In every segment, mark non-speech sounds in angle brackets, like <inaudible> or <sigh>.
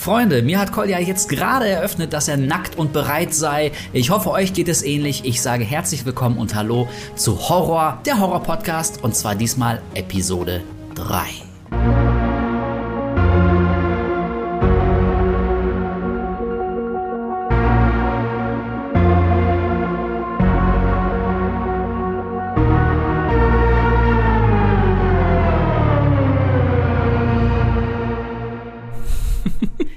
Freunde, mir hat Kolja jetzt gerade eröffnet, dass er nackt und bereit sei. Ich hoffe, euch geht es ähnlich. Ich sage herzlich willkommen und hallo zu Horror, der Horror-Podcast, und zwar diesmal Episode 3.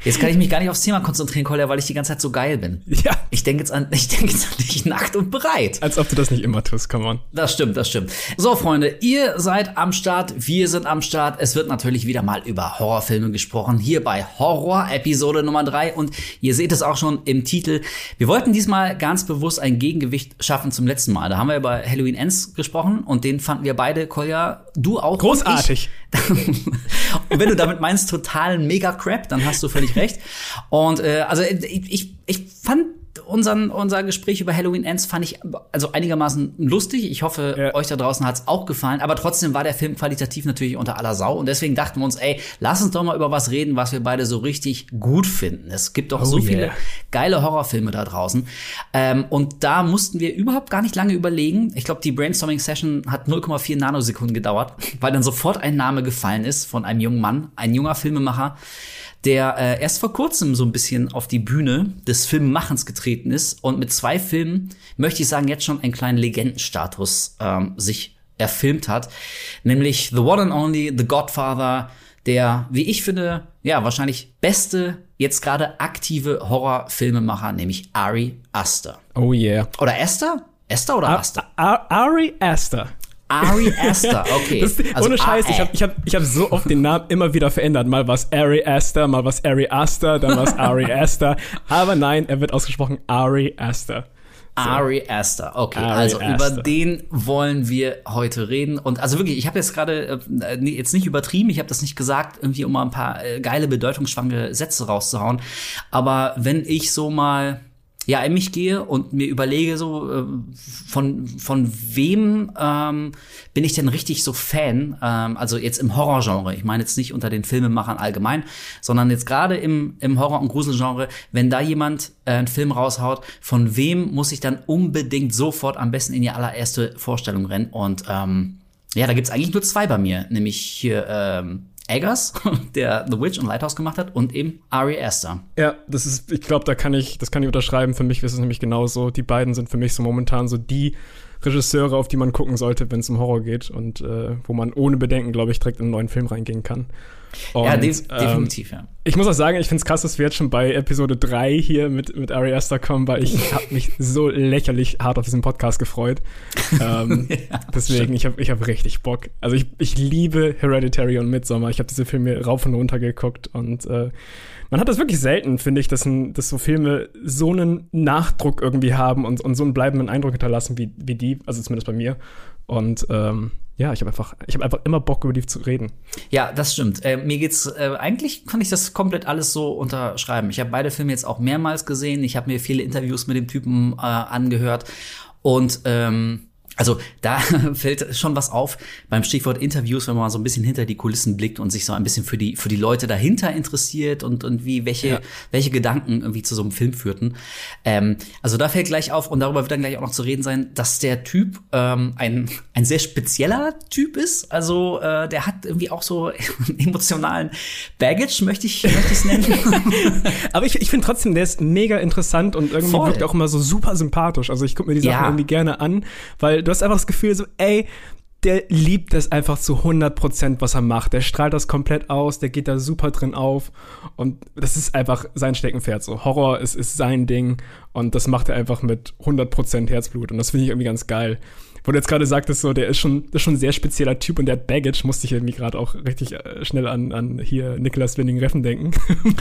Jetzt kann ich mich gar nicht aufs Thema konzentrieren, Kolja, weil ich die ganze Zeit so geil bin. Ja. Ich denke jetzt an, <laughs> ich denke jetzt an dich nackt und bereit. Als ob du das nicht immer tust, come on. Das stimmt, das stimmt. So, Freunde, ihr seid am Start, wir sind am Start. Es wird natürlich wieder mal über Horrorfilme gesprochen, hier bei Horror Episode Nummer drei Und ihr seht es auch schon im Titel. Wir wollten diesmal ganz bewusst ein Gegengewicht schaffen zum letzten Mal. Da haben wir über Halloween Ends gesprochen und den fanden wir beide, Kolja, du auch. Großartig. <laughs> und wenn du damit meinst, totalen Mega-Crap, dann hast du völlig recht. Und äh, also ich, ich, ich fand unseren, unser Gespräch über Halloween Ends fand ich also einigermaßen lustig. Ich hoffe, Ja. euch da draußen hat's auch gefallen. Aber trotzdem war der Film qualitativ natürlich unter aller Sau. Und deswegen dachten wir uns, ey, lass uns doch mal über was reden, was wir beide so richtig gut finden. Es gibt doch Oh so yeah. viele geile Horrorfilme da draußen. Ähm, und da mussten wir überhaupt gar nicht lange überlegen. Ich glaube, die Brainstorming-Session hat 0,4 Nanosekunden gedauert, <laughs> weil dann sofort ein Name gefallen ist von einem jungen Mann, ein junger Filmemacher, der äh, erst vor kurzem so ein bisschen auf die Bühne des Filmmachens getreten ist und mit zwei Filmen, möchte ich sagen, jetzt schon einen kleinen Legendenstatus ähm, sich erfilmt hat. Nämlich The One and Only, The Godfather, der, wie ich finde, ja, wahrscheinlich beste, jetzt gerade aktive Horrorfilmemacher, nämlich Ari Aster. Oh yeah. Oder Esther? Esther oder Aster? Ari Aster. Ari Aster, okay. Das, Also ohne Scheiß, ich habe ich hab, ich hab so oft den Namen immer wieder verändert. Mal was Ari Aster, mal was Ari Aster, dann was Ari <laughs> Aster. Aber nein, er wird ausgesprochen Ari Aster. Ari Aster. Okay, Ari also Aster. über den wollen wir heute reden. Und also wirklich, ich habe jetzt gerade äh, nee, jetzt nicht übertrieben, ich habe das nicht gesagt, irgendwie um mal ein paar äh, geile, bedeutungsschwangere Sätze rauszuhauen. Aber wenn ich so mal ja in mich gehe und mir überlege so äh, von von wem ähm, bin ich denn richtig so Fan ähm, also jetzt im Horrorgenre. Ich meine jetzt nicht unter den Filmemachern allgemein sondern jetzt gerade im im Horror und Gruselgenre wenn da jemand äh, einen Film raushaut von wem muss ich dann unbedingt sofort am besten in die allererste Vorstellung rennen? Und ähm, ja da gibt's eigentlich nur zwei bei mir nämlich hier ähm, Eggers, <laughs> der The Witch und Lighthouse gemacht hat, und eben Ari Aster. Ja, das ist, ich glaube, da kann ich, das kann ich unterschreiben. Für mich ist es nämlich genauso. Die beiden sind für mich so momentan so die Regisseure, auf die man gucken sollte, wenn es um Horror geht und äh, wo man ohne Bedenken, glaube ich, direkt in einen neuen Film reingehen kann. Und, ja, de ähm, definitiv, ja. Ich muss auch sagen, ich finde es krass, dass wir jetzt schon bei Episode 3 hier mit, mit Ari Aster kommen, weil ich <laughs> habe mich so lächerlich hart auf diesen Podcast gefreut. ähm, <laughs> deswegen, ich habe ich hab richtig Bock. Also ich, ich liebe Hereditary und Midsommar. Ich habe diese Filme rauf und runter geguckt und äh, man hat das wirklich selten, finde ich, dass, ein, dass so Filme so einen Nachdruck irgendwie haben und, und so einen bleibenden Eindruck hinterlassen wie, wie die, also zumindest bei mir. Und ähm, ja, ich habe einfach, ich habe einfach immer Bock, über die zu reden. Ja, das stimmt. Äh, mir geht's äh, eigentlich kann ich das komplett alles so unterschreiben. Ich habe beide Filme jetzt auch mehrmals gesehen. Ich habe mir viele Interviews mit dem Typen äh, angehört und ähm, also da <laughs> fällt schon was auf beim Stichwort Interviews, wenn man so ein bisschen hinter die Kulissen blickt und sich so ein bisschen für die für die Leute dahinter interessiert und und wie welche Ja. welche Gedanken irgendwie zu so einem Film führten. Ähm, also da fällt gleich auf und darüber wird dann gleich auch noch zu reden sein, dass der Typ ähm, ein ein sehr spezieller Typ ist. Also äh, der hat irgendwie auch so einen <laughs> emotionalen Baggage, möchte ich möchte ich es nennen. <laughs> Aber ich, ich finde trotzdem, der ist mega interessant und irgendwie Voll. wirkt auch immer so super sympathisch. Also ich gucke mir die Sachen Ja. irgendwie gerne an, weil du hast einfach das Gefühl so, ey, der liebt es einfach zu 100 Prozent, was er macht. Der strahlt das komplett aus, der geht da super drin auf und das ist einfach sein Steckenpferd. So Horror ist, ist sein Ding und das macht er einfach mit 100 Prozent Herzblut und das finde ich irgendwie ganz geil. Wo du jetzt gerade sagtest, so, der ist schon, ist schon ein sehr spezieller Typ und der hat Baggage, musste ich irgendwie gerade auch richtig äh, schnell an, an hier Nicholas Winding Reffen denken.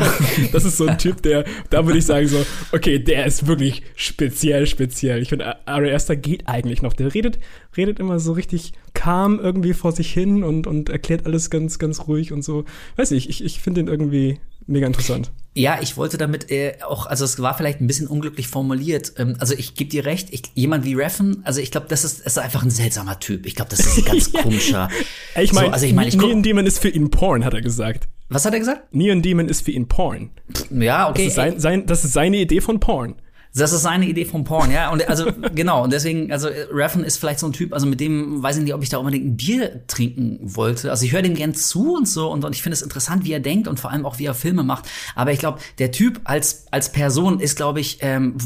<laughs> das ist so ein Typ, der, da würde ich sagen so, okay, der ist wirklich speziell, speziell. Ich finde, Ari Aster geht eigentlich noch. Der redet, redet immer so richtig calm irgendwie vor sich hin und, und erklärt alles ganz, ganz ruhig und so. Weiß nicht, ich, ich finde den irgendwie mega interessant. Ja, ich wollte damit äh, auch, also es war vielleicht ein bisschen unglücklich formuliert. Ähm, also ich gebe dir recht, ich, jemand wie Reffen, also ich glaube, das ist, ist einfach ein seltsamer Typ. Ich glaube, das ist ein ganz <laughs> komischer. Ich meine, so, also ich meine, ich guck, Demon ist für ihn Porn, hat er gesagt. Was hat er gesagt? Neon Demon ist für ihn Porn. Ja, okay. Das ist, sein, sein, das ist seine Idee von Porn. Das ist seine Idee vom Porn, ja. Und also genau, und deswegen, also Raffen ist vielleicht so ein Typ, also mit dem weiß ich nicht, ob ich da unbedingt ein Bier trinken wollte. Also ich höre dem gern zu und so und, und ich finde es interessant, wie er denkt und vor allem auch, wie er Filme macht. Aber ich glaube, der Typ als, als Person ist, glaube ich, ähm,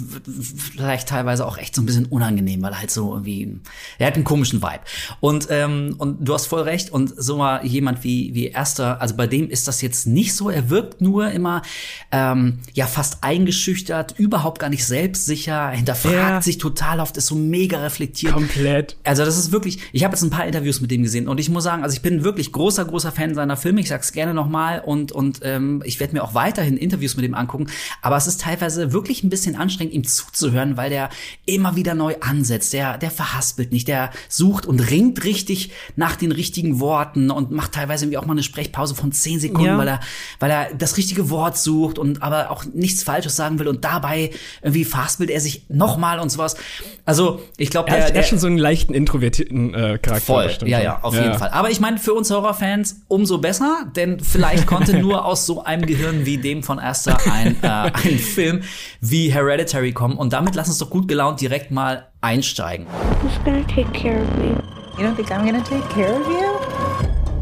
vielleicht teilweise auch echt so ein bisschen unangenehm, weil er halt so irgendwie, er hat einen komischen Vibe. Und, ähm, und du hast voll recht. Und so mal jemand wie, wie Erster, also bei dem ist das jetzt nicht so. Er wirkt nur immer, ähm, ja, fast eingeschüchtert, überhaupt gar nicht selbst selbstsicher, <laughs> hinterfragt ja. sich total oft, ist so mega reflektiert. Komplett. Also das ist wirklich, ich habe jetzt ein paar Interviews mit dem gesehen und ich muss sagen, also ich bin wirklich großer, großer Fan seiner Filme. Ich sag's gerne nochmal und, und ähm, ich werde mir auch weiterhin Interviews mit ihm angucken. Aber es ist teilweise wirklich ein bisschen anstrengend, ihm zuzuhören, weil der immer wieder neu ansetzt. Der, der verhaspelt nicht, der sucht und ringt richtig nach den richtigen Worten und macht teilweise irgendwie auch mal eine Sprechpause von zehn Sekunden, ja. weil er, weil er das richtige Wort sucht und aber auch nichts Falsches sagen will und dabei irgendwie verhaspelt er sich nochmal und sowas. Also, ich glaube, der, er hat schon so einen leichten introvertierten äh, Charakter. Voll, ja, ja, auf ja. jeden Fall. Aber ich meine, für uns Horrorfans umso besser, denn vielleicht konnte <laughs> nur aus so einem Gehirn wie dem von Esther ein, äh, <laughs> ein Film wie Hereditary kommen. Und damit lass uns doch gut gelaunt direkt mal einsteigen. Who's gonna take care of me? You don't think I'm gonna take care of you?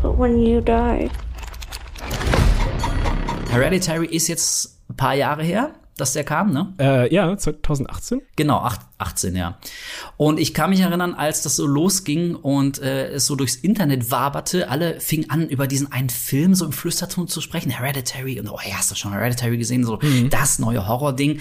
But when you die. Hereditary ist jetzt ein paar Jahre her dass der kam, ne? Äh, ja, 2018. Genau, 8, 18, ja. Und ich kann mich erinnern, als das so losging und äh, es so durchs Internet waberte, alle fingen an, über diesen einen Film so im Flüsterton zu sprechen, Hereditary. Und oh ja, hast du schon Hereditary gesehen? So mhm. das neue Horror-Ding.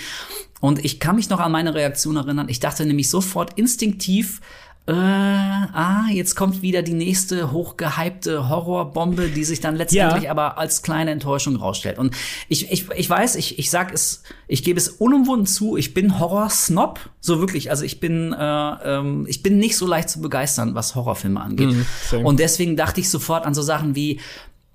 Und ich kann mich noch an meine Reaktion erinnern. Ich dachte nämlich sofort instinktiv, äh, ah, jetzt kommt wieder die nächste hochgehypte Horrorbombe, die sich dann letztendlich ja. aber als kleine Enttäuschung rausstellt. Und ich, ich, ich weiß, ich, ich sag es, ich gebe es unumwunden zu, ich bin Horror-Snob, so wirklich. Also ich bin, äh, ähm, ich bin nicht so leicht zu begeistern, was Horrorfilme angeht. Mhm, und deswegen dachte ich sofort an so Sachen wie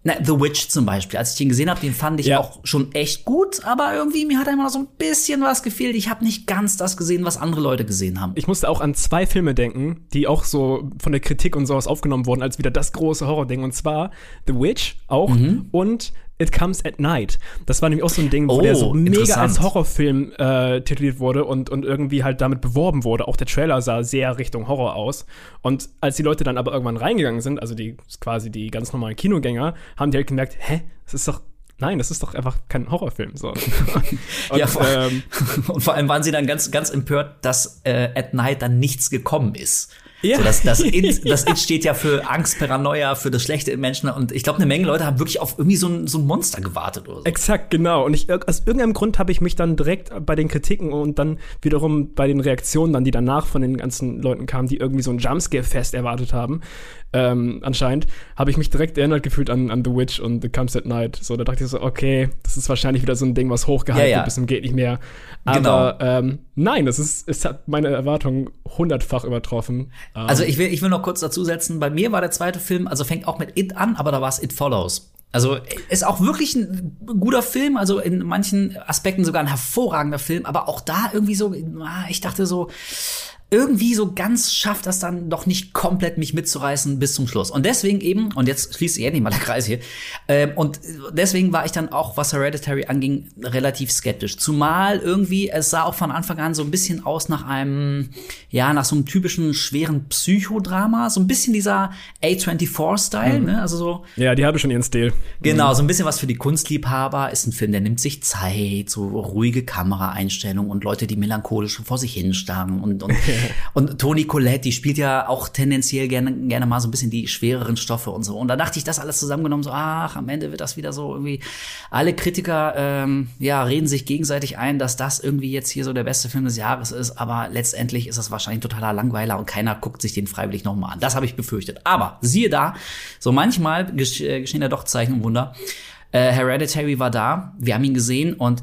na, The Witch zum Beispiel. Als ich den gesehen habe, den fand ich ja. auch schon echt gut, aber irgendwie mir hat immer noch so ein bisschen was gefehlt. Ich habe nicht ganz das gesehen, was andere Leute gesehen haben. Ich musste auch an zwei Filme denken, die auch so von der Kritik und sowas aufgenommen wurden, als wieder das große Horror-Ding. Und zwar The Witch auch mhm. und It Comes at Night. Das war nämlich auch so ein Ding, wo oh, der so mega als Horrorfilm äh, tituliert wurde und, und irgendwie halt damit beworben wurde. Auch der Trailer sah sehr Richtung Horror aus. Und als die Leute dann aber irgendwann reingegangen sind, also die quasi die ganz normalen Kinogänger, haben die halt gemerkt, hä, das ist doch Nein, das ist doch einfach kein Horrorfilm. So. <laughs> und, ja, vor, ähm, <laughs> und vor allem waren sie dann ganz, ganz empört, dass äh, at Night dann nichts gekommen ist. Ja. So, das, das, It, <laughs> das It steht ja für Angst, Paranoia, für das Schlechte im Menschen. Und ich glaube, eine Menge Leute haben wirklich auf irgendwie so ein, so ein Monster gewartet oder so. Exakt, genau. Und ich, aus irgendeinem Grund habe ich mich dann direkt bei den Kritiken und dann wiederum bei den Reaktionen, dann, die danach von den ganzen Leuten kamen, die irgendwie so ein Jumpscare-Fest erwartet haben, ähm, anscheinend, habe ich mich direkt erinnert gefühlt an, an The Witch und The Comes at Night. So, da dachte ich so, okay, das ist wahrscheinlich wieder so ein Ding, was hochgehalten ja, ja. bis zum geht nicht mehr. Aber genau. ähm, nein, es, ist, es hat meine Erwartungen hundertfach übertroffen. Also ich will, ich will noch kurz dazu setzen, bei mir war der zweite Film, also fängt auch mit It an, aber da war es It Follows. Also ist auch wirklich ein guter Film, also in manchen Aspekten sogar ein hervorragender Film, aber auch da irgendwie so, ah, ich dachte so, irgendwie so ganz schafft das dann doch nicht komplett mich mitzureißen bis zum Schluss. Und deswegen eben, und jetzt schließt sich endlich mal der Kreis hier, äh, und deswegen war ich dann auch, was Hereditary anging, relativ skeptisch. Zumal irgendwie, es sah auch von Anfang an so ein bisschen aus nach einem, ja, nach so einem typischen schweren Psychodrama, so ein bisschen dieser A24-Style, mhm. ne? Also so. Ja, die haben schon ihren Stil. Genau, mhm. so ein bisschen was für die Kunstliebhaber, ist ein Film, der nimmt sich Zeit, so ruhige Kameraeinstellungen und Leute, die melancholisch vor sich hinstarren und, und <laughs> <laughs> und Toni Collette, die spielt ja auch tendenziell gerne, gerne mal so ein bisschen die schwereren Stoffe und so. Und da dachte ich, das alles zusammengenommen, so, ach, am Ende wird das wieder so irgendwie. Alle Kritiker, ähm, ja, reden sich gegenseitig ein, dass das irgendwie jetzt hier so der beste Film des Jahres ist. Aber letztendlich ist das wahrscheinlich totaler Langweiler und keiner guckt sich den freiwillig nochmal an. Das habe ich befürchtet. Aber siehe da, so manchmal äh, geschehen ja doch Zeichen und Wunder. Äh, Hereditary war da, wir haben ihn gesehen und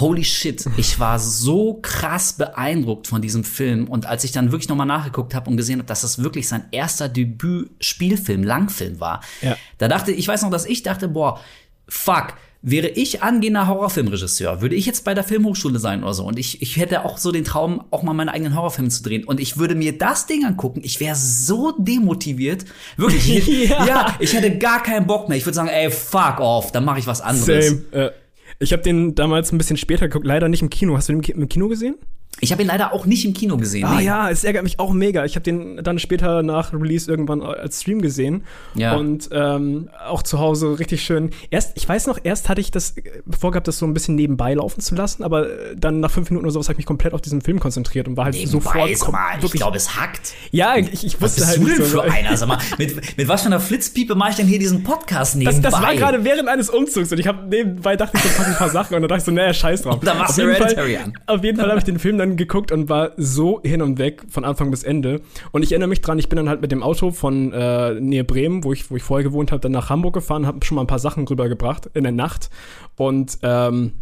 holy shit, ich war so krass beeindruckt von diesem Film. Und als ich dann wirklich nochmal nachgeguckt habe und gesehen habe, dass das wirklich sein erster Debüt-Spielfilm, Langfilm war, ja. da dachte ich, weiß noch, dass ich dachte, boah, fuck, wäre ich angehender Horrorfilmregisseur, würde ich jetzt bei der Filmhochschule sein oder so und ich, ich hätte auch so den Traum, auch mal meine eigenen Horrorfilme zu drehen und ich würde mir das Ding angucken, ich wäre so demotiviert, wirklich, <laughs> ja. ja. ich hätte gar keinen Bock mehr, ich würde sagen, ey, fuck off, dann mache ich was anderes. Same. Äh, ich habe den damals ein bisschen später geguckt, leider nicht im Kino. Hast du den im Kino gesehen? Ich habe ihn leider auch nicht im Kino gesehen. Ah nee. ja, es ärgert mich auch mega. Ich habe den dann später nach Release irgendwann als Stream gesehen. Ja. Und ähm, auch zu Hause richtig schön. Erst, ich weiß noch, erst hatte ich das vorgehabt, das so ein bisschen nebenbei laufen zu lassen, aber dann nach fünf Minuten oder sowas habe ich mich komplett auf diesen Film konzentriert und war halt nebenbei, sofort. Mal, wirklich, ich glaube, es hackt. Ja, ich, ich wusste was bist halt du denn so, für einer? Sag mal, mit, mit was für einer Flitzpiepe mache ich denn hier diesen Podcast nebenbei? Das, das war gerade während eines Umzugs und ich habe nebenbei dachte ich, so ein paar Sachen und dann dachte ich so, naja, scheiß drauf. Dann machst du Hereditary an. Auf jeden Fall habe ich den Film dann geguckt und war so hin und weg von Anfang bis Ende. Und ich erinnere mich dran, ich bin dann halt mit dem Auto von äh, Nähe Bremen, wo ich, wo ich vorher gewohnt habe, dann nach Hamburg gefahren, habe schon mal ein paar Sachen rübergebracht in der Nacht. Und ähm,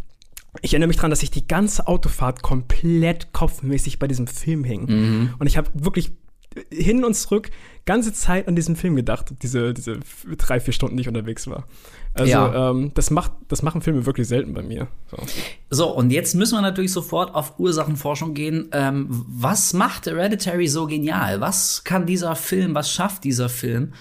ich erinnere mich dran, dass ich die ganze Autofahrt komplett kopfmäßig bei diesem Film hing. Mhm. Und ich habe wirklich hin und zurück ganze Zeit an diesen Film gedacht, diese, diese drei, vier Stunden, die ich unterwegs war. Also ja. ähm, das, macht, das machen Filme wirklich selten bei mir. So. so, und jetzt müssen wir natürlich sofort auf Ursachenforschung gehen. Ähm, was macht Hereditary so genial? Was kann dieser Film, was schafft dieser Film,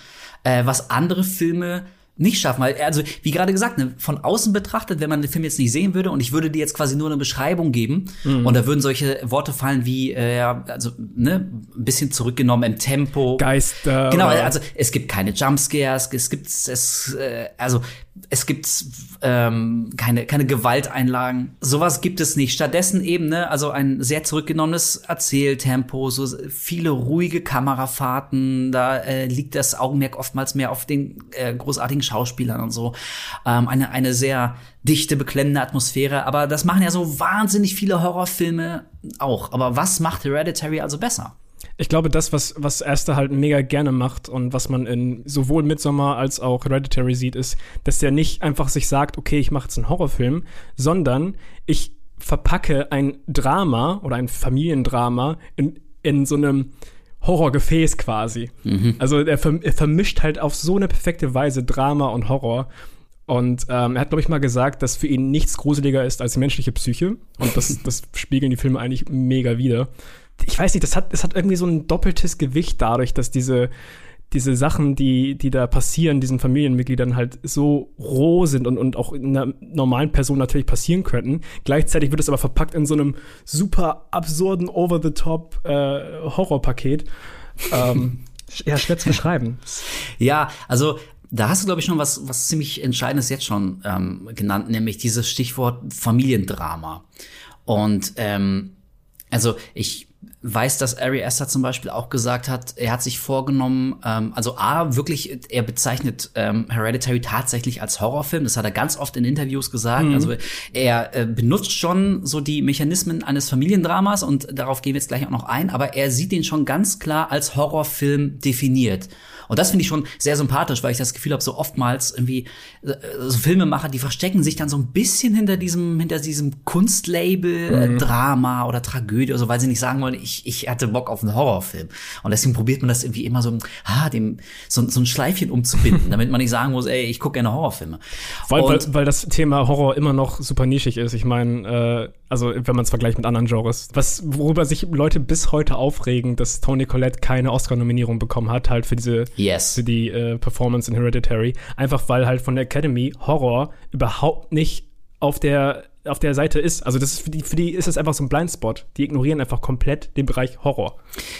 äh, was andere Filme nicht schaffen, weil, also, wie gerade gesagt, ne, von außen betrachtet, wenn man den Film jetzt nicht sehen würde und ich würde dir jetzt quasi nur eine Beschreibung geben mhm. und da würden solche Worte fallen wie, äh, also, ne, ein bisschen zurückgenommen im Tempo. Geister. Genau, also, es gibt keine Jumpscares, es gibt, es, äh, also, es gibt ähm, keine, keine Gewalteinlagen. Sowas gibt es nicht. Stattdessen eben, ne, also ein sehr zurückgenommenes Erzähltempo, so viele ruhige Kamerafahrten. Da äh, liegt das Augenmerk oftmals mehr auf den äh, großartigen Schauspielern und so. Ähm, eine, eine sehr dichte, beklemmende Atmosphäre. Aber das machen ja so wahnsinnig viele Horrorfilme auch. Aber was macht Hereditary also besser? Ich glaube, das, was, was Erster halt mega gerne macht und was man in sowohl Midsommar als auch Hereditary sieht, ist, dass der nicht einfach sich sagt, okay, ich mache jetzt einen Horrorfilm, sondern ich verpacke ein Drama oder ein Familiendrama in, in so einem Horrorgefäß quasi. Mhm. Also er, er, vermischt halt auf so eine perfekte Weise Drama und Horror. Und ähm, er hat, glaube ich, mal gesagt, dass für ihn nichts gruseliger ist als die menschliche Psyche. Und das, das spiegeln die Filme eigentlich mega wieder ich weiß nicht, das hat, das hat irgendwie so ein doppeltes Gewicht dadurch, dass diese, diese Sachen, die, die da passieren, diesen Familienmitgliedern halt so roh sind und, und auch in einer normalen Person natürlich passieren könnten. Gleichzeitig wird es aber verpackt in so einem super absurden, over-the-top äh, Horrorpaket. ähm, <laughs> ja, schwer zu beschreiben. Ja, also da hast du, glaube ich, schon was, was ziemlich Entscheidendes jetzt schon ähm, genannt, nämlich dieses Stichwort Familiendrama. Und ähm, also ich weiß, dass Ari Aster zum Beispiel auch gesagt hat, er hat sich vorgenommen, ähm, also A, wirklich, er bezeichnet ähm, Hereditary tatsächlich als Horrorfilm. Das hat er ganz oft in Interviews gesagt. Mhm. Also er äh, benutzt schon so die Mechanismen eines Familiendramas und darauf gehen wir jetzt gleich auch noch ein, aber er sieht den schon ganz klar als Horrorfilm definiert. Und das finde ich schon sehr sympathisch, weil ich das Gefühl habe, so oftmals irgendwie äh, so Filmemacher, die verstecken sich dann so ein bisschen hinter diesem, hinter diesem Kunstlabel, äh, mhm. Drama oder Tragödie oder so, weil sie nicht sagen wollen, ich, ich hatte Bock auf einen Horrorfilm. Und deswegen probiert man das irgendwie immer so, ah, dem, so, so ein Schleifchen umzubinden, <laughs> damit man nicht sagen muss, ey, ich gucke gerne Horrorfilme. Weil, weil, weil das Thema Horror immer noch super nischig ist. Ich meine, äh, also wenn man es vergleicht mit anderen Genres. Was, worüber sich Leute bis heute aufregen, dass Tony Collette keine Oscar-Nominierung bekommen hat, halt für diese yes. für die äh, Performance in Hereditary. Einfach weil halt von der Academy Horror überhaupt nicht auf der auf der Seite ist. Also das ist für die, für die ist es einfach so ein Blindspot. Die ignorieren einfach komplett den Bereich Horror.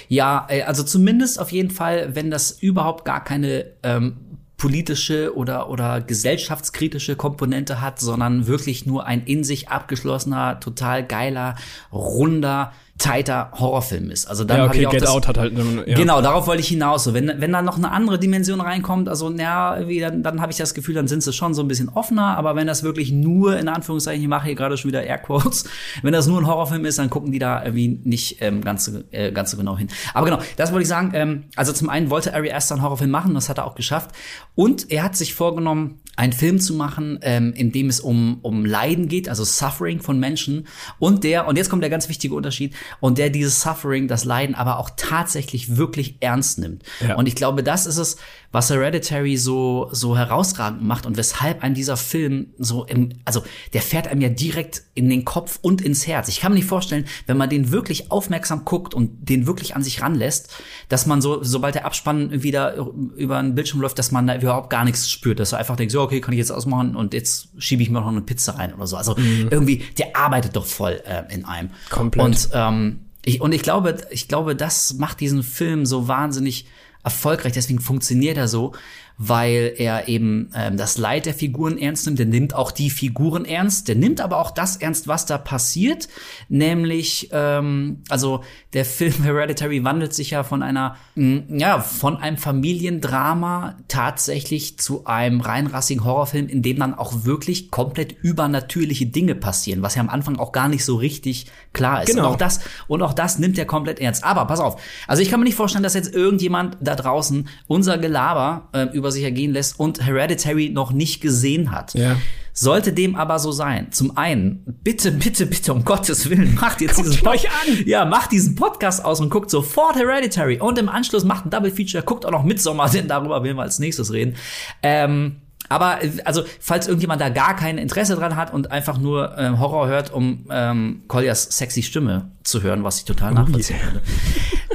Ja, äh, also zumindest auf jeden Fall, wenn das überhaupt gar keine ähm, politische oder, oder gesellschaftskritische Komponente hat, sondern wirklich nur ein in sich abgeschlossener, total geiler, runder, tighter Horrorfilm ist. Also dann ja, okay, ich auch Get das, Out hat halt ja. genau darauf wollte ich hinaus. So wenn wenn da noch eine andere Dimension reinkommt, also ja, irgendwie, dann dann habe ich das Gefühl, dann sind sie schon so ein bisschen offener. Aber wenn das wirklich nur in Anführungszeichen, ich mache hier gerade schon wieder Airquotes, <laughs> wenn das nur ein Horrorfilm ist, dann gucken die da irgendwie nicht ähm, ganz so, äh, ganz so genau hin. Aber genau, das wollte ich sagen. Ähm, also zum einen wollte Ari Aster einen Horrorfilm machen, das hat er auch geschafft. Und er hat sich vorgenommen, einen Film zu machen, ähm, in dem es um, um Leiden geht, also Suffering von Menschen und der, und jetzt kommt der ganz wichtige Unterschied, und der dieses Suffering, das Leiden aber auch tatsächlich wirklich ernst nimmt. Ja. Und ich glaube, das ist es, was Hereditary so, so herausragend macht und weshalb ein dieser Film so im, also der fährt einem ja direkt in den Kopf und ins Herz. Ich kann mir nicht vorstellen, wenn man den wirklich aufmerksam guckt und den wirklich an sich ranlässt, dass man so, sobald der Abspann wieder über einen Bildschirm läuft, dass man da überhaupt gar nichts spürt, dass er einfach denkt, so, okay, kann ich jetzt ausmachen und jetzt schiebe ich mir noch eine Pizza rein oder so. Also mhm. irgendwie, der arbeitet doch voll äh, in einem. Komplett. Und, ähm, ich, und ich glaube, ich glaube, das macht diesen Film so wahnsinnig erfolgreich, deswegen funktioniert er so, weil er eben ähm, das Leid der Figuren ernst nimmt. Der nimmt auch die Figuren ernst. Der nimmt aber auch das ernst, was da passiert. Nämlich, ähm, also der Film Hereditary wandelt sich ja von einer, mh, ja, von einem Familiendrama tatsächlich zu einem reinrassigen Horrorfilm, in dem dann auch wirklich komplett übernatürliche Dinge passieren, was ja am Anfang auch gar nicht so richtig klar ist. Genau. Und auch das, und auch das nimmt er komplett ernst. Aber pass auf. Also ich kann mir nicht vorstellen, dass jetzt irgendjemand da draußen unser Gelaber äh, über sich ergehen lässt und Hereditary noch nicht gesehen hat. Ja. Sollte dem aber so sein, zum einen, bitte, bitte, bitte, um Gottes Willen, macht jetzt Guckt diesen euch an! Ja, macht diesen Podcast aus und guckt sofort Hereditary und im Anschluss macht ein Double Feature, guckt auch noch Midsommar, <laughs> denn darüber werden wir als nächstes reden. Ähm, aber also, falls irgendjemand da gar kein Interesse dran hat und einfach nur ähm, Horror hört, um ähm, Colliers sexy Stimme zu hören, was ich total nachvollziehen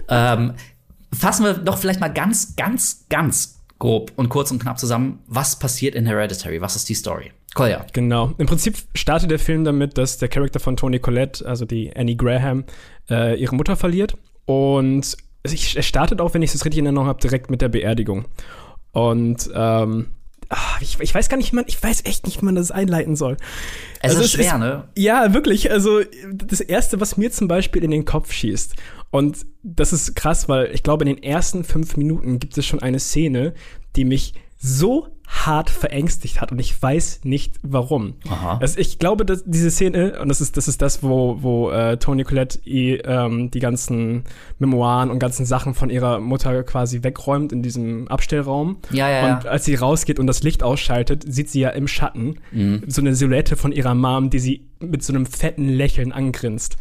yeah. würde. ähm, fassen wir doch vielleicht mal ganz, ganz, ganz grob und kurz und knapp zusammen, was passiert in Hereditary? Was ist die Story? Kolja. Genau. Im Prinzip startet der Film damit, dass der Charakter von Tony Collette, also die Annie Graham, äh, ihre Mutter verliert. Und es startet auch, wenn ich es richtig in Erinnerung habe, direkt mit der Beerdigung. Und ähm, ach, ich, ich, weiß gar nicht, man, ich weiß echt nicht, wie man das einleiten soll. Es also ist schwer, ist, ne? Ja, wirklich. Also das Erste, was mir zum Beispiel in den Kopf schießt, und das ist krass, weil ich glaube, in den ersten fünf Minuten gibt es schon eine Szene, die mich so hart verängstigt hat und ich weiß nicht warum. Aha. Also ich glaube, dass diese Szene, und das ist das, ist das wo, wo äh, Tony Collette ähm, die ganzen Memoiren und ganzen Sachen von ihrer Mutter quasi wegräumt in diesem Abstellraum. Ja, ja, und als sie rausgeht und das Licht ausschaltet, sieht sie ja im Schatten mhm. so eine Silhouette von ihrer Mom, die sie mit so einem fetten Lächeln angrinst.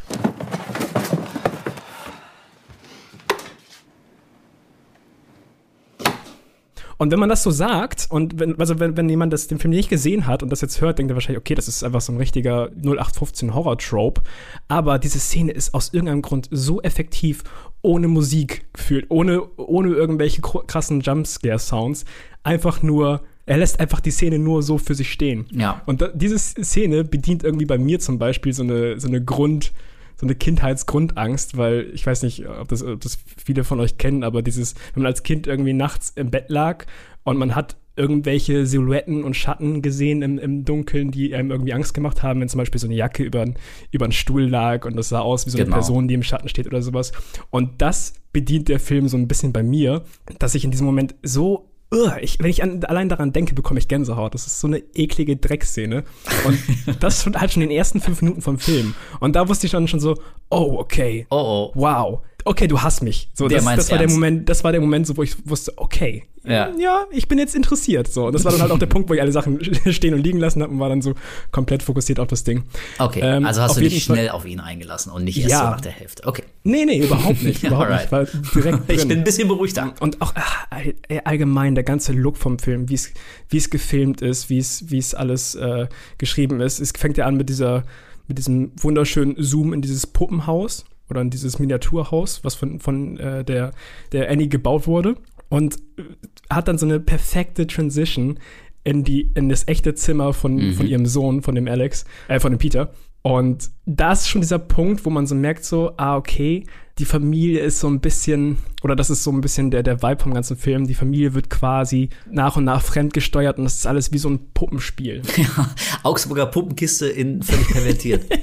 Und wenn man das so sagt, und wenn, also wenn, wenn jemand das, den Film nicht gesehen hat und das jetzt hört, denkt er wahrscheinlich, okay, das ist einfach so ein richtiger 0815 Horror-Trope. Aber diese Szene ist aus irgendeinem Grund so effektiv, ohne Musik gefühlt, ohne, ohne irgendwelche krassen Jumpscare-Sounds. Einfach nur er lässt einfach die Szene nur so für sich stehen. Ja. Und da, diese Szene bedient irgendwie bei mir zum Beispiel so eine, so eine Grund, so eine Kindheitsgrundangst, weil ich weiß nicht, ob das, ob das viele von euch kennen, aber dieses, wenn man als Kind irgendwie nachts im Bett lag und man hat irgendwelche Silhouetten und Schatten gesehen im, im Dunkeln, die einem irgendwie Angst gemacht haben, wenn zum Beispiel so eine Jacke über, über einen Stuhl lag und das sah aus wie so eine Genau. Person, die im Schatten steht oder sowas. Und das bedient der Film so ein bisschen bei mir, dass ich in diesem Moment so Ugh, ich, wenn ich an, allein daran denke, bekomme ich Gänsehaut. Das ist so eine eklige Dreckszene. Und <laughs> das schon, halt schon in den ersten fünf Minuten vom Film. Und da wusste ich dann schon so, oh, okay. Oh, oh. Wow. Okay, du hast mich. So, das, das war der. Moment, das war der Moment, so, wo ich wusste, okay. Ja. ja, ich bin jetzt interessiert. So. Und das war dann halt auch der Punkt, wo ich alle Sachen <laughs> stehen und liegen lassen habe und war dann so komplett fokussiert auf das Ding. Okay, Ähm, also hast du dich jeden Fall- schnell auf ihn eingelassen und nicht erst Ja. so nach der Hälfte. Okay. Nee, nee, überhaupt nicht. <laughs> Überhaupt nicht. Ich war direkt <laughs> Ich bin ein bisschen beruhigter. Und auch ach, all- allgemein der ganze Look vom Film, wie es gefilmt ist, wie es wie es alles äh, geschrieben ist. Es fängt ja an mit dieser mit diesem wunderschönen Zoom in dieses Puppenhaus oder in dieses Miniaturhaus, was von von äh, der der Annie gebaut wurde und äh, hat dann so eine perfekte Transition in die in das echte Zimmer von Mhm. von ihrem Sohn, von dem Alex, äh, von dem Peter. Und da ist schon dieser Punkt, wo man so merkt, so, ah, okay, die Familie ist so ein bisschen, oder das ist so ein bisschen der, der Vibe vom ganzen Film, die Familie wird quasi nach und nach fremdgesteuert und das ist alles wie so ein Puppenspiel. <laughs> Ja, Augsburger Puppenkiste in völlig pervertiert. <laughs>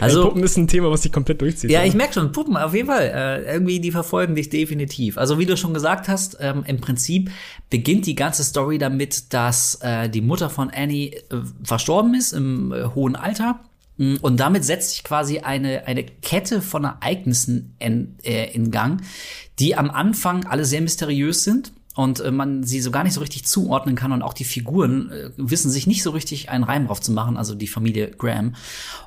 Also, Puppen ist ein Thema, was sich komplett durchzieht. ja, ich merke schon, Puppen, auf jeden Fall. Äh, irgendwie, die verfolgen dich definitiv. Also, wie du schon gesagt hast, ähm, im Prinzip beginnt die ganze Story damit, dass äh, die Mutter von Annie äh, verstorben ist im äh, hohen Alter. Mm, Und damit setzt sich quasi eine, eine Kette von Ereignissen in, äh, in Gang, die am Anfang alle sehr mysteriös sind und äh, man sie so gar nicht so richtig zuordnen kann und auch die Figuren äh, wissen sich nicht so richtig einen Reim drauf zu machen, also die Familie Graham.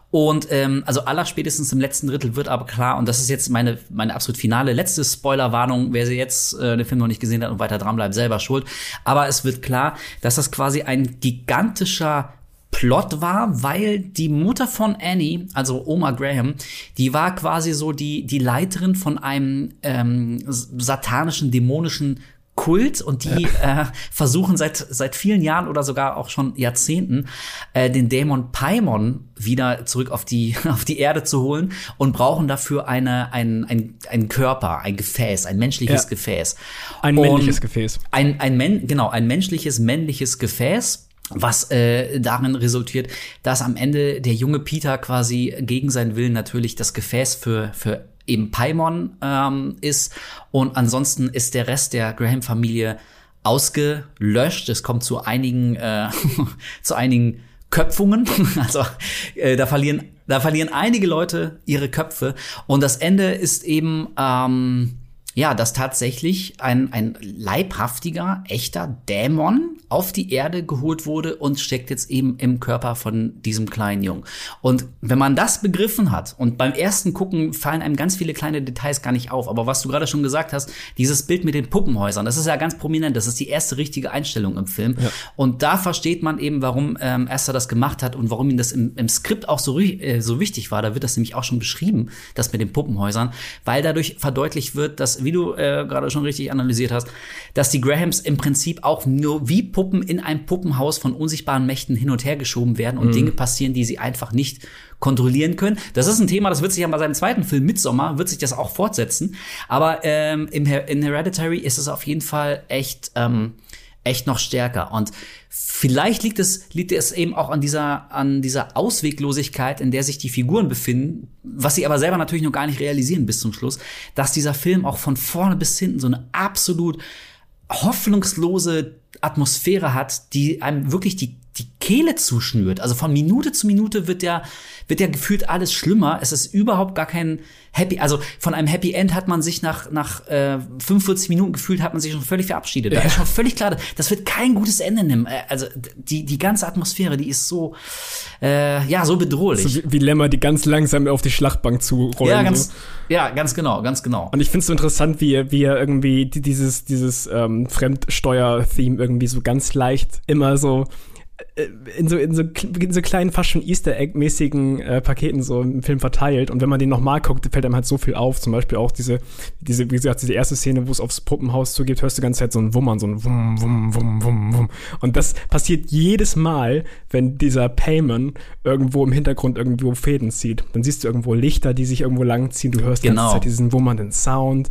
Und ähm, also aller spätestens im letzten Drittel wird aber klar, und das ist jetzt meine, meine absolut finale letzte Spoilerwarnung, wer sie jetzt äh, den Film noch nicht gesehen hat und weiter dran bleibt, selber schuld. Aber es wird klar, dass das quasi ein gigantischer Plot war, weil die Mutter von Annie, also Oma Graham, die war quasi so die, die Leiterin von einem ähm, satanischen, dämonischen Kult und die ja. äh, versuchen seit seit vielen Jahren oder sogar auch schon Jahrzehnten äh, den Dämon Paimon wieder zurück auf die <laughs> auf die Erde zu holen und brauchen dafür eine ein ein, ein Körper, ein Gefäß, ein menschliches ja. Gefäß. Ein und männliches Gefäß. Ein ein Men genau ein menschliches männliches Gefäß was äh, darin resultiert, dass am Ende der junge Peter quasi gegen seinen Willen natürlich das Gefäß für für eben Paimon ähm, ist. Und ansonsten ist der Rest der Graham-Familie ausgelöscht. Es kommt zu einigen, äh, <laughs> zu einigen Köpfungen. <laughs> Also äh, da verlieren, da verlieren einige Leute ihre Köpfe. Und das Ende ist eben ähm, ja, dass tatsächlich ein, ein leibhaftiger, echter Dämon auf die Erde geholt wurde und steckt jetzt eben im Körper von diesem kleinen Jungen. Und wenn man das begriffen hat und beim ersten Gucken fallen einem ganz viele kleine Details gar nicht auf, aber was du gerade schon gesagt hast, dieses Bild mit den Puppenhäusern, das ist ja ganz prominent, das ist die erste richtige Einstellung im Film. Ja. Und da versteht man eben, warum ähm, Esther das gemacht hat und warum ihm das im, im Skript auch so, äh, so wichtig war. Da wird das nämlich auch schon beschrieben, das mit den Puppenhäusern, weil dadurch verdeutlicht wird, dass wie du äh, gerade schon richtig analysiert hast, dass die Grahams im Prinzip auch nur wie Puppen in einem Puppenhaus von unsichtbaren Mächten hin und her geschoben werden und mhm. Dinge passieren, die sie einfach nicht kontrollieren können. Das ist ein Thema, das wird sich ja bei seinem zweiten Film Midsommar, wird sich das auch fortsetzen. Aber ähm, im in Hereditary ist es auf jeden Fall echt, ähm, echt noch stärker. Und Vielleicht liegt es, liegt es eben auch an dieser, an dieser Ausweglosigkeit, in der sich die Figuren befinden, was sie aber selber natürlich noch gar nicht realisieren bis zum Schluss, dass dieser Film auch von vorne bis hinten so eine absolut hoffnungslose Atmosphäre hat, die einem wirklich die, Kehle zuschnürt. Also von Minute zu Minute wird ja, wird ja gefühlt alles schlimmer. Es ist überhaupt gar kein Happy, also von einem Happy End hat man sich nach, nach äh, 45 Minuten gefühlt, hat man sich schon völlig verabschiedet. Da ist schon völlig klar, das wird kein gutes Ende nehmen. Äh, also die, die ganze Atmosphäre, die ist so, äh, ja, so bedrohlich. So wie, wie Lämmer, die ganz langsam auf die Schlachtbank zurollen. Ja, ganz, so. ja, ganz genau, ganz genau. Und ich finde es so interessant, wie er, wie er irgendwie dieses, dieses ähm, Fremdsteuer-Theme irgendwie so ganz leicht immer so in so, in so, in so kleinen, fast schon Easter Egg-mäßigen äh, Paketen so im Film verteilt. Und wenn man den nochmal guckt, fällt einem halt so viel auf. Zum Beispiel auch diese, diese, wie gesagt, diese erste Szene, wo es aufs Puppenhaus zugeht, hörst du die ganze Zeit so ein Wummern, so ein Wumm, Wumm, Wumm, Wumm, Wumm. Und das passiert jedes Mal, wenn dieser Payman irgendwo im Hintergrund irgendwo Fäden zieht. Dann siehst du irgendwo Lichter, die sich irgendwo langziehen. Du hörst genau. die ganze Zeit diesen wummernden Sound.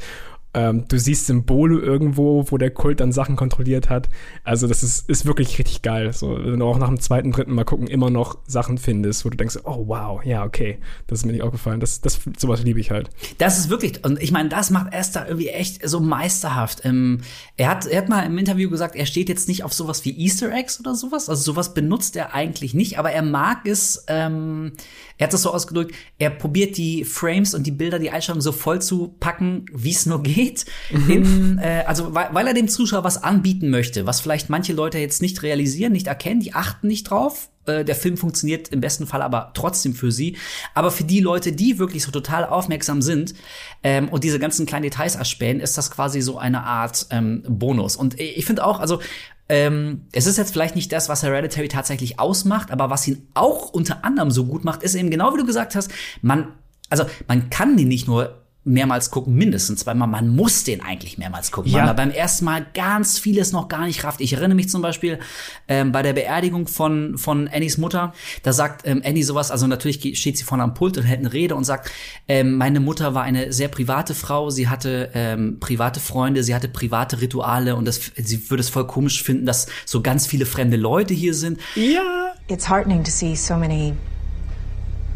Ähm, du siehst Symbole irgendwo, wo der Kult dann Sachen kontrolliert hat. Also das ist, ist wirklich richtig geil. So, wenn du auch nach dem zweiten, dritten Mal gucken immer noch Sachen findest, wo du denkst, oh wow, ja, okay, das ist mir nicht aufgefallen. Das, das, sowas liebe ich halt. Das ist wirklich, und ich meine, das macht Esther irgendwie echt so meisterhaft. Ähm, er, hat, er hat mal im Interview gesagt, er steht jetzt nicht auf sowas wie Easter Eggs oder sowas. Also sowas benutzt er eigentlich nicht, aber er mag es, ähm, er hat das so ausgedrückt, er probiert die Frames und die Bilder, die Einstellungen so voll zu packen, wie es nur geht geht. Mhm. In, äh, also weil, weil er dem Zuschauer was anbieten möchte, was vielleicht manche Leute jetzt nicht realisieren, nicht erkennen, die achten nicht drauf. Äh, der Film funktioniert im besten Fall aber trotzdem für sie. Aber für die Leute, die wirklich so total aufmerksam sind ähm, und diese ganzen kleinen Details erspähen, ist das quasi so eine Art ähm, Bonus. Und ich finde auch, also ähm, es ist jetzt vielleicht nicht das, was Hereditary tatsächlich ausmacht, aber was ihn auch unter anderem so gut macht, ist eben genau wie du gesagt hast, man, also man kann den nicht nur mehrmals gucken, mindestens zweimal. Man muss den eigentlich mehrmals gucken, ja. weil man beim ersten Mal ganz vieles noch gar nicht rafft. Ich erinnere mich zum Beispiel ähm, bei der Beerdigung von, von Annies Mutter, da sagt ähm, Annie sowas, also natürlich steht sie vorne am Pult und hält eine Rede und sagt, ähm, meine Mutter war eine sehr private Frau, sie hatte ähm, private Freunde, sie hatte private Rituale und das, sie würde es voll komisch finden, dass so ganz viele fremde Leute hier sind. Ja. It's heartening to see so many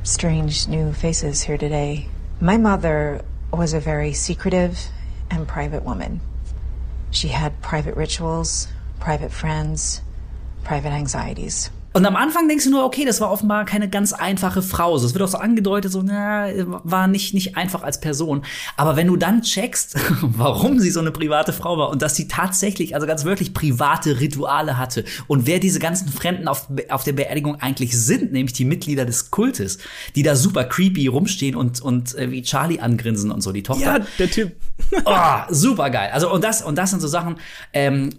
strange new faces here today. My mother was a very secretive and private woman. She had private rituals, private friends, private anxieties. Und am Anfang denkst du nur, okay, das war offenbar keine ganz einfache Frau. So, es wird auch so angedeutet, so, na, war nicht, nicht einfach als Person. Aber wenn du dann checkst, <laughs> warum sie so eine private Frau war und dass sie tatsächlich, also ganz wirklich private Rituale hatte und wer diese ganzen Fremden auf, auf der Beerdigung eigentlich sind, nämlich die Mitglieder des Kultes, die da super creepy rumstehen und, und äh, wie Charlie angrinsen und so, die Tochter. Ja, der Typ. <laughs> oh, super geil. Also, und das, und das sind so Sachen, ähm,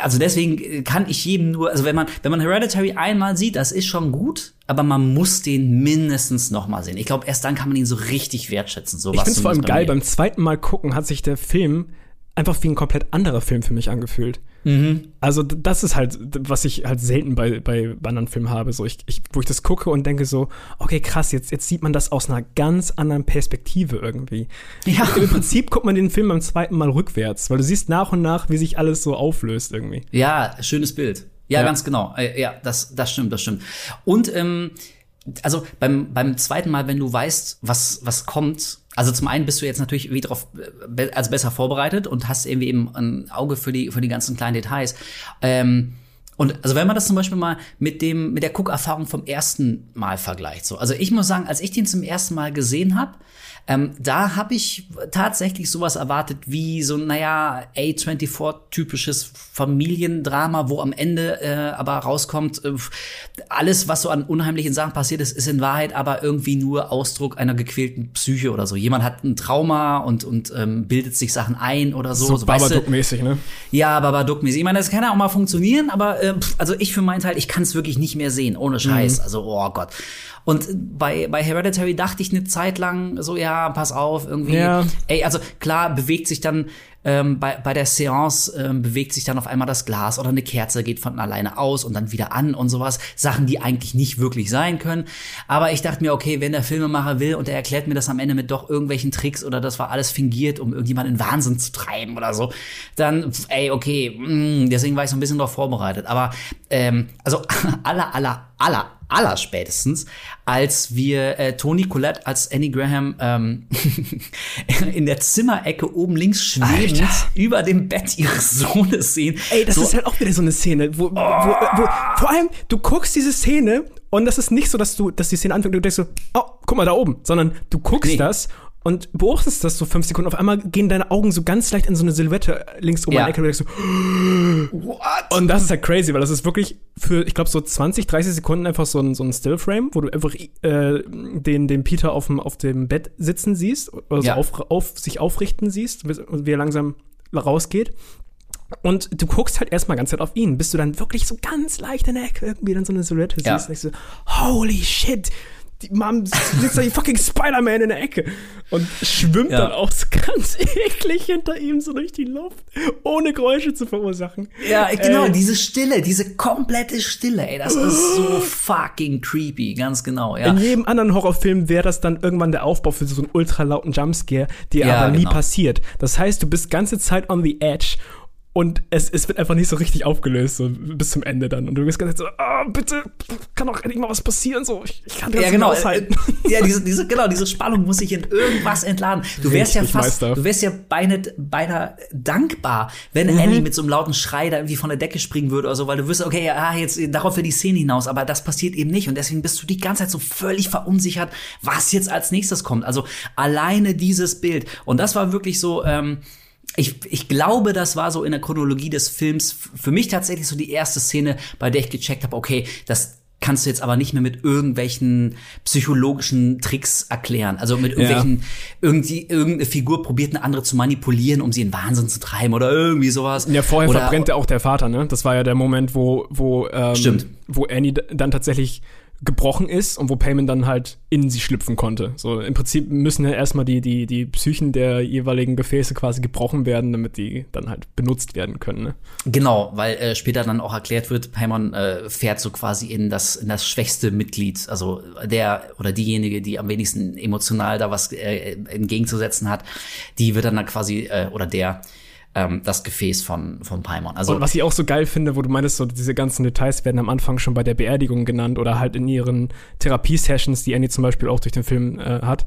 also deswegen kann ich jedem nur, also wenn man, wenn man Hereditary einmal sieht, das ist schon gut, aber man muss den mindestens noch mal sehen. Ich glaube, erst dann kann man ihn so richtig wertschätzen. So ich finde es vor allem geil, beim zweiten Mal gucken hat sich der Film einfach wie ein komplett anderer Film für mich angefühlt. Mhm. Also das ist halt, was ich halt selten bei, bei anderen Filmen habe. So ich, ich, wo ich das gucke und denke so, okay, krass, jetzt, jetzt sieht man das aus einer ganz anderen Perspektive irgendwie. Ja. Im Prinzip guckt man den Film beim zweiten Mal rückwärts, weil du siehst nach und nach, wie sich alles so auflöst irgendwie. Ja, schönes Bild. Ja, ja. ganz genau. Äh, ja, das, das stimmt, das stimmt. Und ähm, also beim, beim zweiten Mal, wenn du weißt, was, was kommt, also zum einen bist du jetzt natürlich wie drauf, also besser vorbereitet und hast irgendwie eben ein Auge für die, für die ganzen kleinen Details. Ähm, und also wenn man das zum Beispiel mal mit dem mit der Cook-Erfahrung vom ersten Mal vergleicht, so also ich muss sagen, als ich den zum ersten Mal gesehen habe, ähm, da habe ich tatsächlich sowas erwartet wie so, naja, A24-typisches Familiendrama, wo am Ende äh, aber rauskommt, äh, alles, was so an unheimlichen Sachen passiert ist, ist in Wahrheit aber irgendwie nur Ausdruck einer gequälten Psyche oder so. Jemand hat ein Trauma und, und ähm, bildet sich Sachen ein oder so. So, so Babadook-mäßig, ne? Ja, Babadook-mäßig. Ich meine, das kann ja auch mal funktionieren, aber äh, also ich für meinen Teil, ich kann es wirklich nicht mehr sehen, ohne Scheiß. Mhm. Also, oh Gott. Und bei, bei Hereditary dachte ich eine Zeit lang so, ja, pass auf, irgendwie. Ja. Ey, also klar bewegt sich dann ähm, bei, bei der Seance ähm, bewegt sich dann auf einmal das Glas oder eine Kerze geht von alleine aus und dann wieder an und sowas. Sachen, die eigentlich nicht wirklich sein können. Aber ich dachte mir, okay, wenn der Filmemacher will und er erklärt mir das am Ende mit doch irgendwelchen Tricks oder das war alles fingiert, um irgendjemanden in Wahnsinn zu treiben oder so, dann, ey, okay, mh, mm, deswegen war ich so ein bisschen darauf vorbereitet. Aber ähm, also <laughs> aller, aller, aller, aller spätestens, als wir äh, Toni Collette als Annie Graham ähm, <laughs> in der Zimmerecke oben links schwebend über dem Bett ihres Sohnes sehen. Ey, das so, ist halt auch wieder so eine Szene, wo, oh. wo, wo, vor allem du guckst diese Szene und das ist nicht so, dass du, dass die Szene anfängt und du denkst so, oh, guck mal da oben, sondern du guckst nee. das und beobachtest das so fünf Sekunden. Auf einmal gehen deine Augen so ganz leicht in so eine Silhouette links oben ja. an der Ecke und du denkst so, <gasps> What? Und das ist halt crazy, weil das ist wirklich für, ich glaube, so 20, 30 Sekunden einfach so ein, so ein Stillframe, wo du einfach äh, den, den Peter auf dem, auf dem Bett sitzen siehst, oder so ja. auf, auf, sich aufrichten siehst, wie er langsam rausgeht. Und du guckst halt erstmal ganz Zeit auf ihn, bis du dann wirklich so ganz leicht in der Ecke irgendwie dann so eine Silhouette siehst. Ja. Und denkst so, holy shit, die Mom sitzt da wie fucking Spider-Man in der Ecke und schwimmt ja. dann auch ganz <laughs> eklig hinter ihm so durch die Luft, ohne Geräusche zu verursachen. Ja, genau, ey. diese Stille, diese komplette Stille, ey, das ist so fucking creepy, ganz genau, ja. In jedem anderen Horrorfilm wäre das dann irgendwann der Aufbau für so einen ultralauten Jumpscare, der ja, aber nie genau. passiert. Das heißt, du bist ganze Zeit on the edge und es, es wird einfach nicht so richtig aufgelöst, so bis zum Ende dann. Und du bist ganz so, oh, bitte, kann doch endlich mal was passieren, so, ich, ich kann das ja, genau. nicht aushalten. Ja, diese, diese, <laughs> genau, diese Spannung muss sich in irgendwas entladen. Du wärst richtig ja fast, Meister. du wärst ja beinahe, beinahe dankbar, wenn mhm. Annie mit so einem lauten Schrei da irgendwie von der Decke springen würde oder so, weil du wüsstest, okay, ja, jetzt, darauf wird die Szene hinaus, aber das passiert eben nicht. Und deswegen bist du die ganze Zeit so völlig verunsichert, was jetzt als nächstes kommt. Also alleine dieses Bild. Und das war wirklich so, ähm, ich, ich glaube, das war so in der Chronologie des Films für mich tatsächlich so die erste Szene, bei der ich gecheckt habe, okay, das kannst du jetzt aber nicht mehr mit irgendwelchen psychologischen Tricks erklären. Also mit irgendwelchen, ja. irgendwie, irgendeine Figur probiert eine andere zu manipulieren, um sie in Wahnsinn zu treiben oder irgendwie sowas. Ja, vorher oder, verbrennt ja auch der Vater, ne? Das war ja der Moment, wo, wo, ähm, Stimmt. wo Annie dann tatsächlich gebrochen ist und wo Payment dann halt in sie schlüpfen konnte. So im Prinzip müssen ja erstmal die, die, die Psychen der jeweiligen Gefäße quasi gebrochen werden, damit die dann halt benutzt werden können. Ne? Genau, weil äh, später dann auch erklärt wird, Payment äh, fährt so quasi in das, in das schwächste Mitglied, also der oder diejenige, die am wenigsten emotional da was äh, entgegenzusetzen hat, die wird dann, dann quasi, äh, oder der, ähm, das Gefäß von, von Paimon. Also, und was ich auch so geil finde, wo du meinst, so diese ganzen Details werden am Anfang schon bei der Beerdigung genannt oder halt in ihren Therapiesessions, die Annie zum Beispiel auch durch den Film äh, hat.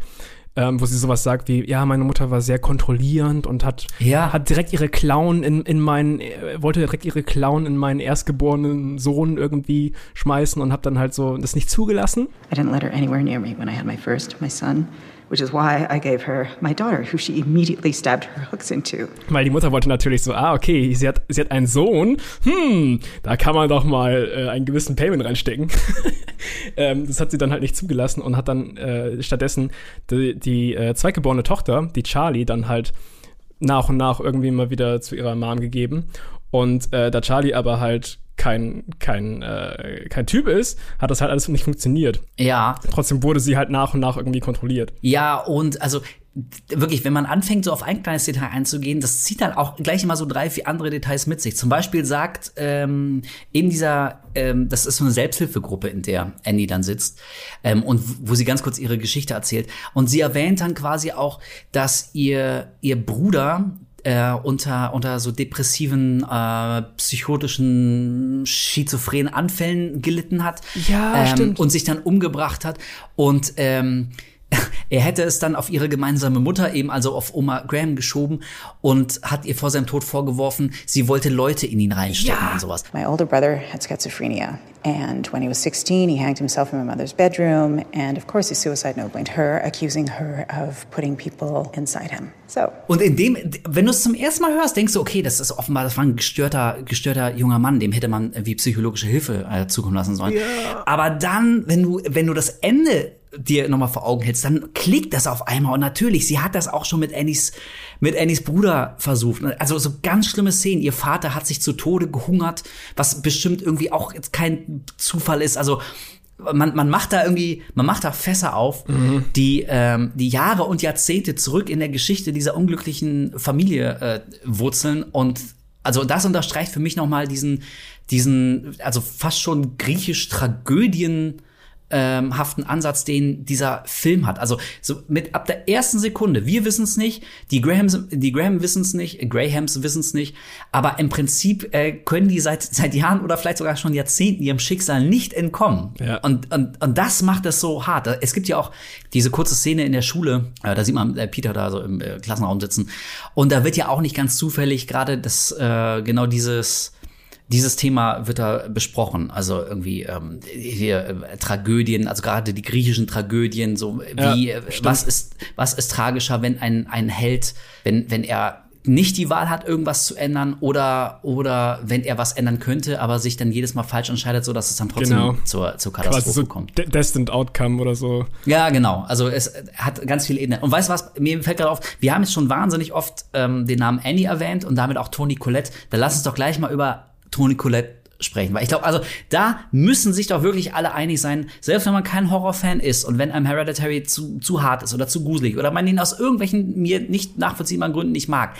ähm, wo sie sowas sagt wie, ja, meine Mutter war sehr kontrollierend und hat, Ja. hat direkt ihre Klauen in, in meinen, äh, wollte direkt ihre Klauen in meinen erstgeborenen Sohn irgendwie schmeißen und hab dann halt so das nicht zugelassen. I didn't let her anywhere near me when I had my first, my son, which is why I gave her my daughter, who she immediately stabbed her hooks into. Weil die Mutter wollte natürlich so, ah, okay, sie hat, sie hat einen Sohn, hm, da kann man doch mal äh, einen gewissen Payment reinstecken. <laughs> ähm, das hat sie dann halt nicht zugelassen und hat dann äh, stattdessen die, die äh, zweitgeborene Tochter, die Charlie, dann halt nach und nach irgendwie mal wieder zu ihrer Mom gegeben. Und äh, da Charlie aber halt kein, kein, äh, kein Typ ist, hat das halt alles nicht funktioniert. Ja, Trotzdem wurde sie halt nach und nach irgendwie kontrolliert. Ja, und also wirklich, wenn man anfängt, so auf ein kleines Detail einzugehen, das zieht dann auch gleich immer so drei, vier andere Details mit sich. Zum Beispiel sagt ähm, in dieser, ähm, das ist so eine Selbsthilfegruppe, in der Annie dann sitzt ähm, und wo sie ganz kurz ihre Geschichte erzählt. Und sie erwähnt dann quasi auch, dass ihr, ihr Bruder äh, unter, unter so depressiven, äh, psychotischen, schizophrenen Anfällen gelitten hat. Ja, ähm, stimmt. Und sich dann umgebracht hat. Und ähm, <laughs> er hätte es dann auf ihre gemeinsame Mutter, eben also auf Oma Graham geschoben und hat ihr vor seinem Tod vorgeworfen, sie wollte Leute in ihn reinstecken und sowas. My older brother had schizophrenia, and when he was 16, he hanged himself in my mother's bedroom, and of course, his suicide note blamed her, accusing her of putting people inside him. So, Und in dem, wenn du es zum ersten Mal hörst, denkst du, okay, das ist offenbar, das war ein gestörter, gestörter junger Mann, dem hätte man wie psychologische Hilfe äh, zukommen lassen sollen. Aber dann, wenn du, wenn du das Ende dir nochmal vor Augen hältst, dann klickt das auf einmal. Und natürlich, sie hat das auch schon mit Annies, mit Annies Bruder versucht. Also so ganz schlimme Szenen. Ihr Vater hat sich zu Tode gehungert, was bestimmt irgendwie auch jetzt kein Zufall ist. Also man, man macht da irgendwie, man macht da Fässer auf, die ähm, die Jahre und Jahrzehnte zurück in der Geschichte dieser unglücklichen Familie äh, wurzeln und also das unterstreicht für mich noch mal diesen diesen also fast schon griechisch Tragödien ähm, haften Ansatz, den dieser Film hat. Also so mit ab der ersten Sekunde, wir wissen es nicht, die Grahams, die Graham wissen es nicht, äh, Grahams wissen es nicht, aber im Prinzip äh, können die seit seit Jahren oder vielleicht sogar schon Jahrzehnten ihrem Schicksal nicht entkommen. Ja. Und, und und das macht es so hart. Es gibt ja auch diese kurze Szene in der Schule, äh, da sieht man äh, Peter da so im äh, Klassenraum sitzen und da wird ja auch nicht ganz zufällig gerade das äh, genau dieses dieses Thema wird da besprochen. Also irgendwie ähm, hier äh, Tragödien, also gerade die griechischen Tragödien, so wie Ja, äh, was ist was ist tragischer, wenn ein ein Held, wenn wenn er nicht die Wahl hat, irgendwas zu ändern oder oder wenn er was ändern könnte, aber sich dann jedes Mal falsch entscheidet, so dass es dann trotzdem Genau. zur zur Quasi Katastrophe so kommt. De Destined Outcome oder so. Ja, genau. Also es hat ganz viele Ebenen. Und weißt du was, mir fällt gerade auf, wir haben jetzt schon wahnsinnig oft ähm, den Namen Annie erwähnt und damit auch Toni Collette. Dann lass uns doch gleich mal über Toni Collette sprechen. Weil ich glaube, also da müssen sich doch wirklich alle einig sein, selbst wenn man kein Horrorfan ist und wenn einem Hereditary zu, zu hart ist oder zu gruselig oder man ihn aus irgendwelchen mir nicht nachvollziehbaren Gründen nicht mag.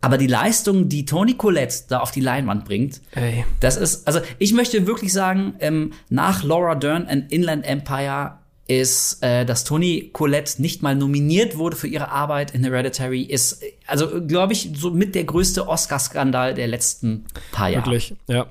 Aber die Leistung, die Toni Collette da auf die Leinwand bringt, Ey. das ist, also ich möchte wirklich sagen, ähm, nach Laura Dern and Inland Empire ist, äh, dass Toni Collette nicht mal nominiert wurde für ihre Arbeit in Hereditary, ist, äh, also glaube ich, so mit der größte Oscar-Skandal der letzten paar Jahre. Wirklich, ja.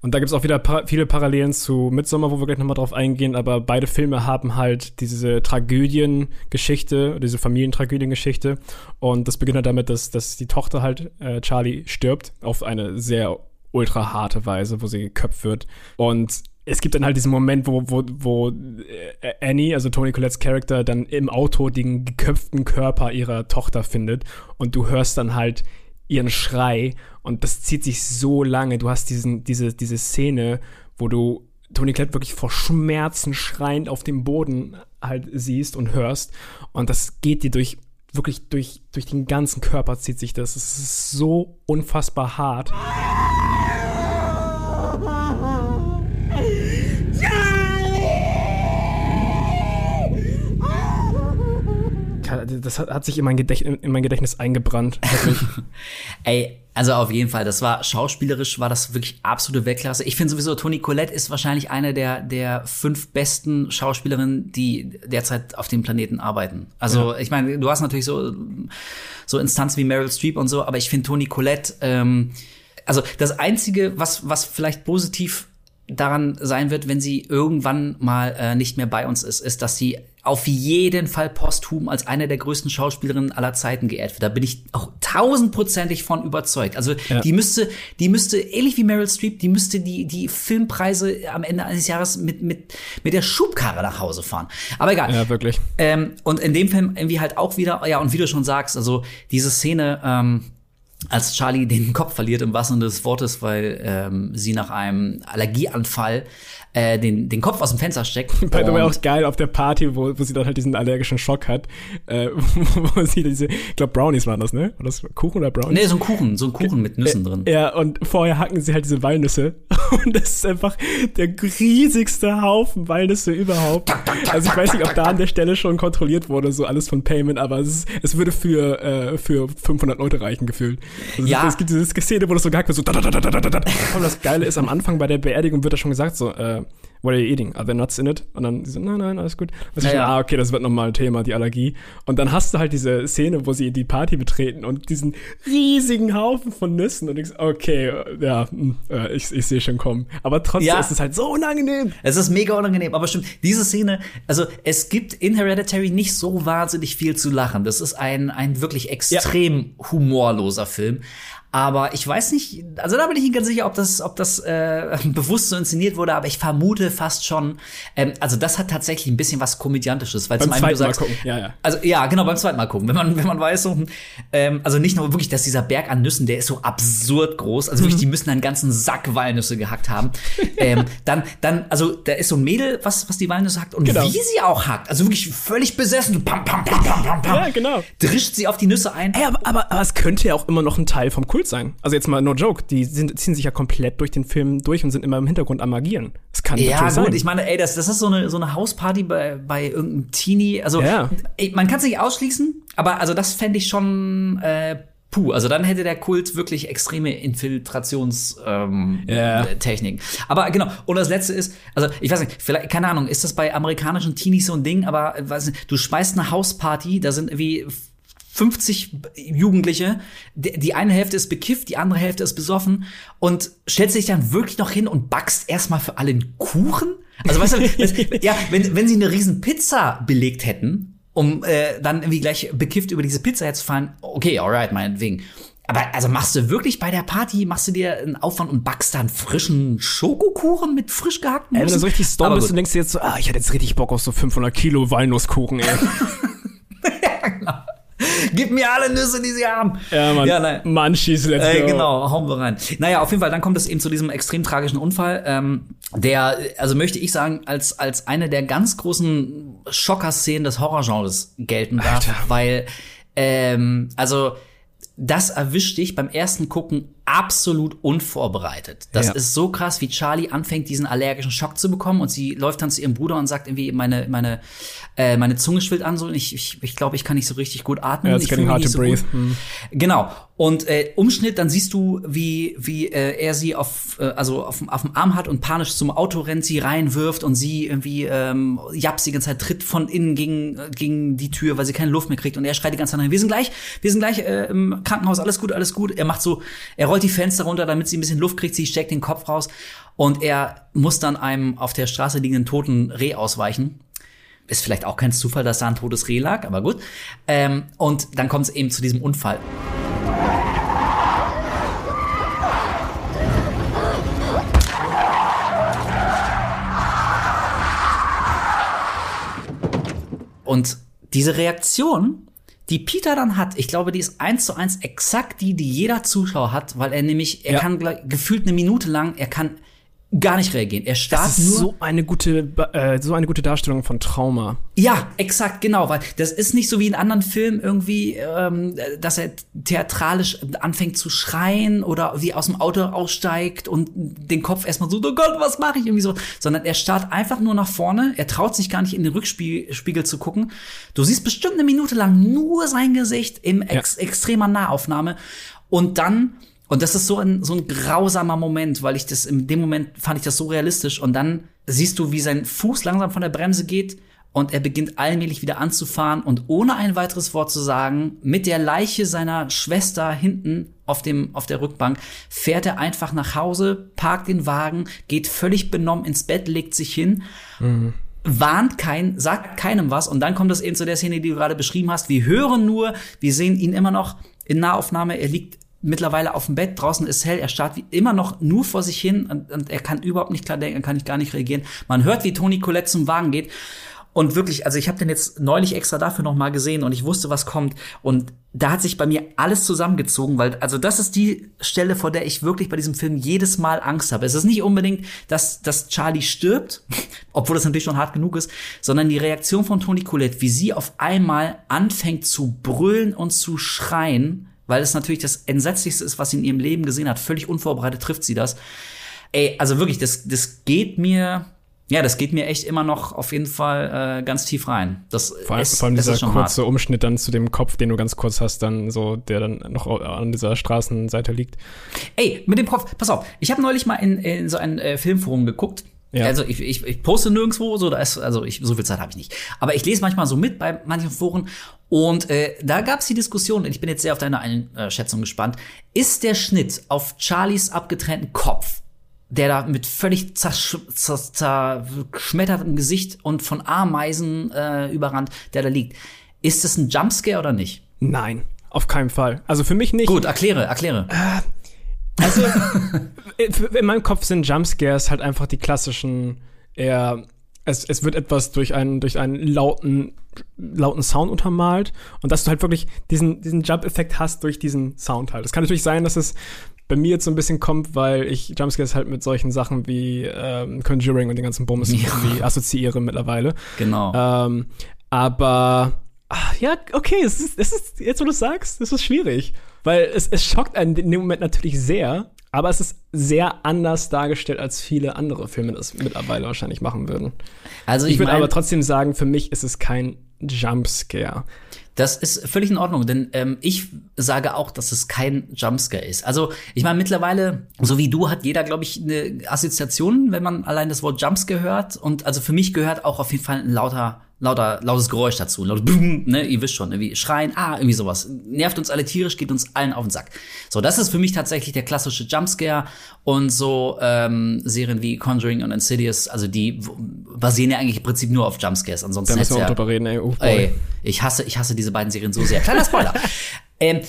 Und da gibt's auch wieder pa viele Parallelen zu Midsommar, wo wir gleich nochmal drauf eingehen, aber beide Filme haben halt diese Tragödiengeschichte, diese Familientragödiengeschichte. Und das beginnt halt damit, dass, dass die Tochter halt, äh, Charlie, stirbt auf eine sehr ultra harte Weise, wo sie geköpft wird. Und es gibt dann halt diesen Moment, wo, wo, wo äh, Annie, also Tony Colettes Charakter, dann im Auto den geköpften Körper ihrer Tochter findet und du hörst dann halt ihren Schrei und das zieht sich so lange. Du hast diesen, diese, diese Szene, wo du Tony Collette wirklich vor Schmerzen schreiend auf dem Boden halt siehst und hörst und das geht dir durch wirklich durch, durch den ganzen Körper zieht sich das. Es ist so unfassbar hart. Das hat, hat sich in mein, Gedächtnis, in mein Gedächtnis eingebrannt. <laughs> Ey, also auf jeden Fall, das war schauspielerisch, war das wirklich absolute Weltklasse. Ich finde sowieso, Toni Collette ist wahrscheinlich eine der, der fünf besten Schauspielerinnen, die derzeit auf dem Planeten arbeiten. Also ich meine, du hast natürlich so, so Instanzen wie Meryl Streep und so, aber ich finde Toni Collette, ähm, also das Einzige, was, was vielleicht positiv daran sein wird, wenn sie irgendwann mal äh, nicht mehr bei uns ist, ist, dass sie auf jeden Fall posthum als eine der größten Schauspielerinnen aller Zeiten geehrt wird. Da bin ich auch tausendprozentig von überzeugt. Also Ja. die müsste, die müsste, ähnlich wie Meryl Streep, die müsste die, die Filmpreise am Ende eines Jahres mit, mit, mit der Schubkarre nach Hause fahren. Aber egal. Ja, wirklich. Ähm, und in dem Film irgendwie halt auch wieder, ja, und wie du schon sagst, also diese Szene, ähm, als Charlie den Kopf verliert im wahrsten Sinne des Wortes, weil ähm, sie nach einem Allergieanfall äh, den, den Kopf aus dem Fenster steckt. <laughs> By the way, auch geil auf der Party, wo, wo sie dann halt diesen allergischen Schock hat, äh, <laughs> wo sie diese, ich glaube Brownies waren das, ne? Oder das Kuchen oder Brownies? Nee, so ein Kuchen, so ein Kuchen mit Nüssen drin. Ja, und vorher hacken sie halt diese Walnüsse. <laughs> Und das ist einfach der riesigste Haufen Walnüsse überhaupt. Also ich weiß nicht, ob da an der Stelle schon kontrolliert wurde, so alles von Payment, aber es, ist, es würde für, äh, für 500 Leute reichen, gefühlt. Also Ja. Es gibt diese Szene, wo das so gehackt wird, so da, da, da, da, da, da, da. Und das Geile ist, am Anfang bei der Beerdigung wird da schon gesagt, so, äh, what are you eating? Are there nuts in it? Und dann die so, nein, nein, alles gut. Und Ja, schon, ja. ah, okay, das wird nochmal ein Thema, die Allergie. Und dann hast du halt diese Szene, wo sie die Party betreten und diesen riesigen Haufen von Nüssen und denkst, okay, äh, ja, hm, äh, ich, ich sehe schon kommen. Aber trotzdem Ja. ist es halt so unangenehm. Es ist mega unangenehm, aber stimmt, diese Szene, also es gibt in Hereditary nicht so wahnsinnig viel zu lachen. Das ist ein, ein wirklich extrem humorloser Film. Aber ich weiß nicht, also da bin ich nicht ganz sicher, ob das, ob das äh, <laughs> bewusst so inszeniert wurde, aber ich vermute fast schon, ähm, also das hat tatsächlich ein bisschen was Komödiantisches, weil Beim zum einen, du Mal sagst, gucken, ja, ja. Also ja, genau, beim zweiten Mal gucken. Wenn man, wenn man weiß, so, ähm, also nicht nur wirklich, dass dieser Berg an Nüssen, der ist so absurd groß. Also wirklich, die müssen einen ganzen Sack Walnüsse gehackt haben. ähm, <laughs> dann, dann, also da ist so ein Mädel, was, was die Walnüsse hackt und Genau. wie sie auch hackt. Also wirklich völlig besessen. Pam, pam, pam, pam, pam, pam. Ja, genau. Drischt sie auf die Nüsse ein. Ey, aber, aber, aber es könnte ja auch immer noch ein Teil vom Kult sein. Also jetzt mal no joke, die sind, ziehen sich ja komplett durch den Film durch und sind immer im Hintergrund am Agieren. Das kann Ja, natürlich gut, sein. ich meine, ey, das, das ist so eine, so eine Hausparty bei, bei irgendeinem Teenie. Also, Ja. ey, man kann es nicht ausschließen, aber also das fände ich schon äh, puh. Also dann hätte der Kult wirklich extreme Infiltrationstechniken. Ähm, äh, Techniken. Aber genau, und das letzte ist, also ich weiß nicht, vielleicht, keine Ahnung, ist das bei amerikanischen Teenies so ein Ding, aber äh, weiß nicht, du schmeißt eine Hausparty, da sind irgendwie 50 Jugendliche, die eine Hälfte ist bekifft, die andere Hälfte ist besoffen und stellst dich dann wirklich noch hin und backst erstmal für alle einen Kuchen? Also weißt du, <laughs> ja, wenn, wenn sie eine riesen Pizza belegt hätten, um äh, dann irgendwie gleich bekifft über diese Pizza herzufahren, okay, alright, meinetwegen. Aber also machst du wirklich bei der Party, machst du dir einen Aufwand und backst da einen frischen Schokokuchen mit frisch gehackten Ey, wenn du Nüssen? so richtig storm bist und denkst dir jetzt so, ah, ich hätte jetzt richtig Bock auf so 500 Kilo Walnusskuchen, ey. <laughs> <laughs> Gib mir alle Nüsse, die sie haben. ja, Mann. Ja, nein. Munchies, let's Äh, go. genau, hauen wir rein. Naja, auf jeden Fall, dann kommt es eben zu diesem extrem tragischen Unfall, ähm, der, also möchte ich sagen, als, als eine der ganz großen Schocker-Szenen des Horrorgenres gelten darf, Alter. weil, ähm, also, das erwischt dich beim ersten Gucken absolut unvorbereitet. Das Ja. ist so krass, wie Charlie anfängt, diesen allergischen Schock zu bekommen und sie läuft dann zu ihrem Bruder und sagt irgendwie, meine, meine, äh, meine Zunge schwillt an so und ich, ich, ich glaube, ich kann nicht so richtig gut atmen. Ja, it's ich getting hard to so breathe. gut. Genau. Und äh, Umschnitt, dann siehst du, wie, wie äh, er sie auf, äh, also auf, dem- auf dem Arm hat und panisch zum Auto rennt, sie reinwirft und sie irgendwie ähm, japs die ganze Zeit tritt von innen gegen, äh, gegen die Tür, weil sie keine Luft mehr kriegt. Und er schreit die ganze Zeit rein, wir sind gleich, wir sind gleich äh, im Krankenhaus, alles gut, alles gut. Er macht so, er rollt die Fenster runter, damit sie ein bisschen Luft kriegt, sie steckt den Kopf raus und er muss dann einem auf der Straße liegenden toten Reh ausweichen. Ist vielleicht auch kein Zufall, dass da ein totes Reh lag, aber gut. Ähm, und dann kommt es eben zu diesem Unfall. Und diese Reaktion, die Peter dann hat, ich glaube, die ist eins zu eins exakt die, die jeder Zuschauer hat, weil er nämlich, er Ja. kann gefühlt eine Minute lang, er kann gar nicht reagieren. Er starrt Das ist nur. so eine gute, äh, so eine gute Darstellung von Trauma. Ja, exakt, genau, weil das ist nicht so wie in anderen Filmen irgendwie, ähm, dass er theatralisch anfängt zu schreien oder wie aus dem Auto aussteigt und den Kopf erstmal so, oh Gott, was mache ich irgendwie so, sondern er starrt einfach nur nach vorne, er traut sich gar nicht in den Rückspiegel Spiegel zu gucken. Du siehst bestimmt eine Minute lang nur sein Gesicht in ex extremer Nahaufnahme und dann und das ist so ein, so ein grausamer Moment, weil ich das in dem Moment fand ich das so realistisch. Und dann siehst du, wie sein Fuß langsam von der Bremse geht und er beginnt allmählich wieder anzufahren und ohne ein weiteres Wort zu sagen, mit der Leiche seiner Schwester hinten auf dem, auf der Rückbank, fährt er einfach nach Hause, parkt den Wagen, geht völlig benommen ins Bett, legt sich hin warnt kein, sagt keinem was und dann kommt das eben zu der Szene, die du gerade beschrieben hast. Wir hören nur, wir sehen ihn immer noch in Nahaufnahme, er liegt mittlerweile auf dem Bett, draußen ist hell, er starrt wie immer noch nur vor sich hin und, und er kann überhaupt nicht klar denken, er kann nicht gar nicht reagieren. Man hört, wie Toni Colette zum Wagen geht und wirklich, also ich habe den jetzt neulich extra dafür noch mal gesehen und ich wusste, was kommt. Und da hat sich bei mir alles zusammengezogen, weil also das ist die Stelle, vor der ich wirklich bei diesem Film jedes Mal Angst habe. Es ist nicht unbedingt, dass, dass Charlie stirbt, <laughs> obwohl das natürlich schon hart genug ist, sondern die Reaktion von Toni Colette, wie sie auf einmal anfängt zu brüllen und zu schreien, weil es natürlich das Entsetzlichste ist, was sie in ihrem Leben gesehen hat. Völlig unvorbereitet trifft sie das. Ey, also wirklich, das, das geht mir ja, das geht mir echt immer noch auf jeden Fall äh, ganz tief rein. Das vor, allem, ist, vor allem dieser kurze hart. Umschnitt dann zu dem Kopf, den du ganz kurz hast, dann so, der dann noch an dieser Straßenseite liegt. Ey, mit dem Kopf, pass auf, ich habe neulich mal in, in so ein äh, Filmforum geguckt. Ja. Also ich, ich, ich poste nirgendwo, so da ist, also ich, so viel Zeit habe ich nicht. Aber ich lese manchmal so mit bei manchen Foren und äh, da gab es die Diskussion, und ich bin jetzt sehr auf deine Einschätzung gespannt. Ist der Schnitt auf Charlies abgetrennten Kopf der da mit völlig zerschmettertem Gesicht und von Ameisen äh, überrannt, der da liegt. Ist das ein Jumpscare oder nicht? Nein, auf keinen Fall. Also für mich nicht. Gut, erkläre, erkläre. Äh, also <laughs> in meinem Kopf sind Jumpscares halt einfach die klassischen eher es, es wird etwas durch einen, durch einen lauten, lauten Sound untermalt und dass du halt wirklich diesen, diesen Jump-Effekt hast durch diesen Sound halt. Es kann natürlich sein, dass es bei mir jetzt so ein bisschen kommt, weil ich Jumpscares halt mit solchen Sachen wie ähm, Conjuring und den ganzen Bums ja. irgendwie assoziiere mittlerweile. Genau. Ähm, aber ach, ja, okay, es ist, es ist, jetzt wo du sagst, es ist schwierig. Weil es, es schockt einen in dem Moment natürlich sehr, aber es ist sehr anders dargestellt, als viele andere Filme das mittlerweile wahrscheinlich machen würden. Also ich, ich würde aber trotzdem sagen, für mich ist es kein Jumpscare. Das ist völlig in Ordnung, denn ähm, ich sage auch, dass es kein Jumpscare ist. Also ich meine, mittlerweile, so wie du, hat jeder, glaube ich, eine Assoziation, wenn man allein das Wort Jumpscare hört. Und also für mich gehört auch auf jeden Fall ein lauter lauter, lautes Geräusch dazu. Laut, ne, ihr wisst schon, irgendwie schreien, ah, irgendwie sowas. Nervt uns alle tierisch, geht uns allen auf den Sack. So, das ist für mich tatsächlich der klassische Jumpscare. Und so ähm, Serien wie Conjuring und Insidious, also die basieren ja eigentlich im Prinzip nur auf Jumpscares. Ansonsten da müssen wir ja, drüber reden, ey. Oh, ey. Ich hasse, ich hasse diese beiden Serien so sehr. Kleiner Spoiler. <laughs> ähm,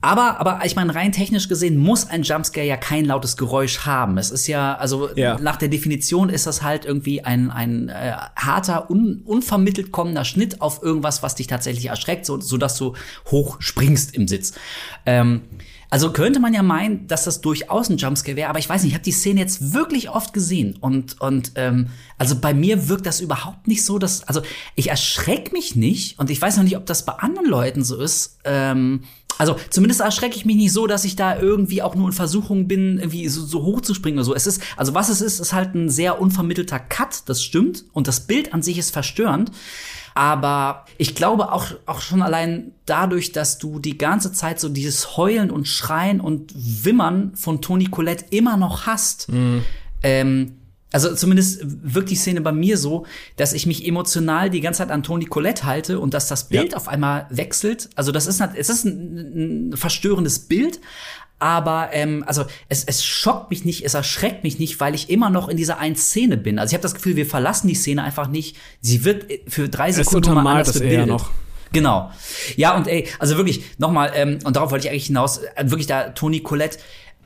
aber, aber ich meine, rein technisch gesehen muss ein Jumpscare ja kein lautes Geräusch haben. Es ist ja, also ja. nach der Definition ist das halt irgendwie ein, ein äh, harter, un, unvermittelt kommender Schnitt auf irgendwas, was dich tatsächlich erschreckt, so, so dass du hoch springst im Sitz. Ähm, also könnte man ja meinen, dass das durchaus ein Jumpscare wäre, aber ich weiß nicht, ich habe die Szene jetzt wirklich oft gesehen und und ähm, also bei mir wirkt das überhaupt nicht so, dass also ich erschreck mich nicht und ich weiß noch nicht, ob das bei anderen Leuten so ist. Ähm, also zumindest erschrecke ich mich nicht so, dass ich da irgendwie auch nur in Versuchung bin, irgendwie so, so hoch zu springen oder so. Es ist, also was es ist, ist halt ein sehr unvermittelter Cut, das stimmt. Und das Bild an sich ist verstörend. Aber ich glaube auch, auch schon allein dadurch, dass du die ganze Zeit so dieses Heulen und Schreien und Wimmern von Toni Colette immer noch hast, mhm. ähm, also zumindest wirkt die Szene bei mir so, dass ich mich emotional die ganze Zeit an Toni Colette halte und dass das Bild ja. auf einmal wechselt. Also das ist, es ist ein, ein verstörendes Bild, aber ähm, also es, es schockt mich nicht, es erschreckt mich nicht, weil ich immer noch in dieser einen Szene bin. Also ich habe das Gefühl, wir verlassen die Szene einfach nicht. Sie wird für drei Sekunden mal anders das bebildet. noch. Genau. Ja, und ey, also wirklich, nochmal, ähm, und darauf wollte ich eigentlich hinaus, äh, wirklich da Toni Colette,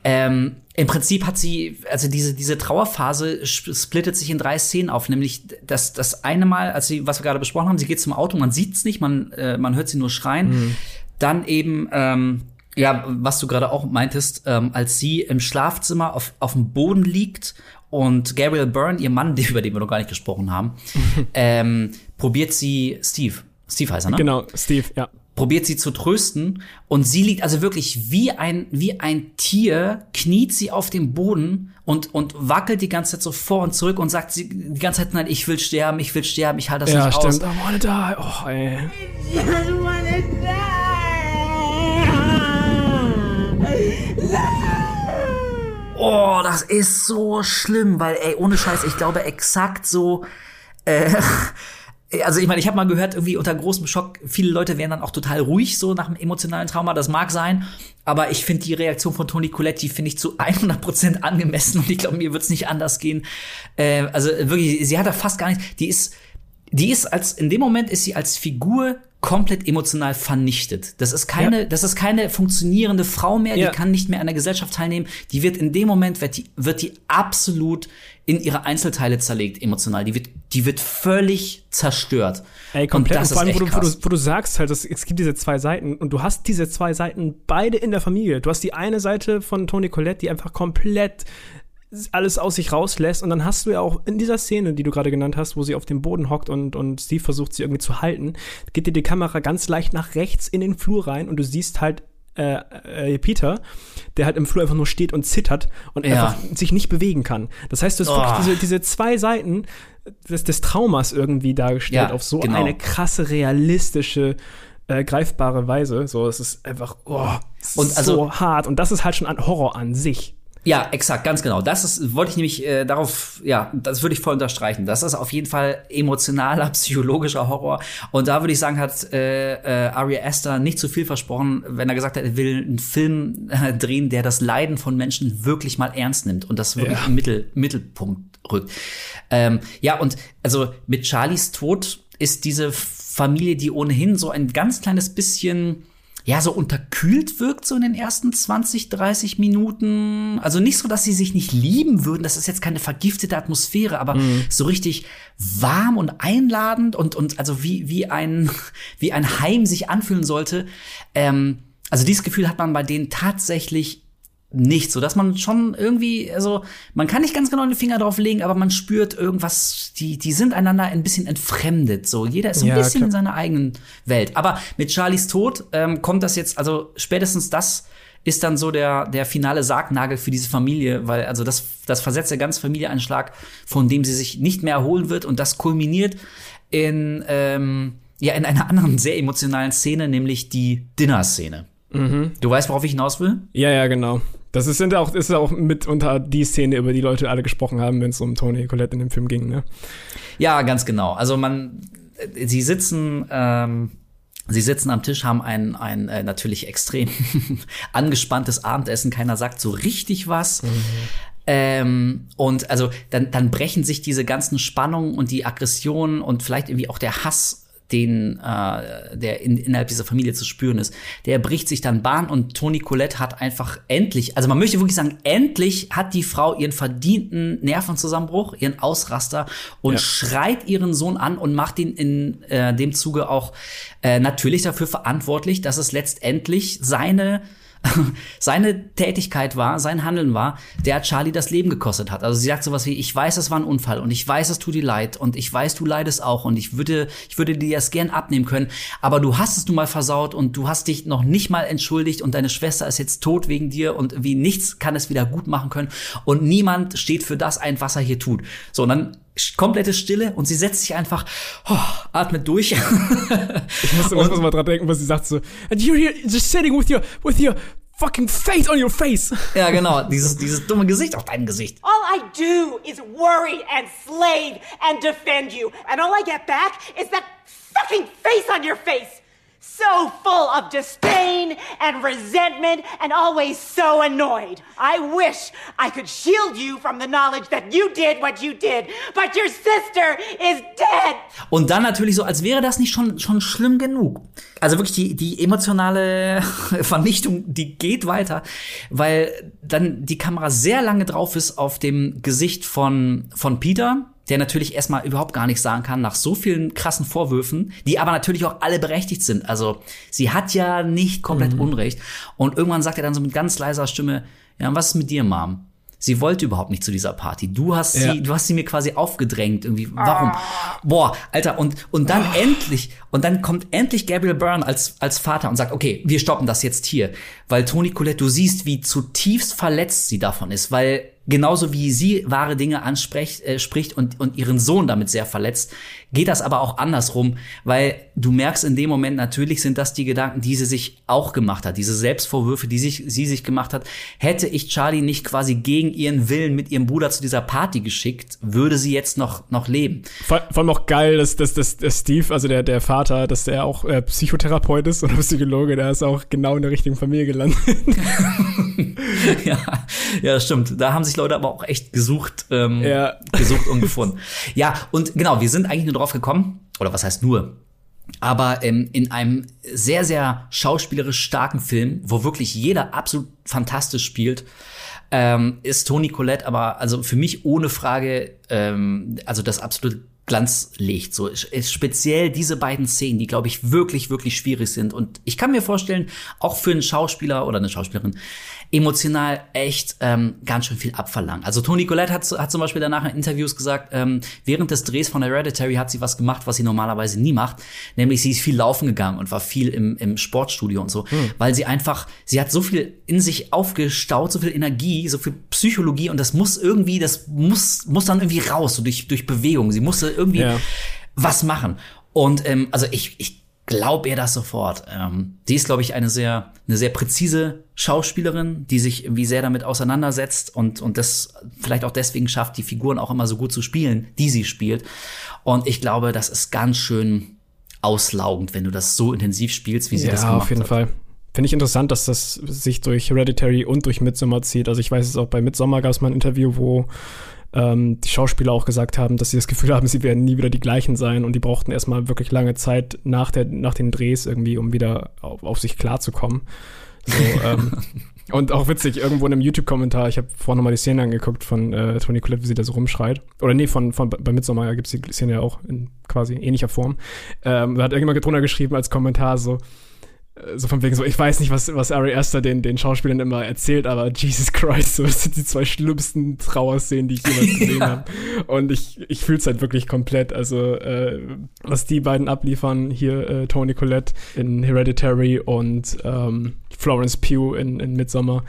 ähm, im Prinzip hat sie, also diese, diese Trauerphase splittet sich in drei Szenen auf, nämlich das, das eine Mal, als sie, was wir gerade besprochen haben, sie geht zum Auto, man sieht's nicht, man, äh, man hört sie nur schreien. Mhm. Dann eben, ähm, ja, was du gerade auch meintest, ähm, als sie im Schlafzimmer auf, auf dem Boden liegt und Gabriel Byrne, ihr Mann, <laughs> über den wir noch gar nicht gesprochen haben, <laughs> ähm, probiert sie Steve. Steve heißt er, ne? Genau, Steve, ja probiert sie zu trösten und sie liegt also wirklich wie ein wie ein Tier kniet sie auf dem Boden und und wackelt die ganze Zeit so vor und zurück und sagt sie die ganze Zeit nein ich will sterben ich will sterben ich halte das ja, nicht stimmt. aus I wanna die oh ey I wanna die oh das ist so schlimm weil ey ohne Scheiß ich glaube exakt so äh, <laughs> also ich meine, ich habe mal gehört, irgendwie unter großem Schock, viele Leute wären dann auch total ruhig so nach einem emotionalen Trauma. Das mag sein, aber ich finde die Reaktion von Toni Coletti finde ich zu 100% angemessen und ich glaube, mir wird's nicht anders gehen. Äh, also wirklich, sie hat da fast gar nichts. Die ist die ist als, in dem Moment ist sie als Figur komplett emotional vernichtet. Das ist keine, ja. das ist keine funktionierende Frau mehr, ja. die kann nicht mehr an der Gesellschaft teilnehmen. Die wird in dem Moment, wird die, wird die absolut in ihre Einzelteile zerlegt, emotional. Die wird, die wird völlig zerstört. Ey, komplett. Und, und vor allem, wo du, wo, du, wo du sagst halt, dass, es gibt diese zwei Seiten und du hast diese zwei Seiten beide in der Familie. Du hast die eine Seite von Toni Collette, die einfach komplett alles aus sich rauslässt. Und dann hast du ja auch in dieser Szene, die du gerade genannt hast, wo sie auf dem Boden hockt und, und Steve versucht, sie irgendwie zu halten, geht dir die Kamera ganz leicht nach rechts in den Flur rein und du siehst halt äh, äh, Peter, der halt im Flur einfach nur steht und zittert und ja. einfach sich nicht bewegen kann. Das heißt, du hast oh. wirklich diese, diese zwei Seiten des, des Traumas irgendwie dargestellt ja, auf so genau. eine krasse, realistische äh, greifbare Weise. So, es ist einfach, oh, und also, so hart. Und das ist halt schon ein Horror an sich. Ja, exakt, ganz genau. Das ist, wollte ich nämlich äh, darauf, ja, das würde ich voll unterstreichen. Das ist auf jeden Fall emotionaler, <laughs> psychologischer Horror. Und da würde ich sagen, hat äh, äh, Ari Aster nicht zu viel versprochen, wenn er gesagt hat, er will einen Film äh, drehen, der das Leiden von Menschen wirklich mal ernst nimmt und das wirklich ja. im Mittel, Mittelpunkt rückt. Ähm, ja, und also mit Charlies Tod ist diese Familie, die ohnehin so ein ganz kleines bisschen ja, so unterkühlt wirkt so in den ersten 20, 30 Minuten. Also nicht so, dass sie sich nicht lieben würden. Das ist jetzt keine vergiftete Atmosphäre, aber mhm. so richtig warm und einladend und, und also wie, wie ein, <laughs> wie ein Heim sich anfühlen sollte. Ähm, also dieses Gefühl hat man bei denen tatsächlich nicht, so dass man schon irgendwie, also man kann nicht ganz genau den Finger drauf legen, aber man spürt irgendwas, die, die sind einander ein bisschen entfremdet. So, jeder ist so ein ja, bisschen klar. in seiner eigenen Welt. Aber mit Charlies Tod ähm, kommt das jetzt, also spätestens das ist dann so der, der finale Sargnagel für diese Familie, weil also das, das versetzt der ganze Familie einen Schlag, von dem sie sich nicht mehr erholen wird und das kulminiert in, ähm, ja, in einer anderen sehr emotionalen Szene, nämlich die Dinner-Szene. Mhm. Du weißt, worauf ich hinaus will? Ja, ja, genau. Das ist, sind auch, ist auch mitunter die Szene, über die Leute alle gesprochen haben, wenn es um Tony Colette in dem Film ging, ne? Ja, ganz genau. Also man, sie sitzen, ähm, sie sitzen am Tisch, haben ein, ein äh, natürlich extrem <laughs> angespanntes Abendessen. Keiner sagt so richtig was. Mhm. Ähm, und also dann, dann brechen sich diese ganzen Spannungen und die Aggressionen und vielleicht irgendwie auch der Hass den, äh, der in, innerhalb dieser Familie zu spüren ist, der bricht sich dann Bahn und Toni Colette hat einfach endlich, also man möchte wirklich sagen, endlich hat die Frau ihren verdienten Nervenzusammenbruch, ihren Ausraster und ja. schreit ihren Sohn an und macht ihn in äh, dem Zuge auch äh, natürlich dafür verantwortlich, dass es letztendlich seine <laughs> seine Tätigkeit war, sein Handeln war, der Charlie das Leben gekostet hat. Also sie sagt sowas wie, ich weiß, es war ein Unfall und ich weiß, es tut dir leid und ich weiß, du leidest auch und ich würde, ich würde dir das gern abnehmen können, aber du hast es nun mal versaut und du hast dich noch nicht mal entschuldigt und deine Schwester ist jetzt tot wegen dir und wie nichts kann es wieder gut machen können und niemand steht für das ein, was er hier tut. So, und dann komplette Stille und sie setzt sich einfach, oh, atmet durch. <laughs> ich muss mal dran denken, was sie sagt so, and you're here just sitting with your, with your fucking face on your face. Ja, genau, dieses, dieses dumme Gesicht auf deinem Gesicht. All I do is worry and slave and defend you, and all I get back is that fucking face on your face. So full of disdain and resentment and always so annoyed. I wish I could shield you from the knowledge that you did what you did, but your sister is dead. Und dann natürlich so, als wäre das nicht schon, schon schlimm genug. Also wirklich die, die emotionale <laughs> Vernichtung, die geht weiter, weil dann die Kamera sehr lange drauf ist auf dem Gesicht von, von Peter der natürlich erstmal überhaupt gar nichts sagen kann nach so vielen krassen Vorwürfen, die aber natürlich auch alle berechtigt sind. Also sie hat ja nicht komplett mhm. Unrecht. Und irgendwann sagt er dann so mit ganz leiser Stimme, ja, was ist mit dir, Mom? Sie wollte überhaupt nicht zu dieser Party. Du hast ja. sie, du hast sie mir quasi aufgedrängt irgendwie. Warum? Ah. Boah, Alter, und, und dann ah. endlich, und dann kommt endlich Gabriel Byrne als, als Vater und sagt, okay, wir stoppen das jetzt hier. Weil Toni Colette, du siehst, wie zutiefst verletzt sie davon ist, weil genauso wie sie wahre Dinge anspricht äh, spricht und, und ihren Sohn damit sehr verletzt, geht das aber auch andersrum, weil du merkst in dem Moment natürlich sind das die Gedanken, die sie sich auch gemacht hat, diese Selbstvorwürfe, die sich, sie sich gemacht hat. Hätte ich Charlie nicht quasi gegen ihren Willen mit ihrem Bruder zu dieser Party geschickt, würde sie jetzt noch, noch leben. Vor, vor allem auch geil, dass, dass, dass, dass Steve, also der, der Vater, dass der auch äh, Psychotherapeut ist oder <laughs> Psychologe, der ist auch genau in der richtigen Familie gelandet. <laughs> ja, ja, stimmt. Da haben sich Leute aber auch echt gesucht, ähm, Ja. gesucht und gefunden. Ja, und genau, wir sind eigentlich nur drauf gekommen, oder was heißt nur? Aber ähm, in einem sehr, sehr schauspielerisch starken Film, wo wirklich jeder absolut fantastisch spielt, ähm, ist Toni Collette aber also für mich ohne Frage ähm, also das absolute Glanzlicht. So speziell diese beiden Szenen, die glaube ich wirklich wirklich schwierig sind. Und ich kann mir vorstellen, auch für einen Schauspieler oder eine Schauspielerin emotional echt ähm, ganz schön viel abverlangen. Also Toni Collette hat, hat zum Beispiel danach in Interviews gesagt, ähm, während des Drehs von Hereditary hat sie was gemacht, was sie normalerweise nie macht, nämlich sie ist viel laufen gegangen und war viel im, im Sportstudio und so, weil sie einfach, sie hat so viel in sich aufgestaut, so viel Energie, so viel Psychologie und das muss irgendwie, das muss muss dann irgendwie raus, so durch durch Bewegung. Sie musste irgendwie Ja. was machen. Und ähm, also ich, ich glaube ihr das sofort. Ähm, die ist, glaube ich, eine sehr, eine sehr präzise Schauspielerin, die sich irgendwie sehr damit auseinandersetzt und, und das vielleicht auch deswegen schafft, die Figuren auch immer so gut zu spielen, die sie spielt. Und ich glaube, das ist ganz schön auslaugend, wenn du das so intensiv spielst, wie sie das Ja, gemacht auf jeden hat. Fall. Finde ich interessant, dass das sich durch Hereditary und durch Midsommar zieht. Also ich weiß es auch bei Midsommar gab es mal ein Interview, wo ähm, die Schauspieler auch gesagt haben, dass sie das Gefühl haben, sie werden nie wieder die gleichen sein und die brauchten erstmal wirklich lange Zeit nach, der, nach den Drehs irgendwie, um wieder auf, auf sich klarzukommen. So, <laughs> ähm, und auch witzig, irgendwo in einem YouTube-Kommentar, ich habe vorhin nochmal die Szene angeguckt von äh, Toni Collette, wie sie da so rumschreit. Oder nee, von, von bei Midsommar gibt es die Szene ja auch in quasi ähnlicher Form. Ähm, da hat irgendjemand drunter geschrieben als Kommentar so, so von wegen so, ich weiß nicht, was, was Ari Aster den, den Schauspielern immer erzählt, aber Jesus Christ, so, das sind die zwei schlimmsten Trauerszenen, die ich jemals <laughs> gesehen Ja. habe. Und ich, ich fühle es halt wirklich komplett. Also, äh, was die beiden abliefern, hier äh, Tony Collette in Hereditary und ähm, Florence Pugh in, in Midsommar,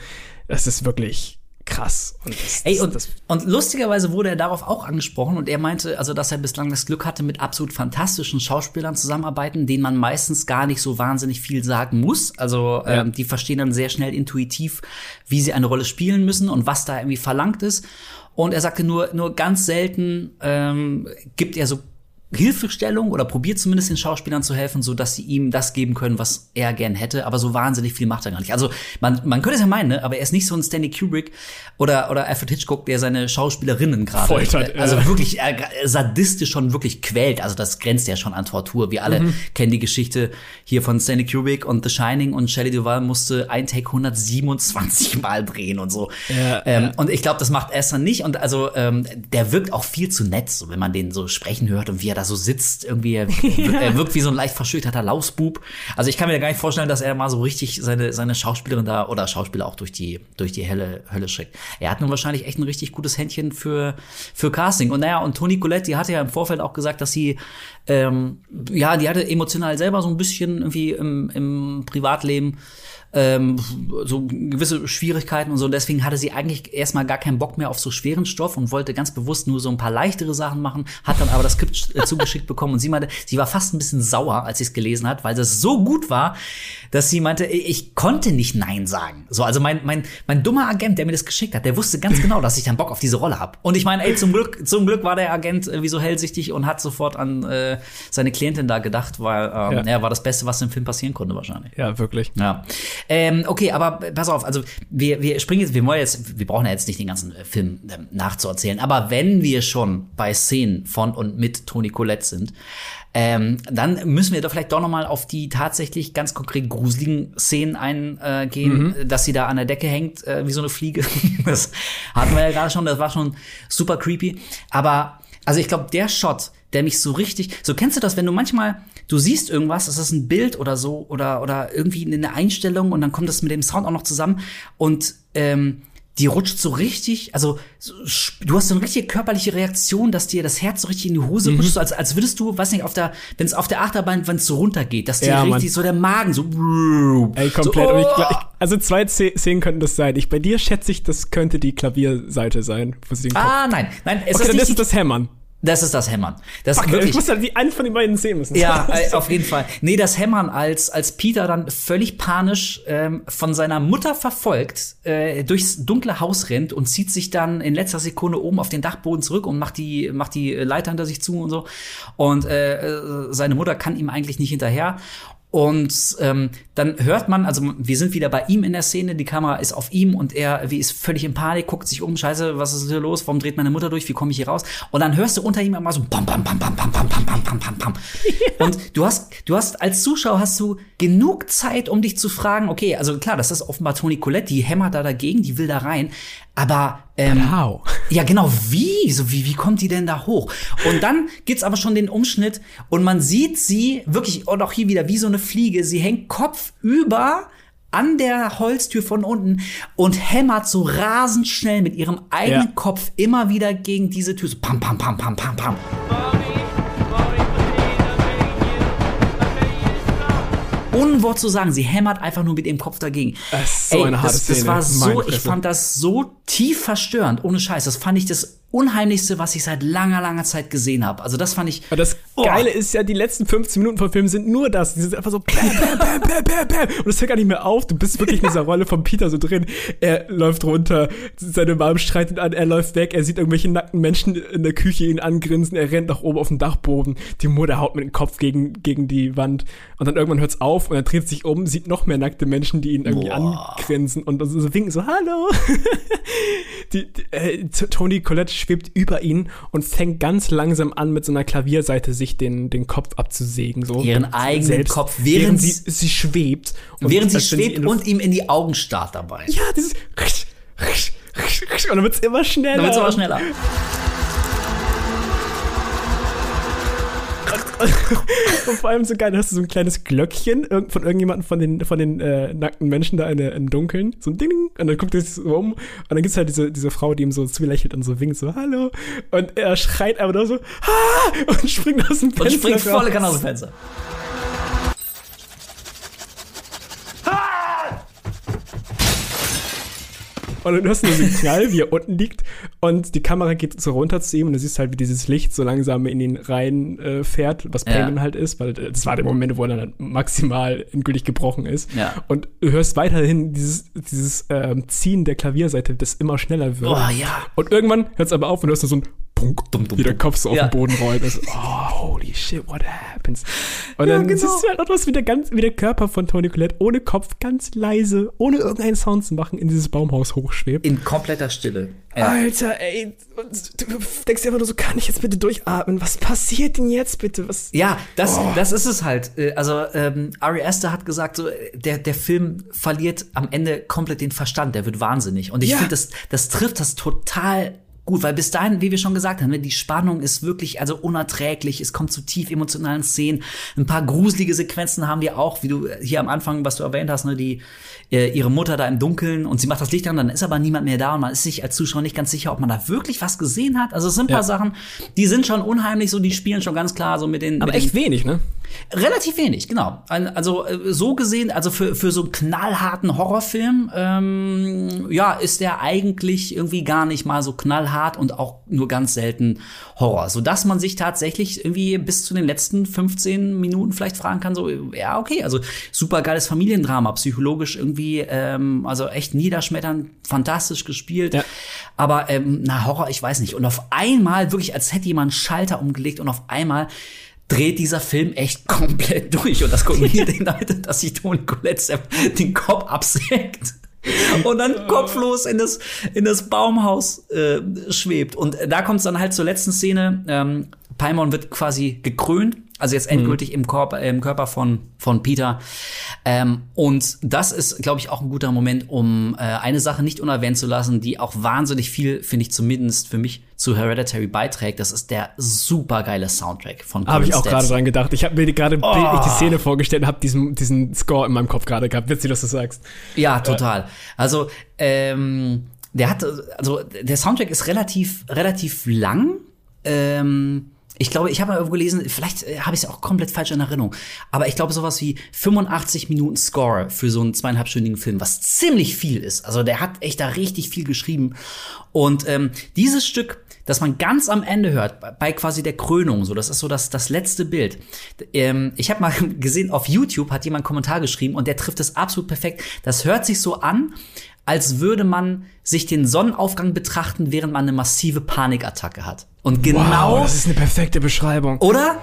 das ist wirklich krass. Und das, Ey, und, das, und lustigerweise wurde er darauf auch angesprochen und er meinte, also, dass er bislang das Glück hatte, mit absolut fantastischen Schauspielern zusammenarbeiten, denen man meistens gar nicht so wahnsinnig viel sagen muss. Also, Ja. ähm, die verstehen dann sehr schnell intuitiv, wie sie eine Rolle spielen müssen und was da irgendwie verlangt ist. Und er sagte nur, nur ganz selten ähm, gibt er so Hilfestellung oder probiert zumindest den Schauspielern zu helfen, so dass sie ihm das geben können, was er gern hätte. Aber so wahnsinnig viel macht er gar nicht. Also man, man könnte es ja meinen, ne? aber er ist nicht so ein Stanley Kubrick oder oder Alfred Hitchcock, der seine Schauspielerinnen gerade Foltert, äh, also ja. wirklich äh, sadistisch schon wirklich quält. Also das grenzt ja schon an Tortur. Wir alle Mhm. kennen die Geschichte hier von Stanley Kubrick und The Shining und Shelley Duvall musste ein Take 127 Mal drehen und so. Ja, ähm, ja. Und ich glaube, das macht Esther nicht. Und also ähm, der wirkt auch viel zu nett, so wenn man den so sprechen hört und wie er da so sitzt. Irgendwie, er, er <laughs> wirkt wie so ein leicht verschüchterter Lausbub. Also ich kann mir gar nicht vorstellen, dass er mal so richtig seine, seine Schauspielerin da oder Schauspieler auch durch die, durch die helle Hölle schickt. Er hat nun wahrscheinlich echt ein richtig gutes Händchen für, für Casting. Und naja, und Toni Colette, die hatte ja im Vorfeld auch gesagt, dass sie, ähm, ja, die hatte emotional selber so ein bisschen irgendwie im, im Privatleben ähm, so gewisse Schwierigkeiten und so. Und deswegen hatte sie eigentlich erstmal gar keinen Bock mehr auf so schweren Stoff und wollte ganz bewusst nur so ein paar leichtere Sachen machen, hat dann aber das Skript <laughs> zugeschickt bekommen und sie meinte, sie war fast ein bisschen sauer, als sie es gelesen hat, weil es so gut war, dass sie meinte, ich konnte nicht Nein sagen. So, also mein, mein, mein dummer Agent, der mir das geschickt hat, der wusste ganz genau, dass ich dann Bock auf diese Rolle habe. Und ich meine, ey, zum Glück, zum Glück war der Agent irgendwie so hellsichtig und hat sofort an äh, seine Klientin da gedacht, weil ähm, Ja. ja. war das Beste, was im Film passieren konnte wahrscheinlich. ja, wirklich. Ja. Ähm, okay, aber pass auf, also wir, wir springen jetzt, wir wollen jetzt, wir brauchen ja jetzt nicht den ganzen äh, Film ähm, nachzuerzählen, aber wenn wir schon bei Szenen von und mit Toni Collette sind, ähm, dann müssen wir doch vielleicht doch noch mal auf die tatsächlich ganz konkret gruseligen Szenen eingehen, äh, dass sie da an der Decke hängt äh, wie so eine Fliege. <laughs> das hatten wir ja gerade schon, das war schon super creepy. Aber also ich glaube, der Shot, der mich so richtig, so kennst du das, wenn du manchmal, du siehst irgendwas, das ist ein Bild oder so oder oder irgendwie eine Einstellung und dann kommt das mit dem Sound auch noch zusammen und ähm, die rutscht so richtig, also du hast so eine richtige körperliche Reaktion, dass dir das Herz so richtig in die Hose rutscht, so als, als würdest du, weiß nicht, auf der, wenn es auf der Achterbahn, wenn es so runtergeht, dass dir Ja, richtig Mann. so der Magen so, Ey, komplett. So, ich, oh! ich, also zwei Szenen könnten das sein. Ich, bei dir schätze ich, das könnte die Klavierseite sein. Ah, nein, nein, es okay, ist dann nicht, ist es das Hämmern. Das ist das Hämmern. Das Fuck, wirklich, ich muss halt die einen von den beiden sehen müssen. Ja, <laughs> äh, auf jeden Fall. Nee, das Hämmern, als, als Peter dann völlig panisch ähm, von seiner Mutter verfolgt, äh, durchs dunkle Haus rennt und zieht sich dann in letzter Sekunde oben auf den Dachboden zurück und macht die, macht die Leiter hinter sich zu und so. Und äh, äh, seine Mutter kann ihm eigentlich nicht hinterher. Und ähm, dann hört man, also wir sind wieder bei ihm in der Szene, die Kamera ist auf ihm und er wie ist völlig in Panik, guckt sich um, scheiße, was ist hier los? Warum dreht meine Mutter durch? Wie komme ich hier raus? Und dann hörst du unter ihm immer so bam bam bam bam bam bam bam bam bam bam bam. Und du hast du hast als Zuschauer hast du genug Zeit, um dich zu fragen, okay, also klar, das ist offenbar Toni Colette, die hämmert da dagegen, die will da rein, aber ähm, How? <laughs> ja, genau, wie? So, wie, wie kommt die denn da hoch? Und dann gibt's aber schon den Umschnitt und man sieht sie wirklich, und auch hier wieder wie so eine Fliege, sie hängt kopfüber an der Holztür von unten und hämmert so rasend schnell mit ihrem eigenen Ja. Kopf immer wieder gegen diese Tür. So pam, pam, pam, pam, pam, pam. Ohne ein Wort zu sagen, sie hämmert einfach nur mit ihrem Kopf dagegen. Das ist so eine harte das, das war so, ich fand das so tief verstörend, ohne Scheiß. Das fand ich das Unheimlichste, was ich seit langer, langer Zeit gesehen habe. Also das fand ich. Aber das Oh. Geile ist ja, die letzten 15 Minuten vom Film sind nur das. Die sind einfach so bam, bam, bam, bam, bam. Und das hört gar nicht mehr auf. Du bist wirklich in dieser Rolle von Peter so drin. Er läuft runter, seine Mom streitet an, er läuft weg, er sieht irgendwelche nackten Menschen in der Küche ihn angrinsen, er rennt nach oben auf den Dachboden. Die Mutter haut mit dem Kopf gegen, gegen die Wand. Und dann irgendwann hört's auf und er dreht sich um, sieht noch mehr nackte Menschen, die ihn irgendwie Boah. angrinsen und so so winken so, hallo. <laughs> die, die, äh, Tony Colette schwebt über ihn und fängt ganz langsam an, mit so einer Klavierseite sich den, den Kopf abzusägen. So Ihren eigenen Kopf, während während sie, sie schwebt. Und während sie schwebt und ihm in die Augen starrt dabei. Ja, dieses. Und dann wird's immer schneller. Dann wird's aber schneller. <laughs> Und vor allem so geil, da hast du so ein kleines Glöckchen von irgendjemandem von den, von den äh, nackten Menschen da in, im Dunkeln. So ein Ding. Und dann guckt er sich so um. Und dann gibt's halt diese, diese Frau, die ihm so zulächelt und so winkt, so, hallo. Und er schreit aber nur so, ah! Und springt aus dem Fenster. Und springt volle. Kanne aus dem Fenster. Und dann hörst du nur so einen Knall, wie er unten liegt. Und die Kamera geht so runter zu ihm und du siehst halt, wie dieses Licht so langsam in ihn rein äh, fährt, was Ja. Payman halt ist, weil äh, das war der Moment, wo er dann halt maximal endgültig gebrochen ist. Ja. Und du hörst weiterhin dieses, dieses ähm, Ziehen der Klavierseite, das immer schneller wird. Oh, ja. Und irgendwann hört es aber auf und du hörst nur so ein Punk, Dumm, dumm, wie der. Kopf so auf Ja. den Boden rollt. Das, <laughs> oh, holy shit, what happens? Und Ja, dann genau. siehst du halt auch was, wie der, ganz, wie der Körper von Tony Collette ohne Kopf ganz leise, ohne irgendeinen Sound zu machen, in dieses Baumhaus hochschwebt. In kompletter Stille. Ja. Alter, ey, du denkst dir einfach nur so, kann ich jetzt bitte durchatmen? Was passiert denn jetzt bitte? Was? Ja, das, Oh. das ist es halt. Äh, Also ähm, Ari Aster hat gesagt, so, der, der Film verliert am Ende komplett den Verstand, der wird wahnsinnig. Und ich Ja. finde, das, das trifft das total gut, weil bis dahin, wie wir schon gesagt haben, ne, die Spannung ist wirklich also unerträglich, es kommt zu tief emotionalen Szenen, ein paar gruselige Sequenzen haben wir auch, wie du hier am Anfang, was du erwähnt hast, ne, die äh, ihre Mutter da im Dunkeln und sie macht das Licht an, dann ist aber niemand mehr da und man ist sich als Zuschauer nicht ganz sicher, ob man da wirklich was gesehen hat. Also es sind ein paar Ja. Sachen, die sind schon unheimlich, so die spielen schon ganz klar so mit den Aber mit den, echt wenig, ne? Relativ wenig, genau. Also äh, so gesehen, also für, für so einen knallharten Horrorfilm, ähm, ja, ist der eigentlich irgendwie gar nicht mal so knallhart und auch nur ganz selten Horror. So dass man sich tatsächlich irgendwie bis zu den letzten 15 Minuten vielleicht fragen kann, so, ja, okay, also super geiles Familiendrama, psychologisch irgendwie, ähm, also echt niederschmetternd, fantastisch gespielt. Ja. Aber ähm, na, Horror, ich weiß nicht. Und auf einmal, wirklich, als hätte jemand Schalter umgelegt und auf einmal dreht dieser Film echt <laughs> komplett durch. Und das kulminiert in damit, dass sich Toni Collette den Kopf absägt. Und dann kopflos in das, in das Baumhaus äh, schwebt. Und da kommt es dann halt zur letzten Szene. Ähm, Paimon wird quasi gekrönt, also jetzt endgültig im, Körper, im Körper von, von Peter. Ähm, und das ist, glaube ich, auch ein guter Moment, um äh, eine Sache nicht unerwähnt zu lassen, die auch wahnsinnig viel, finde ich zumindest für mich, zu Hereditary beiträgt. Das ist der supergeile Soundtrack von Habe ich auch gerade dran gedacht. Ich habe mir gerade Oh. die Szene vorgestellt und habe diesen, diesen Score in meinem Kopf gerade gehabt. Witzig, dass du sagst. Ja, total. Also, ähm, der hat, also der Soundtrack ist relativ, relativ lang. Ähm, ich glaube, ich habe mal irgendwo gelesen, vielleicht äh, habe ich es auch komplett falsch in Erinnerung, aber ich glaube sowas wie 85 Minuten Score für so einen zweieinhalbstündigen Film, was ziemlich viel ist. Also der hat echt da richtig viel geschrieben. Und ähm, dieses Stück, das man ganz am Ende hört, bei- quasi der Krönung, so das ist so das, das letzte Bild. Ähm, ich habe mal <laughs> gesehen, auf YouTube hat jemand einen Kommentar geschrieben und der trifft es absolut perfekt. Das hört sich so an, als würde man sich den Sonnenaufgang betrachten, während man eine massive Panikattacke hat. Und genau, Wow, das ist eine perfekte Beschreibung. oder?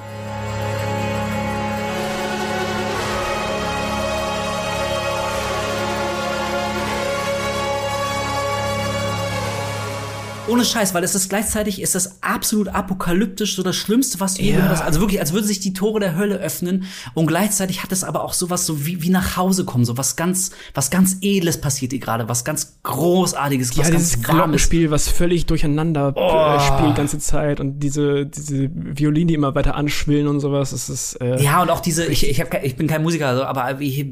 Ohne Scheiß, weil es ist gleichzeitig ist das absolut apokalyptisch, so das Schlimmste, was du je Ja. gehört hast. Also wirklich, als würde sich die Tore der Hölle öffnen und gleichzeitig hat es aber auch sowas so wie, wie nach Hause kommen, so was ganz, was ganz Edles passiert dir gerade, was ganz Großartiges, Ja, was dieses. Glockenspiel, was völlig durcheinander Oh. äh, spielt die ganze Zeit und diese, diese Violinen, die immer weiter anschwillen und sowas, das ist, äh, Ja, und auch diese, ich, ich, hab, kein- ich bin kein Musiker, also, aber wie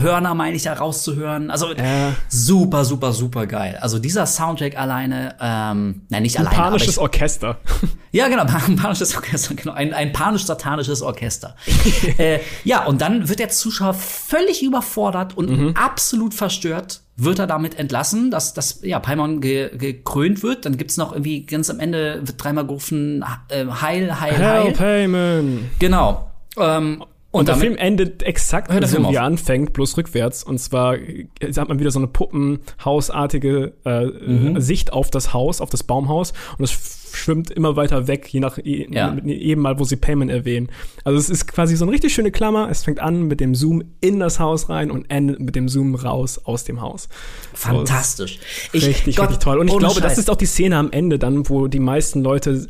Hörner meine ich da rauszuhören. Also Ja. super, super, super geil. Also dieser Soundtrack alleine, ähm, nein, nicht ein alleine, panisches ich, Orchester. <laughs> Ja, genau, ein panisches Orchester, genau, ein, ein panisch-satanisches Orchester. <laughs> äh, ja, und dann wird der Zuschauer völlig überfordert und Mhm. absolut verstört wird er damit entlassen, dass, dass ja, Paimon ge, gekrönt wird. Dann gibt's noch irgendwie ganz am Ende wird dreimal gerufen, äh, Heil, Heil, Heil. Help, Heyman. Genau. Ähm, Und, der damit- Film endet exakt der so, Film wie er anfängt, bloß rückwärts. Und zwar äh, hat man wieder so eine Puppenhausartige äh, Mhm. Sicht auf das Haus, auf das Baumhaus. Und es schwimmt immer weiter weg, je nach je, Ja. jedem Mal, wo sie Payment erwähnen. Also es ist quasi so eine richtig schöne Klammer. Es fängt an mit dem Zoom in das Haus rein und endet mit dem Zoom raus aus dem Haus. Fantastisch. Ich, richtig, Gott, richtig toll. Und ich glaube, das Scheiß. ist auch die Szene am Ende dann, wo die meisten Leute,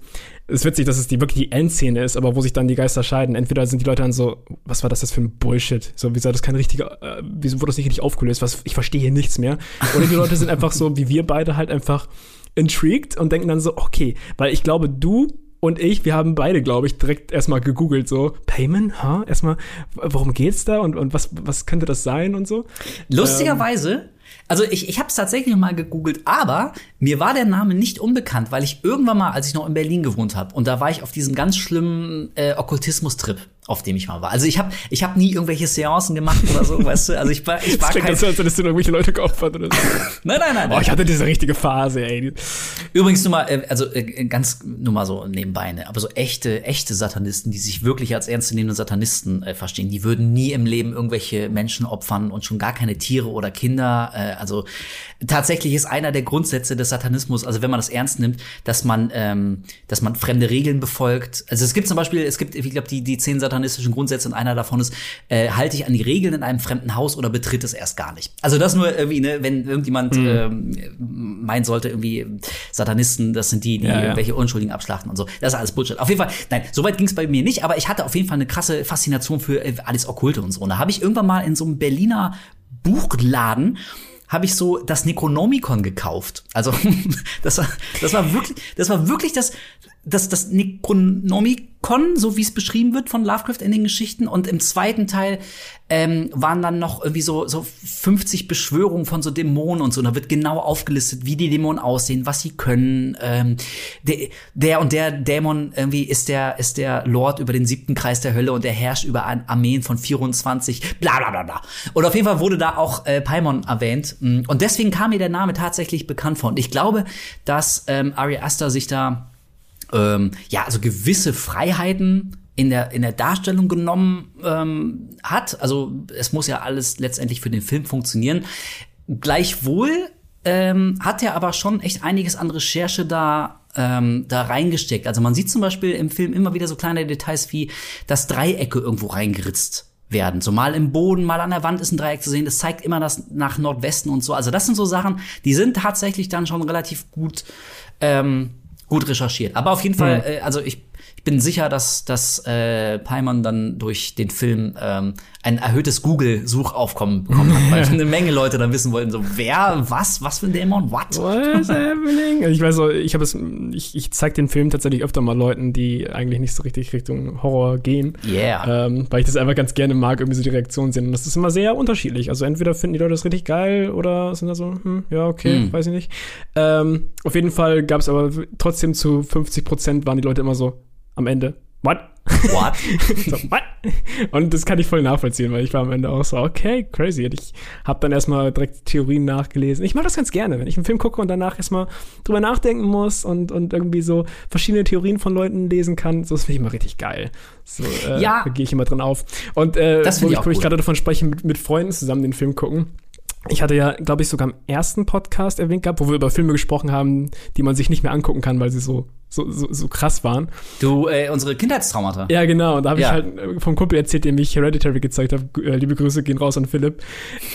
ist witzig, dass es die wirklich die Endszene ist, aber wo sich dann die Geister scheiden. Entweder sind die Leute dann so, was war das jetzt für ein Bullshit? So, wieso das kein richtiger, äh, wieso wurde das nicht richtig aufgelöst? Was, ich verstehe hier nichts mehr. Oder die Leute sind einfach so, wie wir beide halt einfach intrigued und denken dann so, okay, weil ich glaube, du und ich, wir haben beide, glaube ich, direkt erstmal gegoogelt, so, Payment, ha? Erstmal, w- worum geht's da und, und was, was könnte das sein und so? Lustigerweise, also ich, ich habe es tatsächlich mal gegoogelt, aber mir war der Name nicht unbekannt, weil ich irgendwann mal, als ich noch in Berlin gewohnt habe, und da war ich auf diesem ganz schlimmen äh, Okkultismus-Trip, auf dem ich mal war. Also ich habe ich hab nie irgendwelche Seancen gemacht oder so, weißt du? Also ich war, ich war Das kein, so, als hättest du irgendwelche Leute geopfert oder so. <laughs> Nein, nein, nein. Oh, ich hatte diese richtige Phase, ey. Übrigens nur mal, äh, also äh, ganz nur mal so nebenbei, ne? aber so echte, echte Satanisten, die sich wirklich als ernstzunehmende Satanisten äh, verstehen, die würden nie im Leben irgendwelche Menschen opfern und schon gar keine Tiere oder Kinder. Äh, also tatsächlich ist einer der Grundsätze des Satanismus, also wenn man das ernst nimmt, dass man, ähm, dass man fremde Regeln befolgt. Also es gibt zum Beispiel, es gibt, ich glaube, die, die zehn satanistischen Grundsätze und einer davon ist, äh, halte dich an die Regeln in einem fremden Haus oder betritt es erst gar nicht. Also das nur irgendwie, ne, wenn irgendjemand ähm, meinen sollte, irgendwie Satanisten, das sind die, die Ja, ja. irgendwelche Unschuldigen abschlachten und so. Das ist alles Bullshit. Auf jeden Fall, nein, soweit ging es bei mir nicht, aber ich hatte auf jeden Fall eine krasse Faszination für äh, alles Okkulte und so. Und da habe ich irgendwann mal in so einem Berliner Buchladen habe ich so das Necronomicon gekauft. Also <laughs> das war das war wirklich das war wirklich das das das Necronomicon, so wie es beschrieben wird von Lovecraft in den Geschichten und im zweiten Teil ähm, waren dann noch irgendwie so so 50 Beschwörungen von so Dämonen und so. Und da wird genau aufgelistet, wie die Dämonen aussehen, was sie können. Ähm, der, der und der Dämon irgendwie ist der ist der Lord über den siebten Kreis der Hölle und der herrscht über Armeen von 24. Bla bla bla bla. Und auf jeden Fall wurde da auch äh, Paimon erwähnt. Mm, Und deswegen kam mir der Name tatsächlich bekannt vor. Und ich glaube, dass ähm, Ari Aster sich da ähm, ja, also gewisse Freiheiten in der, in der Darstellung genommen ähm, hat. Also es muss ja alles letztendlich für den Film funktionieren. Gleichwohl ähm, hat er aber schon echt einiges an Recherche da ähm, da reingesteckt. Also man sieht zum Beispiel im Film immer wieder so kleine Details wie, dass Dreiecke irgendwo reingeritzt werden. So mal im Boden, mal an der Wand ist ein Dreieck zu sehen. Das zeigt immer das nach Nordwesten und so. Also das sind so Sachen, die sind tatsächlich dann schon relativ gut ähm, gut recherchiert. Aber auf jeden Fall, äh, also ich, ich bin sicher, dass, dass äh, Paimon dann durch den Film ähm, ein erhöhtes Google-Suchaufkommen bekommen hat, weil <laughs> eine Menge Leute dann wissen wollten, so wer, was, was für ein Dämon, what? What's happening? Also ich weiß so, ich habe es, ich, ich zeig den Film tatsächlich öfter mal Leuten, die eigentlich nicht so richtig Richtung Horror gehen. Yeah. Ähm, weil ich das einfach ganz gerne mag, irgendwie so die Reaktionen sehen. Und das ist immer sehr unterschiedlich. Also entweder finden die Leute das richtig geil oder sind da so, hm, ja, okay, Hm. weiß ich nicht. Ähm, auf jeden Fall gab es aber trotzdem zu 50 Prozent waren die Leute immer so am Ende, what? What? <laughs> so, what? Und das kann ich voll nachvollziehen, weil ich war am Ende auch so, okay, crazy. Und ich habe dann erstmal direkt Theorien nachgelesen. Ich mache das ganz gerne, wenn ich einen Film gucke und danach erstmal drüber nachdenken muss und, und irgendwie so verschiedene Theorien von Leuten lesen kann. So, das finde ich immer richtig geil. So, äh, Ja. Da gehe ich immer drin auf. Und äh, Das wo ich ich, gerade davon spreche, mit, mit Freunden zusammen den Film gucken. Ich hatte ja, glaube ich, sogar im ersten Podcast erwähnt gehabt, wo wir über Filme gesprochen haben, die man sich nicht mehr angucken kann, weil sie so so, so, so krass waren. Du, äh, unsere Kindheitstraumata. Ja, genau. Und da habe Ja. ich halt äh, vom Kumpel erzählt, dem ich Hereditary gezeigt habe. Äh, liebe Grüße gehen raus an Philipp,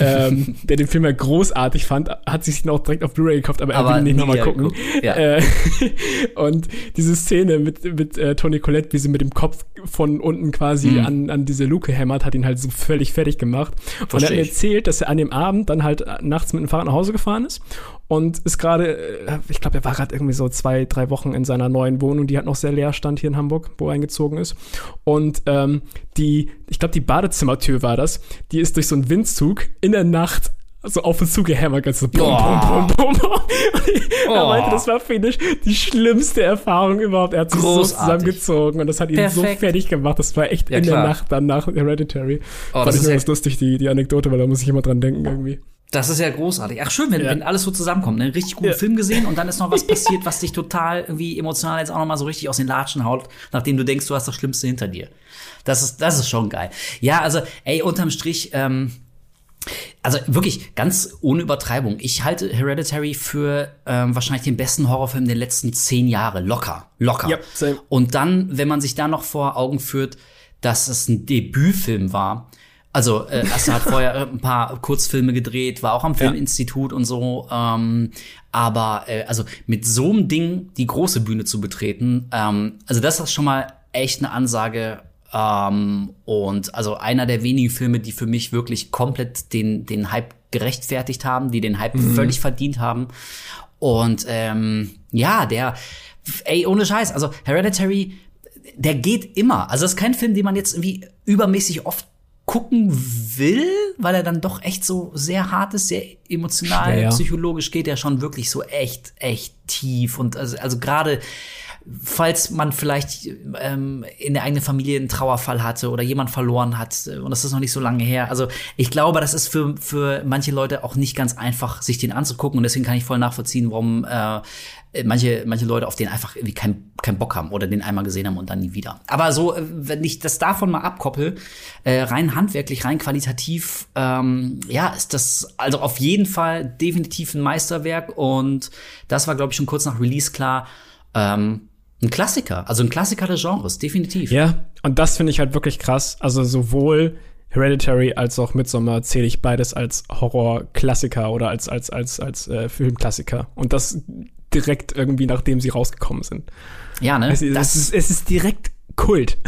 ähm, <laughs> der den Film ja großartig fand, hat sich den auch direkt auf Blu-ray gekauft, aber, Aber er will ihn nicht nochmal gucken. Ja. Äh, <laughs> und diese Szene mit, mit äh, Toni Collette, wie sie mit dem Kopf von unten quasi Mhm. an, an diese Luke hämmert, hat ihn halt so völlig fertig gemacht. und er hat Versteh mir erzählt, dass er an dem Abend dann halt nachts mit dem Fahrrad nach Hause gefahren ist und ist gerade, äh, ich glaube, er war gerade irgendwie so zwei, drei Wochen in seiner neuen Wohnung, die halt noch sehr leer stand hier in Hamburg, wo er eingezogen ist. Und ähm, die, ich glaube, die Badezimmertür war das, die ist durch so einen Windzug in der Nacht so auf und zu gehämmert, ganz so bum, bum, bum, bum, <laughs> er meinte, das war für ihn die schlimmste Erfahrung überhaupt. Er hat sich so Großartig. zusammengezogen und das hat ihn so Perfekt. fertig gemacht. Das war echt Ja, in klar. der Nacht dann nach Hereditary. Oh, Fand das ich ist ganz lustig, die, die Anekdote, weil da muss ich immer dran denken irgendwie. Das ist ja großartig. Ach, schön, wenn, Ja. wenn alles so zusammenkommt. Ne? Richtig guten Ja. Film gesehen und dann ist noch was <laughs> passiert, was dich total irgendwie emotional jetzt auch noch mal so richtig aus den Latschen haut, nachdem du denkst, du hast das Schlimmste hinter dir. Das ist, das ist schon geil. Ja, also, ey, unterm Strich, ähm, also wirklich ganz ohne Übertreibung. Ich halte Hereditary für ähm, wahrscheinlich den besten Horrorfilm der letzten zehn Jahre. Locker. Locker. Ja. Und dann, wenn man sich da noch vor Augen führt, dass es ein Debütfilm war. Also, äh, Aster hat vorher ein paar Kurzfilme gedreht, war auch am Filminstitut und so. Ähm, aber äh, also mit so einem Ding die große Bühne zu betreten, ähm, also das ist schon mal echt eine Ansage. Ähm, und also einer der wenigen Filme, die für mich wirklich komplett den, den Hype gerechtfertigt haben, die den Hype völlig verdient haben. Und ähm, ja, der, ey, ohne Scheiß, also Hereditary, der geht immer. Also das ist kein Film, den man jetzt irgendwie übermäßig oft gucken will, weil er dann doch echt so sehr hart ist, sehr emotional, Schwer. psychologisch geht er schon wirklich so echt, echt tief. Und also, also gerade falls man vielleicht ähm, in der eigenen Familie einen Trauerfall hatte oder jemand verloren hat äh, und das ist noch nicht so lange her. Also ich glaube, das ist für, für manche Leute auch nicht ganz einfach, sich den anzugucken und deswegen kann ich voll nachvollziehen, warum äh, manche, manche Leute auf den einfach irgendwie keinen keinen Bock haben oder den einmal gesehen haben und dann nie wieder. Aber so, äh, wenn ich das davon mal abkoppel, äh, rein handwerklich, rein qualitativ, ähm, ja, ist das also auf jeden Fall definitiv ein Meisterwerk und das war, glaube ich, schon kurz nach Release klar. Ähm, ein Klassiker, also ein Klassiker des Genres, definitiv. Ja, und das finde ich halt wirklich krass. Also sowohl Hereditary als auch Midsommar zähle ich beides als Horror-Klassiker oder als, als, als, als äh, Filmklassiker. Und das direkt irgendwie, nachdem sie rausgekommen sind. Ja, ne? Es, ist- es, ist, es ist direkt Kult.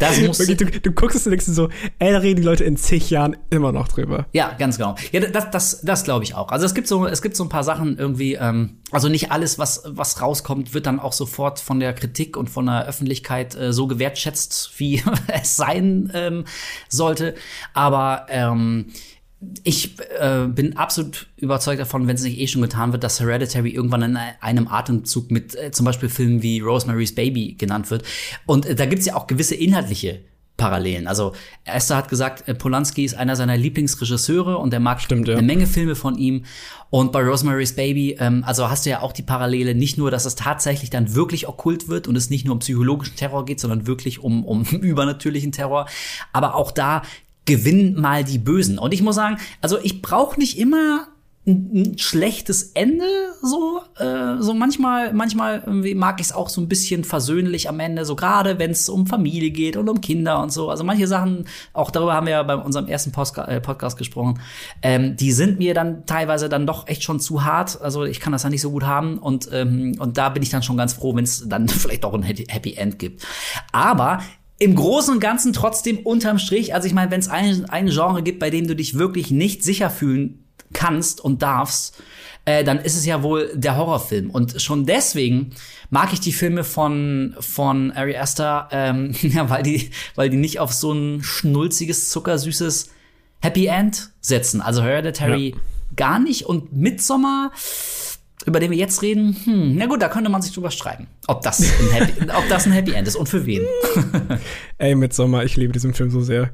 das <laughs> muss du, du guckst es und denkst so, ey, da reden die Leute in zig Jahren immer noch drüber. Ja, ganz genau. Ja, das, das, das glaube ich auch. Also es gibt so, es gibt so ein paar Sachen irgendwie. Ähm, also nicht alles, was was rauskommt, wird dann auch sofort von der Kritik und von der Öffentlichkeit äh, so gewertschätzt, wie <laughs> es sein ähm, sollte. Aber ähm, ich äh, bin absolut überzeugt davon, wenn es nicht eh schon getan wird, dass Hereditary irgendwann in einem Atemzug mit äh, zum Beispiel Filmen wie Rosemary's Baby genannt wird. Und äh, da gibt's ja auch gewisse inhaltliche Parallelen. Also Esther hat gesagt, äh, Polanski ist einer seiner Lieblingsregisseure und er mag Stimmt, ja. eine Menge Filme von ihm. Und bei Rosemary's Baby, ähm, also hast du ja auch die Parallele, nicht nur, dass es tatsächlich dann wirklich okkult wird und es nicht nur um psychologischen Terror geht, sondern wirklich um, um <laughs> übernatürlichen Terror. Aber auch da gewinnen mal die Bösen. Und ich muss sagen, also ich brauche nicht immer ein, schlechtes Ende so äh, so manchmal manchmal mag ich es auch so ein bisschen versöhnlich am Ende so gerade wenn es um Familie geht und um Kinder und so. Also manche Sachen auch darüber haben wir ja bei unserem ersten Postka äh, Podcast gesprochen ähm, die sind mir dann teilweise dann doch echt schon zu hart. Also ich kann das dann nicht so gut haben und ähm, und da bin ich dann schon ganz froh wenn es dann <laughs> vielleicht auch ein Happy End gibt. Aber im Großen und Ganzen trotzdem unterm Strich, also ich meine, wenn es ein, ein Genre gibt, bei dem du dich wirklich nicht sicher fühlen kannst und darfst, äh, dann ist es ja wohl der Horrorfilm. Und schon deswegen mag ich die Filme von von Ari Aster, ähm, <laughs> ja, weil die weil die nicht auf so ein schnulziges, zuckersüßes Happy End setzen. Also Hereditary Ja. gar nicht und Midsommar über den wir jetzt reden, hm, na gut, da könnte man sich drüber streiten, ob das ein Happy, <laughs> ob das ein Happy End ist und für wen. <laughs> Ey, Midsommar, ich liebe diesen Film so sehr.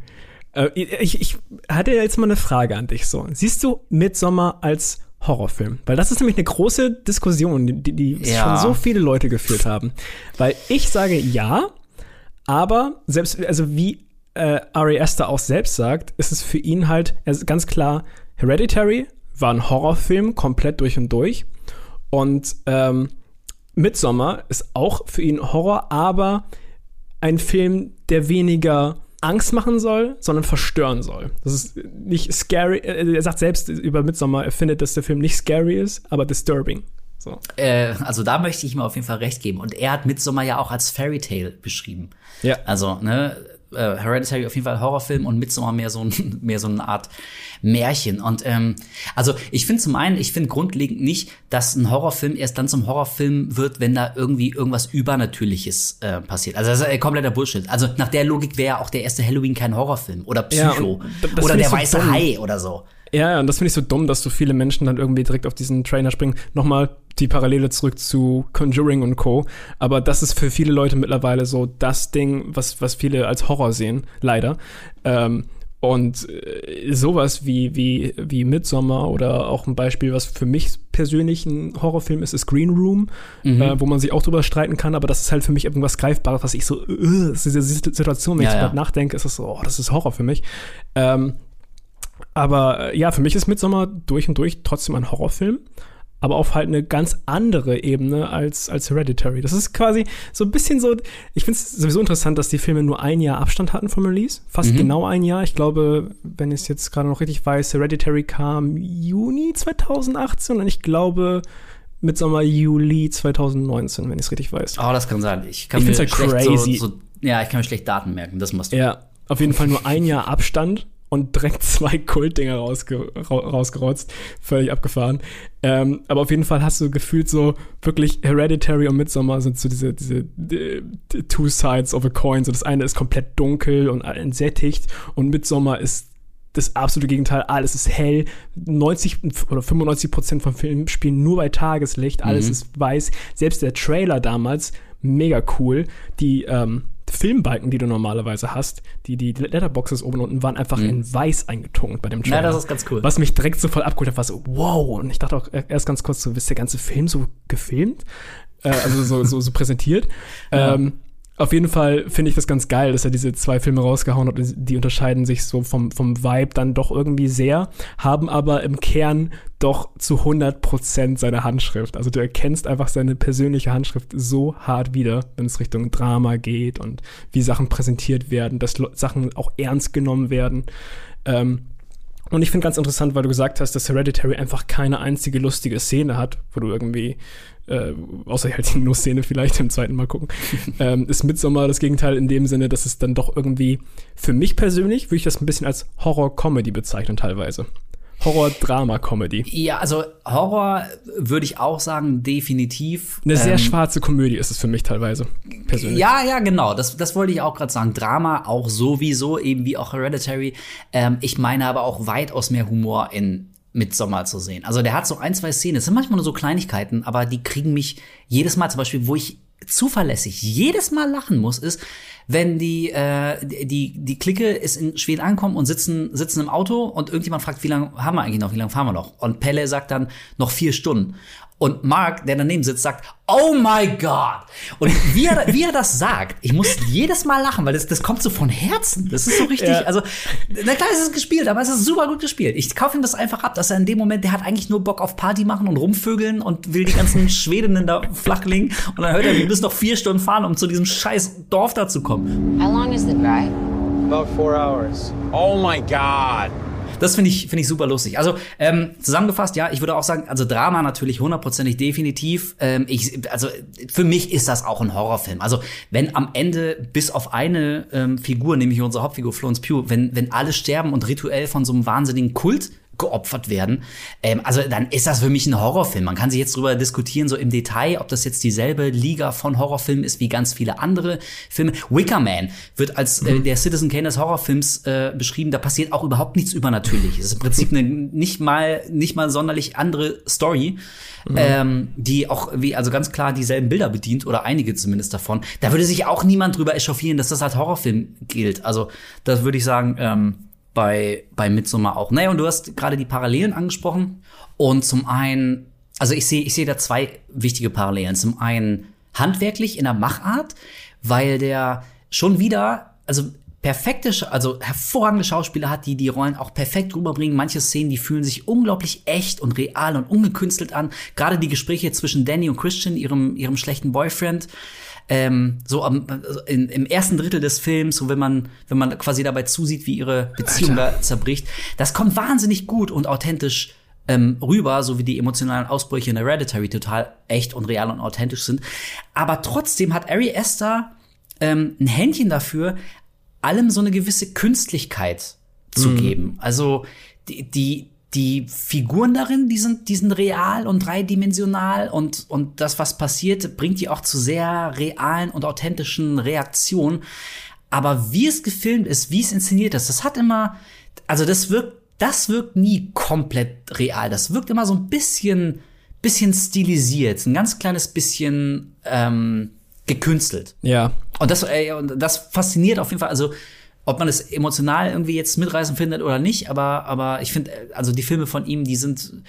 Äh, ich, ich hatte jetzt mal eine Frage an dich so. Siehst du Midsommar als Horrorfilm? Weil das ist nämlich eine große Diskussion, die, die Ja. schon so viele Leute geführt haben. Weil ich sage ja, aber selbst, also wie äh, Ari Aster auch selbst sagt, ist es für ihn halt ganz klar, Hereditary war ein Horrorfilm komplett durch und durch. Und ähm, Midsommar ist auch für ihn Horror, aber ein Film, der weniger Angst machen soll, sondern verstören soll. Das ist nicht scary. äh, Er sagt selbst über Midsommar, er findet, dass der Film nicht scary ist, aber disturbing. So. Äh, also da möchte ich ihm auf jeden Fall recht geben. Und er hat Midsommar ja auch als Fairy Tale beschrieben. Ja. Also, ne, äh, Hereditary auf jeden Fall Horrorfilm und Midsommar mehr so, ein, <laughs> mehr so eine Art Märchen. Und ähm, also ich finde zum einen, ich finde grundlegend nicht, dass ein Horrorfilm erst dann zum Horrorfilm wird, wenn da irgendwie irgendwas Übernatürliches äh, passiert. Also das ist äh, kompletter Bullshit. Also nach der Logik wäre ja auch der erste Halloween kein Horrorfilm oder Ja, Psycho das oder der so weiße dumm. Hai oder so. Ja, ja, und das finde ich so dumm, dass so viele Menschen dann irgendwie direkt auf diesen Trainer springen. Nochmal die Parallele zurück zu Conjuring und Co. Aber das ist für viele Leute mittlerweile so das Ding, was, was viele als Horror sehen, leider. Ähm, und äh, sowas wie, wie, wie Midsommar oder auch ein Beispiel, was für mich persönlich ein Horrorfilm ist, ist Green Room, äh, wo man sich auch drüber streiten kann, aber das ist halt für mich irgendwas Greifbares, was ich so, äh, diese Situation, wenn Ja, ich ja. darüber nachdenke, ist das so, oh, das ist Horror für mich. Ähm, aber äh, ja, für mich ist Midsommar durch und durch trotzdem ein Horrorfilm, aber auf halt eine ganz andere Ebene als, als Hereditary. Das ist quasi so ein bisschen so, ich finde es sowieso interessant, dass die Filme nur ein Jahr Abstand hatten vom Release. Fast genau ein Jahr. Ich glaube, wenn ich es jetzt gerade noch richtig weiß, Hereditary kam Juni 2018 und ich glaube Midsommar Juli 2019, wenn ich es richtig weiß. Oh, das kann sein. Ich kann Ich mir halt crazy. So, so, ja, ich kann mir schlecht Daten merken. Das musst du. Ja, auf jeden Fall nur ein Jahr Abstand und direkt <laughs> zwei Kultdinger rausge ra rausgerotzt. Völlig abgefahren. Ähm, aber auf jeden Fall hast du gefühlt so wirklich Hereditary und Midsommar sind so diese, diese äh, two sides of a coin. So das eine ist komplett dunkel und entsättigt und Midsommar ist das absolute Gegenteil. Alles ist hell. 90 oder 95 Prozent vom Film spielen nur bei Tageslicht. Alles ist weiß. Selbst der Trailer damals, mega cool. Die ähm, Filmbalken, die du normalerweise hast, die, die Letterboxes oben und unten waren einfach in weiß eingetunkt bei dem Trailer. Mhm. Ja, das ist ganz cool. Was mich direkt so voll abgeholt hat, war so, wow. Und ich dachte auch erst ganz kurz so, ist der ganze Film so gefilmt? Äh, also so, so, so präsentiert. <laughs> Ähm, auf jeden Fall finde ich das ganz geil, dass er diese zwei Filme rausgehauen hat. Die unterscheiden sich so vom, vom Vibe dann doch irgendwie sehr, haben aber im Kern doch zu 100% seine Handschrift. Also du erkennst einfach seine persönliche Handschrift so hart wieder, wenn es Richtung Drama geht und wie Sachen präsentiert werden, dass Sachen auch ernst genommen werden. Ähm, und ich finde ganz interessant, weil du gesagt hast, dass Hereditary einfach keine einzige lustige Szene hat, wo du irgendwie, äh, außer halt die Nuss-Szene vielleicht im zweiten Mal gucken, <laughs> ähm, ist Midsommar das Gegenteil in dem Sinne, dass es dann doch irgendwie, für mich persönlich, würde ich das ein bisschen als Horror-Comedy bezeichnen teilweise. Horror-Drama-Comedy. Ja, also Horror würde ich auch sagen, definitiv. Eine sehr Ähm, schwarze Komödie ist es für mich teilweise, persönlich. Ja, ja, genau. Das, das wollte ich auch gerade sagen. Drama auch sowieso, eben wie auch Hereditary. Ähm, ich meine aber auch weitaus mehr Humor in Midsommar zu sehen. Also der hat so ein, zwei Szenen. Es sind manchmal nur so Kleinigkeiten, aber die kriegen mich jedes Mal zum Beispiel, wo ich zuverlässig jedes Mal lachen muss, ist, wenn die, äh, die, die Clique ist in Schweden angekommen und sitzen, sitzen im Auto und irgendjemand fragt, wie lange haben wir eigentlich noch, wie lange fahren wir noch? Und Pelle sagt dann, noch vier Stunden. Und Mark, der daneben sitzt, sagt, oh my God. Und wie er, wie er das sagt, ich muss jedes Mal lachen, weil das, das kommt so von Herzen. Das ist so richtig, Ja. also, na klar ist es gespielt, aber es ist super gut gespielt. Ich kaufe ihm das einfach ab, dass er in dem Moment, der hat eigentlich nur Bock auf Party machen und rumvögeln und will die ganzen <laughs> Schwedinnen da flach legen. Und dann hört er, wir müssen noch vier Stunden fahren, um zu diesem scheiß Dorf da zu kommen. How long is the drive? About four hours. Oh my god. Das finde ich, finde ich super lustig. Also ähm, zusammengefasst, ja, ich würde auch sagen, also Drama natürlich hundertprozentig definitiv. Ähm, ich, also für mich ist das auch ein Horrorfilm. Also wenn am Ende bis auf eine ähm, Figur, nämlich unsere Hauptfigur Florence Pugh, wenn wenn alle sterben und rituell von so einem wahnsinnigen Kult geopfert werden, ähm, also dann ist das für mich ein Horrorfilm. Man kann sich jetzt drüber diskutieren, so im Detail, ob das jetzt dieselbe Liga von Horrorfilmen ist wie ganz viele andere Filme. Wicker Man wird als äh, der Citizen Kane des Horrorfilms äh, beschrieben. Da passiert auch überhaupt nichts Übernatürliches. Es ist im Prinzip eine nicht mal nicht mal sonderlich andere Story, ähm, die auch wie also ganz klar dieselben Bilder bedient oder einige zumindest davon. Da würde sich auch niemand drüber echauffieren, dass das als Horrorfilm gilt. Also das würde ich sagen. Ähm, bei, bei Midsommar auch. Naja, und du hast gerade die Parallelen angesprochen. Und zum einen, also ich sehe ich sehe da zwei wichtige Parallelen. Zum einen handwerklich in der Machart, weil der schon wieder, also perfekte, also hervorragende Schauspieler hat, die die Rollen auch perfekt rüberbringen. Manche Szenen, die fühlen sich unglaublich echt und real und ungekünstelt an. Gerade die Gespräche zwischen Danny und Christian, ihrem, ihrem schlechten Boyfriend. Ähm, so am, also in, im ersten Drittel des Films, so wenn man, wenn man quasi dabei zusieht, wie ihre Beziehung da zerbricht, das kommt wahnsinnig gut und authentisch ähm, rüber, so wie die emotionalen Ausbrüche in Hereditary total echt und real und authentisch sind. Aber trotzdem hat Ari Esther ähm, ein Händchen dafür, allem so eine gewisse Künstlichkeit zu geben. Also die, die, die Figuren darin, die sind, die sind real und dreidimensional und, und das, was passiert, bringt die auch zu sehr realen und authentischen Reaktionen. Aber wie es gefilmt ist, wie es inszeniert ist, das hat immer, also das wirkt, das wirkt nie komplett real. Das wirkt immer so ein bisschen, bisschen stilisiert, ein ganz kleines bisschen ähm, gekünstelt. Ja. Und das, ey, und das fasziniert auf jeden Fall. Also, ob man es emotional irgendwie jetzt mitreißend findet oder nicht, aber, aber ich finde, also die Filme von ihm, die sind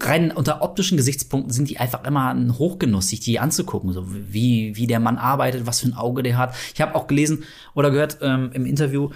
rein unter optischen Gesichtspunkten sind die einfach immer ein Hochgenuss, sich die anzugucken, so wie, wie der Mann arbeitet, was für ein Auge der hat. Ich habe auch gelesen oder gehört ähm, im Interview,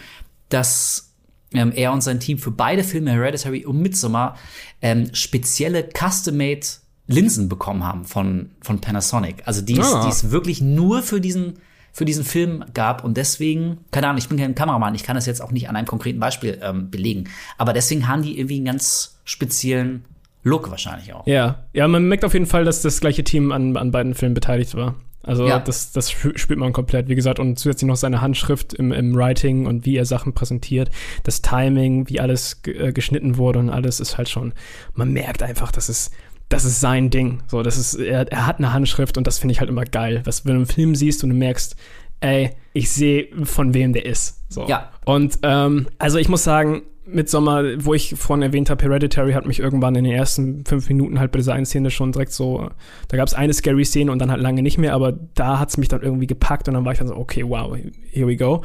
dass ähm, er und sein Team für beide Filme Hereditary und Midsommar ähm, spezielle custom-made Linsen bekommen haben von, von Panasonic. Also die es Ah. die es wirklich nur für diesen für diesen Film gab und deswegen, keine Ahnung, ich bin kein Kameramann, ich kann das jetzt auch nicht an einem konkreten Beispiel ähm, belegen, aber deswegen haben die irgendwie einen ganz speziellen Look wahrscheinlich auch. Ja. Ja, man merkt auf jeden Fall, dass das gleiche Team an, an beiden Filmen beteiligt war. Also Ja. das, das spü- spürt man komplett, wie gesagt, und zusätzlich noch seine Handschrift im, im Writing und wie er Sachen präsentiert, das Timing, wie alles äh, geschnitten wurde und alles ist halt schon, man merkt einfach, dass es das ist sein Ding. So, das ist, er, er hat eine Handschrift und das finde ich halt immer geil. Was, wenn du einen Film siehst und du merkst, ey, ich sehe, von wem der ist. So. Ja. Und ähm, also ich muss sagen, mit Sommer, wo ich vorhin erwähnt habe, Hereditary hat mich irgendwann in den ersten fünf Minuten halt bei dieser einen Szene schon direkt so, da gab es eine scary Szene und dann halt lange nicht mehr, aber da hat es mich dann irgendwie gepackt und dann war ich dann so, okay, wow, here we go.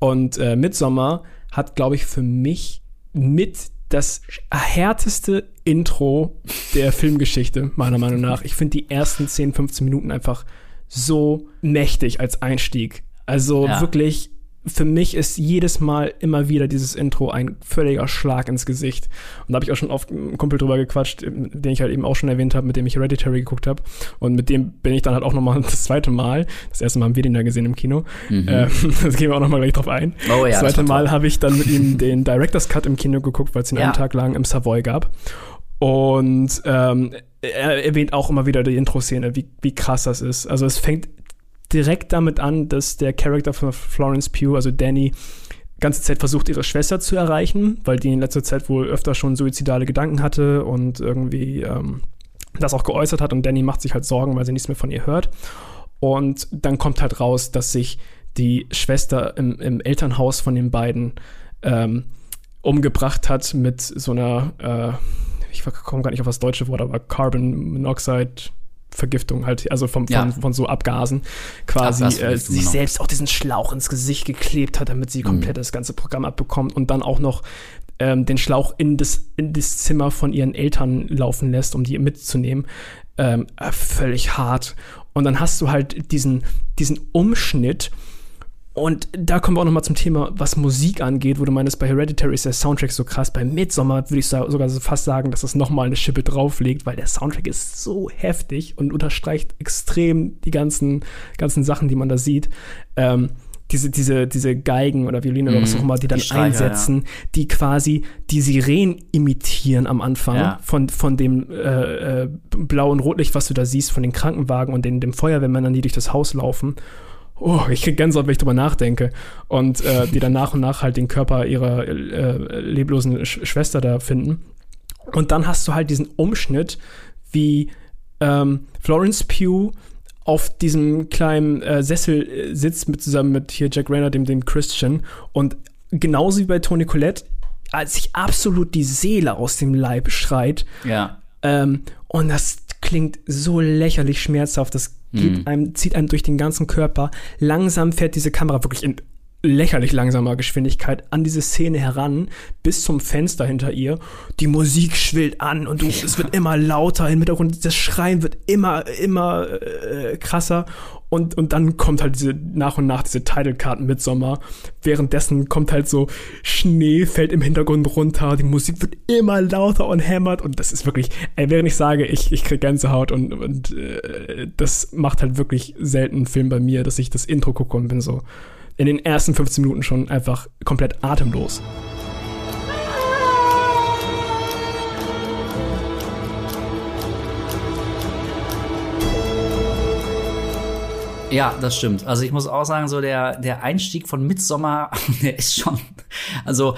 Und äh, Midsommar hat, glaube ich, für mich mit das härteste Intro der Filmgeschichte, meiner Meinung nach. Ich finde die ersten 10, 15 Minuten einfach so mächtig als Einstieg. Also Ja. wirklich, für mich ist jedes Mal immer wieder dieses Intro ein völliger Schlag ins Gesicht. Und da habe ich auch schon oft mit einem Kumpel drüber gequatscht, den ich halt eben auch schon erwähnt habe, mit dem ich Hereditary geguckt habe. Und mit dem bin ich dann halt auch nochmal <laughs> das zweite Mal. Das erste Mal haben wir den da gesehen im Kino. Ähm, <laughs> das gehen wir auch nochmal gleich drauf ein. Oh ja, das das zweite toll. Mal habe ich dann mit ihm den Director's Cut im Kino geguckt, weil es den Ja. einen Tag lang im Savoy gab. Und ähm, er erwähnt auch immer wieder die Intro-Szene, wie, wie krass das ist. Also es fängt direkt damit an, dass der Charakter von Florence Pugh, also Danny, ganze Zeit versucht, ihre Schwester zu erreichen, weil die in letzter Zeit wohl öfter schon suizidale Gedanken hatte und irgendwie ähm, das auch geäußert hat. Und Danny macht sich halt Sorgen, weil sie nichts mehr von ihr hört. Und dann kommt halt raus, dass sich die Schwester im, im Elternhaus von den beiden ähm, umgebracht hat mit so einer, äh, ich komme gar nicht auf das deutsche Wort, aber Carbon Monoxide Vergiftung halt, also vom, Ja. von, von so Abgasen quasi äh, sich genau. selbst auch diesen Schlauch ins Gesicht geklebt hat, damit sie komplett das ganze Programm abbekommt und dann auch noch ähm, den Schlauch in das, in das Zimmer von ihren Eltern laufen lässt, um die mitzunehmen. Ähm, äh, völlig hart. Und dann hast du halt diesen, diesen Umschnitt, und da kommen wir auch noch mal zum Thema, was Musik angeht, wo du meinst, bei Hereditary ist der Soundtrack so krass. Bei Midsommar würde ich sogar so fast sagen, dass das noch mal eine Schippe drauflegt, weil der Soundtrack ist so heftig und unterstreicht extrem die ganzen, ganzen Sachen, die man da sieht. Ähm, diese, diese, diese Geigen oder Violine oder was auch immer, die dann Die Streicher, einsetzen, die quasi die Sirenen imitieren am Anfang Ja. von, von dem äh, äh, Blau- und Rotlicht, was du da siehst, von den Krankenwagen und den, dem Feuerwehrmännern, die durch das Haus laufen. Oh, ich krieg Gänsehaut, wenn ich drüber nachdenke. Und äh, <laughs> die dann nach und nach halt den Körper ihrer äh, leblosen Sch Schwester da finden. Und dann hast du halt diesen Umschnitt, wie ähm, Florence Pugh auf diesem kleinen äh, Sessel äh, sitzt mit zusammen mit hier Jack Rayner, dem, dem Christian. Und genauso wie bei Toni Collette, als sich absolut die Seele aus dem Leib schreit. Ja. Ähm, und das klingt so lächerlich schmerzhaft. Das geht einem, zieht einem durch den ganzen Körper. Langsam fährt diese Kamera wirklich in lächerlich langsamer Geschwindigkeit an diese Szene heran, bis zum Fenster hinter ihr. Die Musik schwillt an und du, es wird immer lauter im Hintergrund. Das Schreien wird immer, immer äh, krasser. Und, und dann kommt halt diese nach und nach diese Title Card Sommer. Währenddessen kommt halt so Schnee fällt im Hintergrund runter, die Musik wird immer lauter und hämmert und das ist wirklich, ey, während ich sage, ich, ich krieg Gänsehaut und, und äh, das macht halt wirklich selten einen Film bei mir, dass ich das Intro gucke und bin so in den ersten 15 Minuten schon einfach komplett atemlos. Ja, das stimmt. Also ich muss auch sagen, so der, der Einstieg von Midsommer, <laughs> der ist schon, also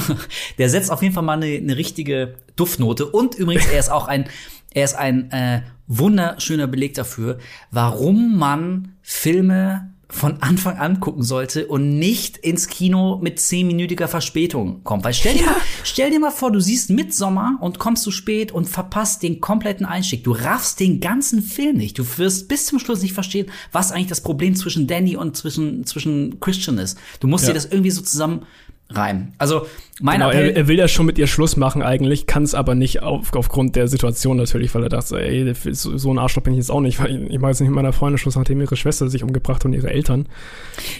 <laughs> der setzt auf jeden Fall mal eine, eine richtige Duftnote. Und übrigens, er ist auch ein, er ist ein äh, wunderschöner Beleg dafür, warum man Filme von Anfang an gucken sollte und nicht ins Kino mit zehnminütiger Verspätung kommt. Weil stell dir, mal, stell dir mal vor, du siehst Midsommer und kommst zu spät und verpasst den kompletten Einstieg. Du raffst den ganzen Film nicht. Du wirst bis zum Schluss nicht verstehen, was eigentlich das Problem zwischen Danny und zwischen, zwischen Christian ist. Du musst Ja. dir das irgendwie so zusammen reimen. Also, mein Genau, Appell, er, er will ja schon mit ihr Schluss machen eigentlich, kann es aber nicht auf, aufgrund der Situation natürlich, weil er dachte, ey, so, so ein Arschloch bin ich jetzt auch nicht, weil ich, ich mache jetzt nicht mit meiner Freundin Schluss, nachdem ihre Schwester sich umgebracht und ihre Eltern.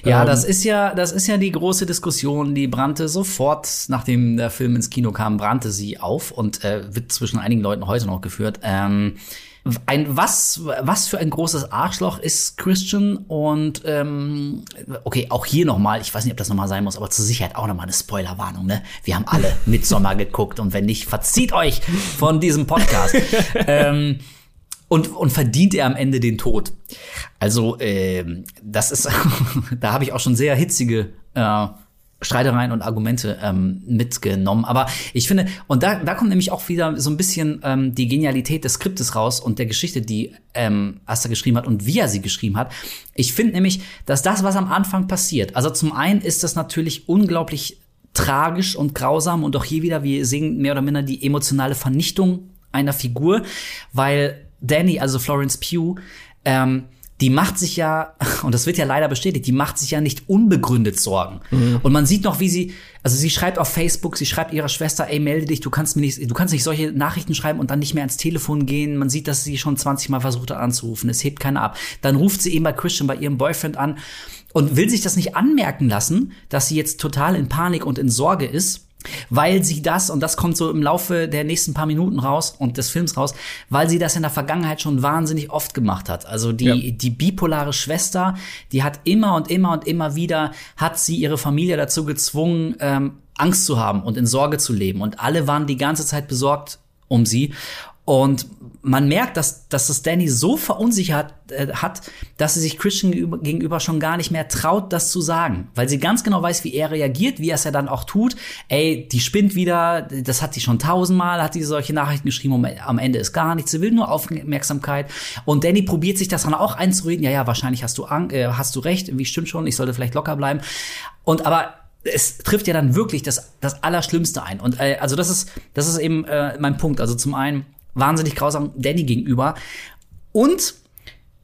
Ja, Ähm, das ist ja, das ist ja die große Diskussion, die brannte sofort, nachdem der Film ins Kino kam, brannte sie auf und äh, wird zwischen einigen Leuten heute noch geführt. Ähm, ein was was für ein großes Arschloch ist Christian? Und ähm, okay auch hier noch mal ich weiß nicht ob das noch mal sein muss aber zur Sicherheit auch noch mal eine Spoilerwarnung ne? Wir haben alle <laughs> Midsommar geguckt und wenn nicht verzieht euch von diesem Podcast. <laughs> Ähm, und, und verdient er am Ende den Tod. Also, ähm, das ist, <laughs> da habe ich auch schon sehr hitzige äh, Streitereien und Argumente ähm, mitgenommen. Aber ich finde, und da, da kommt nämlich auch wieder so ein bisschen ähm, die Genialität des Skriptes raus und der Geschichte, die ähm, Asta geschrieben hat und wie er sie geschrieben hat. Ich finde nämlich, dass das, was am Anfang passiert, also zum einen ist das natürlich unglaublich tragisch und grausam und auch hier wieder, wir sehen mehr oder minder die emotionale Vernichtung einer Figur, weil Danny, also Florence Pugh, ähm, die macht sich ja, <laughs> und das wird ja leider bestätigt, die macht sich ja nicht unbegründet Sorgen. Und man sieht noch, wie sie, also sie schreibt auf Facebook, sie schreibt ihrer Schwester, ey, melde dich, du kannst mir nicht, du kannst nicht solche Nachrichten schreiben und dann nicht mehr ans Telefon gehen. Man sieht, dass sie schon 20 Mal versucht hat anzurufen, es hebt keiner ab. Dann ruft sie eben bei Christian, bei ihrem Boyfriend an und will sich das nicht anmerken lassen, dass sie jetzt total in Panik und in Sorge ist weil sie das, und das kommt so im Laufe der nächsten paar Minuten raus und des Films raus, weil sie das in der Vergangenheit schon wahnsinnig oft gemacht hat. Also die, Ja. die bipolare Schwester, die hat immer und immer und immer wieder, hat sie ihre Familie dazu gezwungen, ähm, Angst zu haben und in Sorge zu leben. Und alle waren die ganze Zeit besorgt um sie. Und man merkt, dass, dass es Danny so verunsichert äh, hat, dass sie sich Christian gegenüber, schon gar nicht mehr traut, das zu sagen. Weil sie ganz genau weiß, wie er reagiert, wie er es ja dann auch tut. Ey, die spinnt wieder, das hat sie schon tausendmal, hat sie solche Nachrichten geschrieben, um, am Ende ist gar nichts, sie will nur Aufmerksamkeit. Und Danny probiert sich das dann auch einzureden, ja, ja, wahrscheinlich hast du, Ang äh, hast du recht, wie stimmt schon, ich sollte vielleicht locker bleiben. Und aber es trifft ja dann wirklich das, das Allerschlimmste ein. Und äh, also das ist, das ist eben äh, mein Punkt. Also zum einen wahnsinnig grausam Danny gegenüber. Und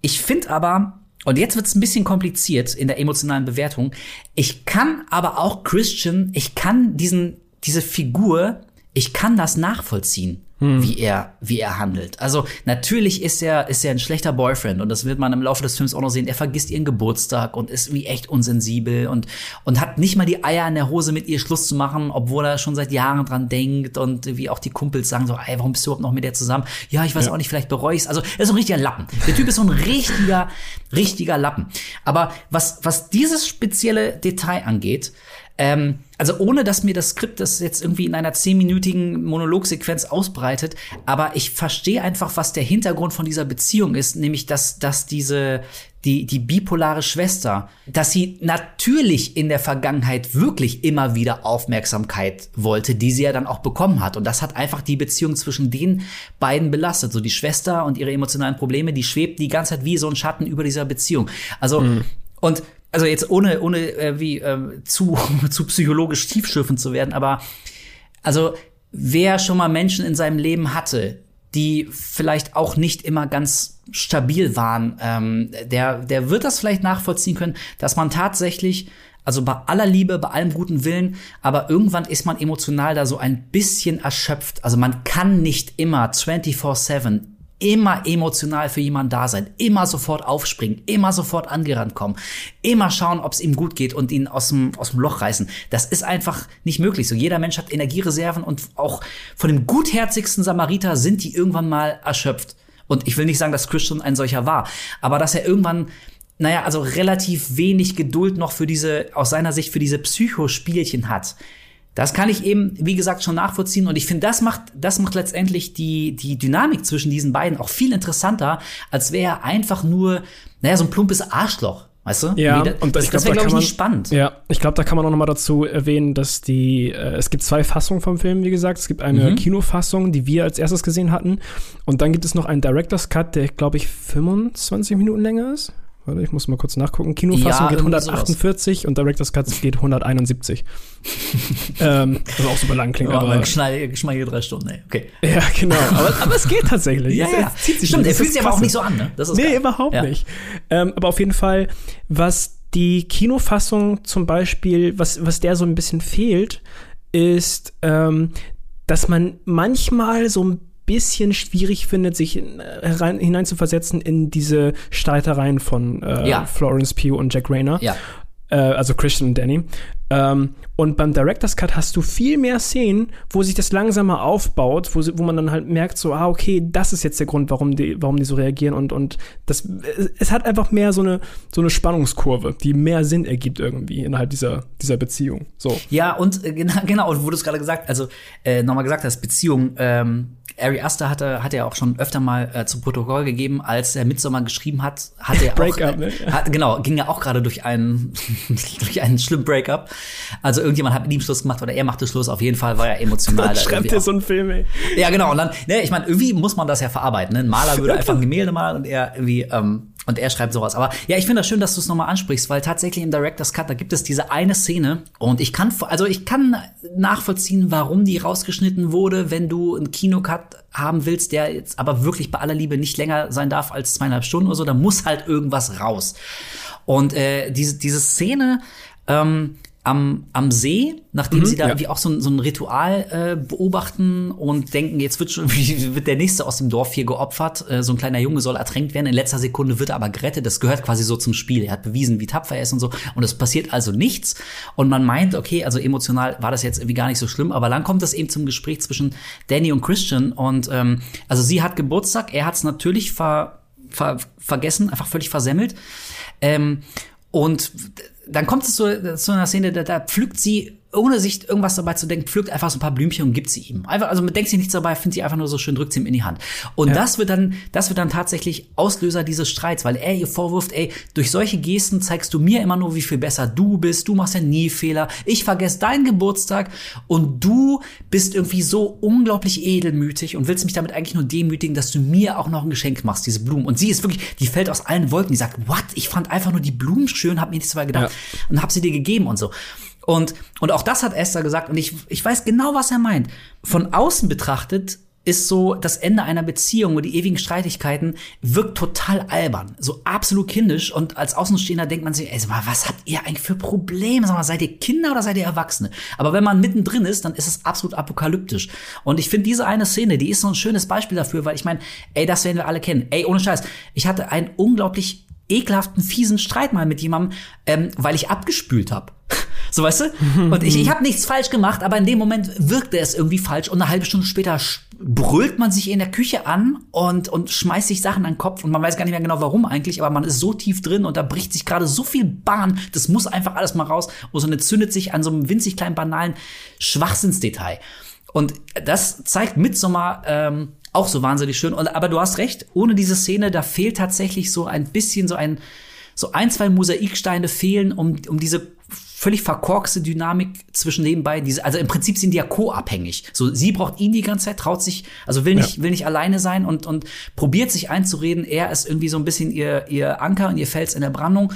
ich finde aber, und jetzt wird es ein bisschen kompliziert in der emotionalen Bewertung, ich kann aber auch Christian, ich kann diesen, diese Figur, ich kann das nachvollziehen. Wie er, wie er handelt. Also natürlich ist er, ist er ein schlechter Boyfriend und das wird man im Laufe des Films auch noch sehen. Er vergisst ihren Geburtstag und ist wie echt unsensibel und und hat nicht mal die Eier in der Hose mit ihr Schluss zu machen, obwohl er schon seit Jahren dran denkt und wie auch die Kumpels sagen so, ey, warum bist du überhaupt noch mit der zusammen? Ja, ich weiß auch nicht, vielleicht bereue ich's. Also er ist so ein richtiger Lappen. Der Typ ist so ein richtiger, richtiger Lappen. Aber was was dieses spezielle Detail angeht, ähm, also ohne, dass mir das Skript das jetzt irgendwie in einer zehnminütigen Monologsequenz ausbreitet, aber ich verstehe einfach, was der Hintergrund von dieser Beziehung ist, nämlich dass, dass diese, die, die bipolare Schwester, dass sie natürlich in der Vergangenheit wirklich immer wieder Aufmerksamkeit wollte, die sie ja dann auch bekommen hat. Und das hat einfach die Beziehung zwischen den beiden belastet. So die Schwester und ihre emotionalen Probleme, die schwebt die ganze Zeit wie so ein Schatten über dieser Beziehung. Also, und also jetzt ohne, ohne äh, wie äh, zu, <laughs> zu psychologisch tiefschürfend zu werden, aber also wer schon mal Menschen in seinem Leben hatte, die vielleicht auch nicht immer ganz stabil waren, ähm, der, der wird das vielleicht nachvollziehen können, dass man tatsächlich, also bei aller Liebe, bei allem guten Willen, aber irgendwann ist man emotional da so ein bisschen erschöpft. Also man kann nicht immer 24-7 immer emotional für jemanden da sein, immer sofort aufspringen, immer sofort angerannt kommen, immer schauen, ob es ihm gut geht und ihn aus dem, aus dem Loch reißen. Das ist einfach nicht möglich. So jeder Mensch hat Energiereserven und auch von dem gutherzigsten Samariter sind die irgendwann mal erschöpft. Und ich will nicht sagen, dass Christian ein solcher war, aber dass er irgendwann naja, also relativ wenig Geduld noch für diese, aus seiner Sicht für diese Psychospielchen hat. Das kann ich eben, wie gesagt, schon nachvollziehen. Und ich finde, das macht, das macht letztendlich die, die Dynamik zwischen diesen beiden auch viel interessanter, als wäre er einfach nur, naja, so ein plumpes Arschloch. Weißt du? Ja, das, und das, das, das wäre, glaube ich, nicht spannend. Ja, ich glaube, da kann man auch noch mal dazu erwähnen, dass die, äh, es gibt zwei Fassungen vom Film, wie gesagt. Es gibt eine mhm. Kinofassung, die wir als erstes gesehen hatten. Und dann gibt es noch einen Director's Cut, der, glaube ich, 25 Minuten länger ist. Warte, ich muss mal kurz nachgucken. Kinofassung ja, geht 148 sowas. und Director's Cut geht 171. <laughs> ähm, was auch super lang klingt. Ja, aber geschmeidige drei Stunden, ey. Okay. Ja, genau. Aber, aber es geht tatsächlich. ja, <laughs> ja. Es sich Stimmt, er fühlt sich aber auch nicht so an, ne? Das ist nee, geil. überhaupt ja. nicht. Ähm, aber auf jeden Fall, was die Kinofassung zum Beispiel, was, was der so ein bisschen fehlt, ist, ähm, dass man manchmal so ein bisschen schwierig findet, sich herein, hineinzuversetzen in diese Streitereien von äh, ja. Florence Pugh und Jack Rayner. Ja. Äh, also Christian und Danny. Ähm, und beim Director's Cut hast du viel mehr Szenen, wo sich das langsamer aufbaut, wo, wo man dann halt merkt, so, ah, okay, das ist jetzt der Grund, warum die, warum die so reagieren und, und das, es hat einfach mehr so eine, so eine Spannungskurve, die mehr Sinn ergibt irgendwie innerhalb dieser, dieser Beziehung. So. Ja, und äh, <laughs> genau, genau, und wo du es gerade gesagt, also äh, nochmal gesagt hast, Beziehung, ähm, Ari Aster hatte, hat ja auch schon öfter mal äh, zu Protokoll gegeben, als er Midsommar geschrieben hat, hatte er <laughs> Breakup, auch, ne? hat, genau, ging er auch gerade durch einen, <laughs> durch einen schlimmen Breakup. Also irgendjemand hat mit ihm Schluss gemacht oder er machte Schluss. Auf jeden Fall war er emotional. <laughs> Schreibt dir so einen Film, ey. Ja, genau. Und dann, ne, ich meine, irgendwie muss man das ja verarbeiten. Ne? Ein Maler würde einfach ein Gemälde malen und er irgendwie ähm, und er schreibt sowas. Aber ja, ich finde das schön, dass du es nochmal ansprichst, weil tatsächlich im Director's Cut, da gibt es diese eine Szene und ich kann, also ich kann nachvollziehen, warum die rausgeschnitten wurde, wenn du einen Kinocut haben willst, der jetzt aber wirklich bei aller Liebe nicht länger sein darf als zweieinhalb Stunden oder so, da muss halt irgendwas raus. Und äh, diese, diese Szene, ähm, am, am See, nachdem mhm, sie da ja. irgendwie auch so ein, so ein Ritual äh, beobachten und denken, jetzt wird schon <laughs> wird der nächste aus dem Dorf hier geopfert. Äh, so ein kleiner Junge soll ertränkt werden. In letzter Sekunde wird er aber gerettet. Das gehört quasi so zum Spiel. Er hat bewiesen, wie tapfer er ist und so. Und es passiert also nichts. Und man meint, okay, also emotional war das jetzt irgendwie gar nicht so schlimm. Aber dann kommt es eben zum Gespräch zwischen Danny und Christian. Und ähm, also sie hat Geburtstag. Er hat es natürlich ver, ver, vergessen, einfach völlig versemmelt. Ähm, und dann kommt es zu, zu einer Szene, da, da pflückt sie, ohne sich irgendwas dabei zu denken, pflückt einfach so ein paar Blümchen und gibt sie ihm. Einfach, also man denkt sich nichts dabei, findet sie einfach nur so schön, drückt sie ihm in die Hand. Und ja. das wird dann, das wird dann tatsächlich Auslöser dieses Streits, weil er ihr vorwirft, ey, durch solche Gesten zeigst du mir immer nur, wie viel besser du bist, du machst ja nie Fehler, ich vergesse deinen Geburtstag und du bist irgendwie so unglaublich edelmütig und willst mich damit eigentlich nur demütigen, dass du mir auch noch ein Geschenk machst, diese Blumen. Und sie ist wirklich, die fällt aus allen Wolken, die sagt, what? Ich fand einfach nur die Blumen schön, hab mir nichts dabei gedacht ja. und hab sie dir gegeben und so. Und, und auch das hat Esther gesagt und ich, ich weiß genau, was er meint. Von außen betrachtet ist so das Ende einer Beziehung und die ewigen Streitigkeiten wirkt total albern, so absolut kindisch und als Außenstehender denkt man sich, ey, was habt ihr eigentlich für Probleme? Sag mal, seid ihr Kinder oder seid ihr Erwachsene? Aber wenn man mittendrin ist, dann ist es absolut apokalyptisch. Und ich finde diese eine Szene, die ist so ein schönes Beispiel dafür, weil ich meine, ey, das werden wir alle kennen. Ey, ohne Scheiß, ich hatte einen unglaublich ekelhaften, fiesen Streit mal mit jemandem, ähm, weil ich abgespült habe. <laughs> So, weißt du? Und ich, ich habe nichts falsch gemacht, aber in dem Moment wirkte es irgendwie falsch und eine halbe Stunde später brüllt man sich in der Küche an und, und schmeißt sich Sachen an den Kopf und man weiß gar nicht mehr genau warum eigentlich, aber man ist so tief drin und da bricht sich gerade so viel Bahn, das muss einfach alles mal raus und so entzündet sich an so einem winzig kleinen banalen Schwachsinnsdetail. Und das zeigt Midsommar ähm, auch so wahnsinnig schön. Und, aber du hast recht, ohne diese Szene, da fehlt tatsächlich so ein bisschen so ein, so ein, zwei Mosaiksteine fehlen, um, um diese völlig verkorkste Dynamik zwischen den beiden. Diese, also im Prinzip sind die ja co-abhängig. So, sie braucht ihn die ganze Zeit, traut sich, also will nicht, ja. will nicht alleine sein und, und probiert sich einzureden. Er ist irgendwie so ein bisschen ihr, ihr Anker und ihr Fels in der Brandung.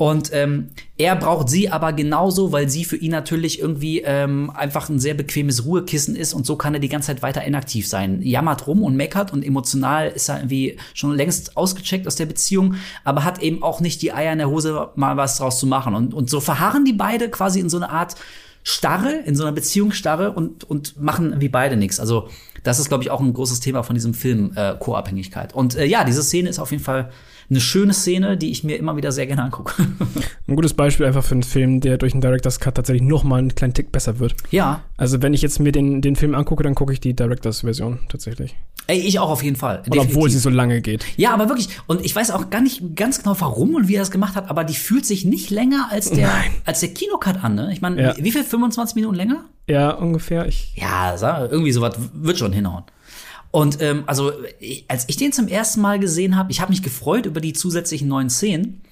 Und ähm, er braucht sie aber genauso, weil sie für ihn natürlich irgendwie ähm, einfach ein sehr bequemes Ruhekissen ist und so kann er die ganze Zeit weiter inaktiv sein. Jammert rum und meckert und emotional ist er irgendwie schon längst ausgecheckt aus der Beziehung, aber hat eben auch nicht die Eier in der Hose, mal was draus zu machen. Und, und so verharren die beide quasi in so eine Art Starre, in so einer Beziehungsstarre und, und machen wie beide nichts. Also das ist, glaube ich, auch ein großes Thema von diesem Film, äh, Co-Abhängigkeit. Und äh, ja, diese Szene ist auf jeden Fall eine schöne Szene, die ich mir immer wieder sehr gerne angucke. <laughs> Ein gutes Beispiel einfach für einen Film, der durch einen Director's Cut tatsächlich noch mal einen kleinen Tick besser wird. ja, Also wenn ich jetzt mir den, den Film angucke, dann gucke ich die Director's Version tatsächlich. ey, ich auch auf jeden Fall. Obwohl sie so lange geht. Ja, aber wirklich. Und ich weiß auch gar nicht ganz genau, warum und wie er das gemacht hat, aber die fühlt sich nicht länger als der, Nein. als der Kinocut an, ne? Ich meine, Ja. wie, viel? 25 Minuten länger? Ja, ungefähr. Ich, Ja, irgendwie sowas wird schon hinhauen. Und ähm, also, ich, als ich den zum ersten Mal gesehen habe, ich habe mich gefreut über die zusätzlichen neuen Szenen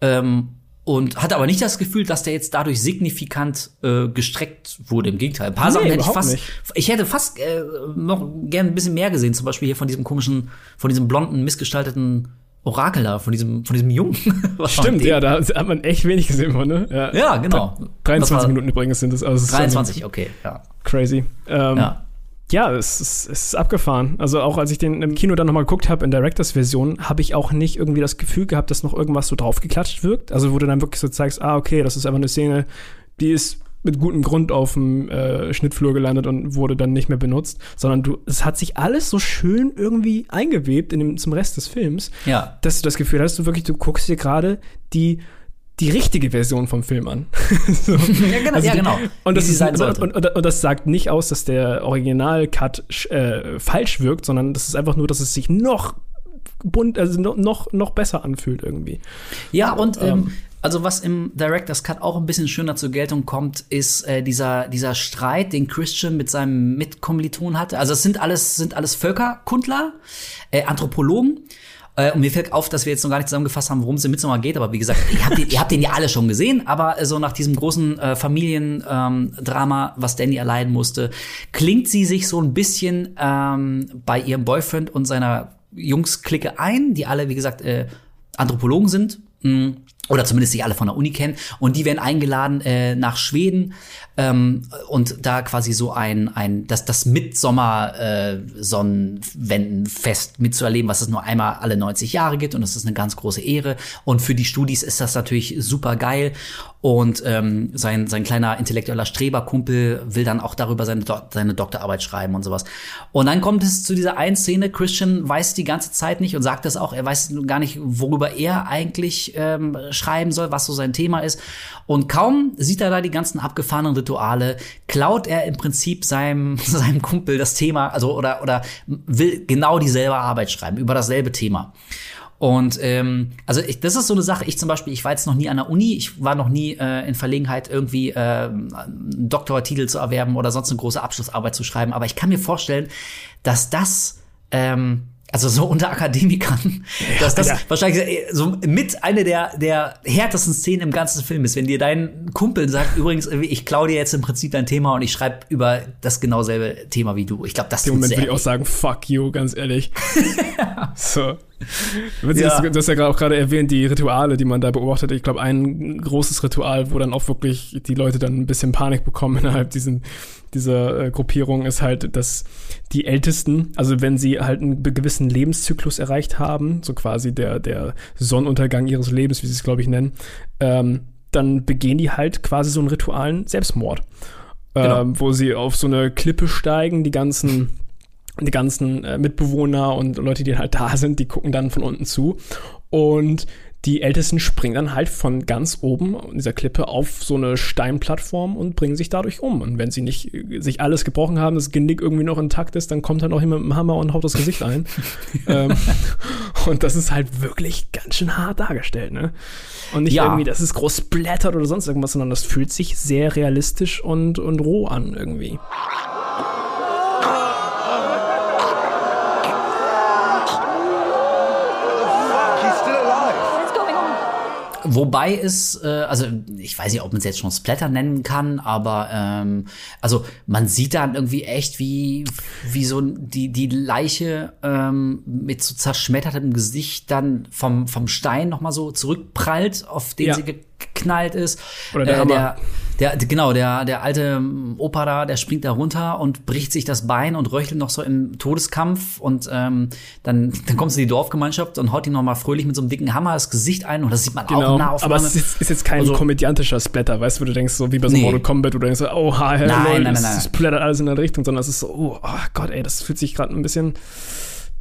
ähm, und hatte aber nicht das Gefühl, dass der jetzt dadurch signifikant äh, gestreckt wurde. Im Gegenteil, ein paar Nee, Sachen hätte ich fast, nicht. ich hätte fast äh, noch gern ein bisschen mehr gesehen. Zum Beispiel hier von diesem komischen, von diesem blonden, missgestalteten Orakel da, von diesem, von diesem Jungen. <laughs> Stimmt, ja, da hat man echt wenig gesehen von, ne? Ja, genau. Das 23 war- Minuten übrigens sind es. Also es ist 23, okay, ja. Crazy. Ähm, ja. Ja, es ist, es ist abgefahren. Also auch als ich den im Kino dann nochmal geguckt habe in Directors Version, habe ich auch nicht irgendwie das Gefühl gehabt, dass noch irgendwas so draufgeklatscht wirkt. Also wo du dann wirklich so zeigst, ah, okay, das ist einfach eine Szene, die ist mit gutem Grund auf dem äh, Schnittflur gelandet und wurde dann nicht mehr benutzt, sondern du, es hat sich alles so schön irgendwie eingewebt in dem, zum Rest des Films, Ja. dass du das Gefühl hast, du wirklich, du guckst dir gerade die die richtige Version vom Film an. <laughs> so. Ja, genau. ja, die- genau. Und das, ist, und, und, und, das sagt nicht aus, dass der Original-Cut äh, falsch wirkt, sondern das ist einfach nur, dass es sich noch bunt, also noch, noch, besser anfühlt irgendwie. Ja, und ähm, also was im Director's Cut auch ein bisschen schöner zur Geltung kommt, ist äh, dieser, dieser Streit, den Christian mit seinem Mitkommiliton hatte. Also es sind alles, sind alles Völkerkundler, äh, Anthropologen. Äh, und mir fällt auf, dass wir jetzt noch gar nicht zusammengefasst haben, worum es im Midsommar geht. Aber wie gesagt, ihr habt den, ihr habt den ja alle schon gesehen. Aber äh, so nach diesem großen äh, Familiendrama, ähm, was Danny erleiden musste, klingt sie sich so ein bisschen ähm, bei ihrem Boyfriend und seiner Jungs-Clique ein, die alle, wie gesagt, äh, Anthropologen sind. mh, Oder zumindest die alle von der Uni kennen. Und die werden eingeladen äh, nach Schweden ähm, und da quasi so ein, ein das, das Mitsommer äh, mitzuerleben, was es nur einmal alle 90 Jahre gibt. Und das ist eine ganz große Ehre. Und für die Studis ist das natürlich super geil. Und ähm, sein, sein kleiner intellektueller Streberkumpel will dann auch darüber seine, Do seine Doktorarbeit schreiben und sowas. Und dann kommt es zu dieser einen Szene, Christian weiß die ganze Zeit nicht und sagt das auch, er weiß gar nicht, worüber er eigentlich ähm, schreiben soll, was so sein Thema ist. Und kaum sieht er da die ganzen abgefahrenen Rituale, klaut er im Prinzip seinem, <laughs> seinem Kumpel das Thema, also oder, oder will genau dieselbe Arbeit schreiben, über dasselbe Thema. Und ähm, also ich, das ist so eine Sache. Ich zum Beispiel, ich war jetzt noch nie an der Uni, ich war noch nie äh, in Verlegenheit, irgendwie äh, einen Doktortitel zu erwerben oder sonst eine große Abschlussarbeit zu schreiben. Aber ich kann mir vorstellen, dass das ähm, also so unter Akademikern, dass das Alter. wahrscheinlich so mit eine der, der härtesten Szenen im ganzen Film ist, wenn dir dein Kumpel sagt, übrigens, ich klaue dir jetzt im Prinzip dein Thema und ich schreibe über das genau selbe Thema wie du. Ich glaube, das Im Moment würde ich auch sagen, fuck you, ganz ehrlich. <laughs> so. Ja. Du hast ja gerade auch gerade erwähnt, die Rituale, die man da beobachtet. Ich glaube, ein großes Ritual, wo dann auch wirklich die Leute dann ein bisschen Panik bekommen <laughs> innerhalb diesen, dieser äh, Gruppierung, ist halt, dass die Ältesten, also wenn sie halt einen gewissen Lebenszyklus erreicht haben, so quasi der, der Sonnenuntergang ihres Lebens, wie sie es, glaube ich, nennen, ähm, dann begehen die halt quasi so einen ritualen Selbstmord. Genau. Ähm, wo sie auf so eine Klippe steigen, die ganzen die ganzen äh, Mitbewohner und Leute, die halt da sind, die gucken dann von unten zu. Und die Ältesten springen dann halt von ganz oben in dieser Klippe auf so eine Steinplattform und bringen sich dadurch um. Und wenn sie nicht äh, sich alles gebrochen haben, das Genick irgendwie noch intakt ist, dann kommt halt noch jemand mit dem Hammer und haut das Gesicht ein. <laughs> ähm, und das ist halt wirklich ganz schön hart dargestellt, ne? Und nicht Ja. irgendwie, dass es groß splattert oder sonst irgendwas, sondern das fühlt sich sehr realistisch und, und roh an irgendwie. Wobei es, äh, also ich weiß nicht, ob man es jetzt schon Splatter nennen kann, aber ähm, also man sieht dann irgendwie echt, wie, wie so die, die Leiche ähm, mit so zerschmettertem Gesicht dann vom, vom Stein nochmal so zurückprallt, auf den Ja. sie geknallt ist. Oder der äh, der, der, genau, der, der alte Opa da, der springt da runter und bricht sich das Bein und röchelt noch so im Todeskampf und ähm, dann, dann kommt sie in die Dorfgemeinschaft und haut ihm noch mal fröhlich mit so einem dicken Hammer das Gesicht ein und das sieht man auch in Genau, Nahaufnahme. aber es ist, ist jetzt kein Also- komödiantischer Splatter, weißt du, wo du denkst, so wie bei so Nee. Mortal Kombat, wo du denkst, oh, ha, Nein, lol, nein, nein, es nein. splattert alles in eine Richtung, sondern es ist so, oh, oh Gott, ey, das fühlt sich gerade ein bisschen,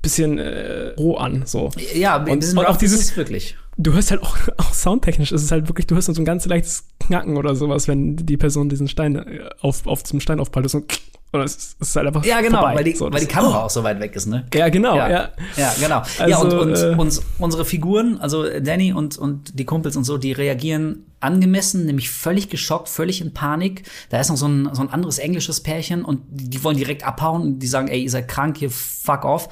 bisschen äh, roh an, so. ja, und- und auch dieses- es wirklich. Du hörst halt auch, <laughs> auch soundtechnisch, ist es halt wirklich, du hörst so ein ganz leichtes Knacken oder sowas, wenn die Person diesen Stein äh, auf, auf zum Stein aufpallt, so, <tsk> oder es ist, es ist halt einfach Ja, genau, vorbei. weil die, so, weil die Kamera auch so weit weg ist, ne? Ja, genau, ja. Ja, ja genau. ja, und, Also, und äh, uns, unsere Figuren, also Danny und, und die Kumpels und so, die reagieren angemessen, nämlich völlig geschockt, völlig in Panik. Da ist noch so ein, so ein anderes englisches Pärchen und die, die wollen direkt abhauen und die sagen, ey, ihr seid krank, hier fuck off.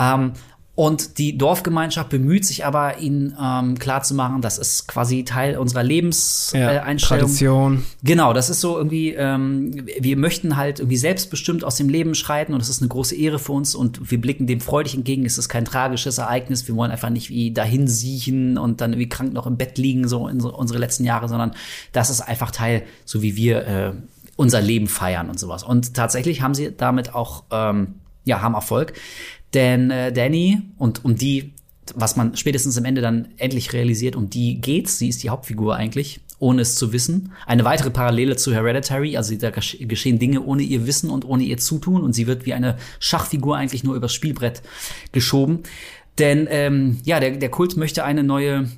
Ähm, und die Dorfgemeinschaft bemüht sich aber, ihnen ähm, klarzumachen, das ist quasi Teil unserer Lebenseinstellung. ja. Tradition. Genau, das ist so irgendwie, ähm, wir möchten halt irgendwie selbstbestimmt aus dem Leben schreiten und das ist eine große Ehre für uns und wir blicken dem freudig entgegen. Es ist kein tragisches Ereignis. Wir wollen einfach nicht wie dahin siechen und dann irgendwie krank noch im Bett liegen, so in so unsere letzten Jahre, sondern das ist einfach Teil, so wie wir äh, unser Leben feiern und sowas. Und tatsächlich haben sie damit auch, ähm, ja, haben Erfolg. Denn äh, Danny und um die, was man spätestens am Ende dann endlich realisiert, um die geht's. Sie ist die Hauptfigur eigentlich, ohne es zu wissen. Eine weitere Parallele zu Hereditary, also da gesch- geschehen Dinge ohne ihr Wissen und ohne ihr Zutun und sie wird wie eine Schachfigur eigentlich nur übers Spielbrett geschoben. Denn ähm, ja, der, der Kult möchte eine neue,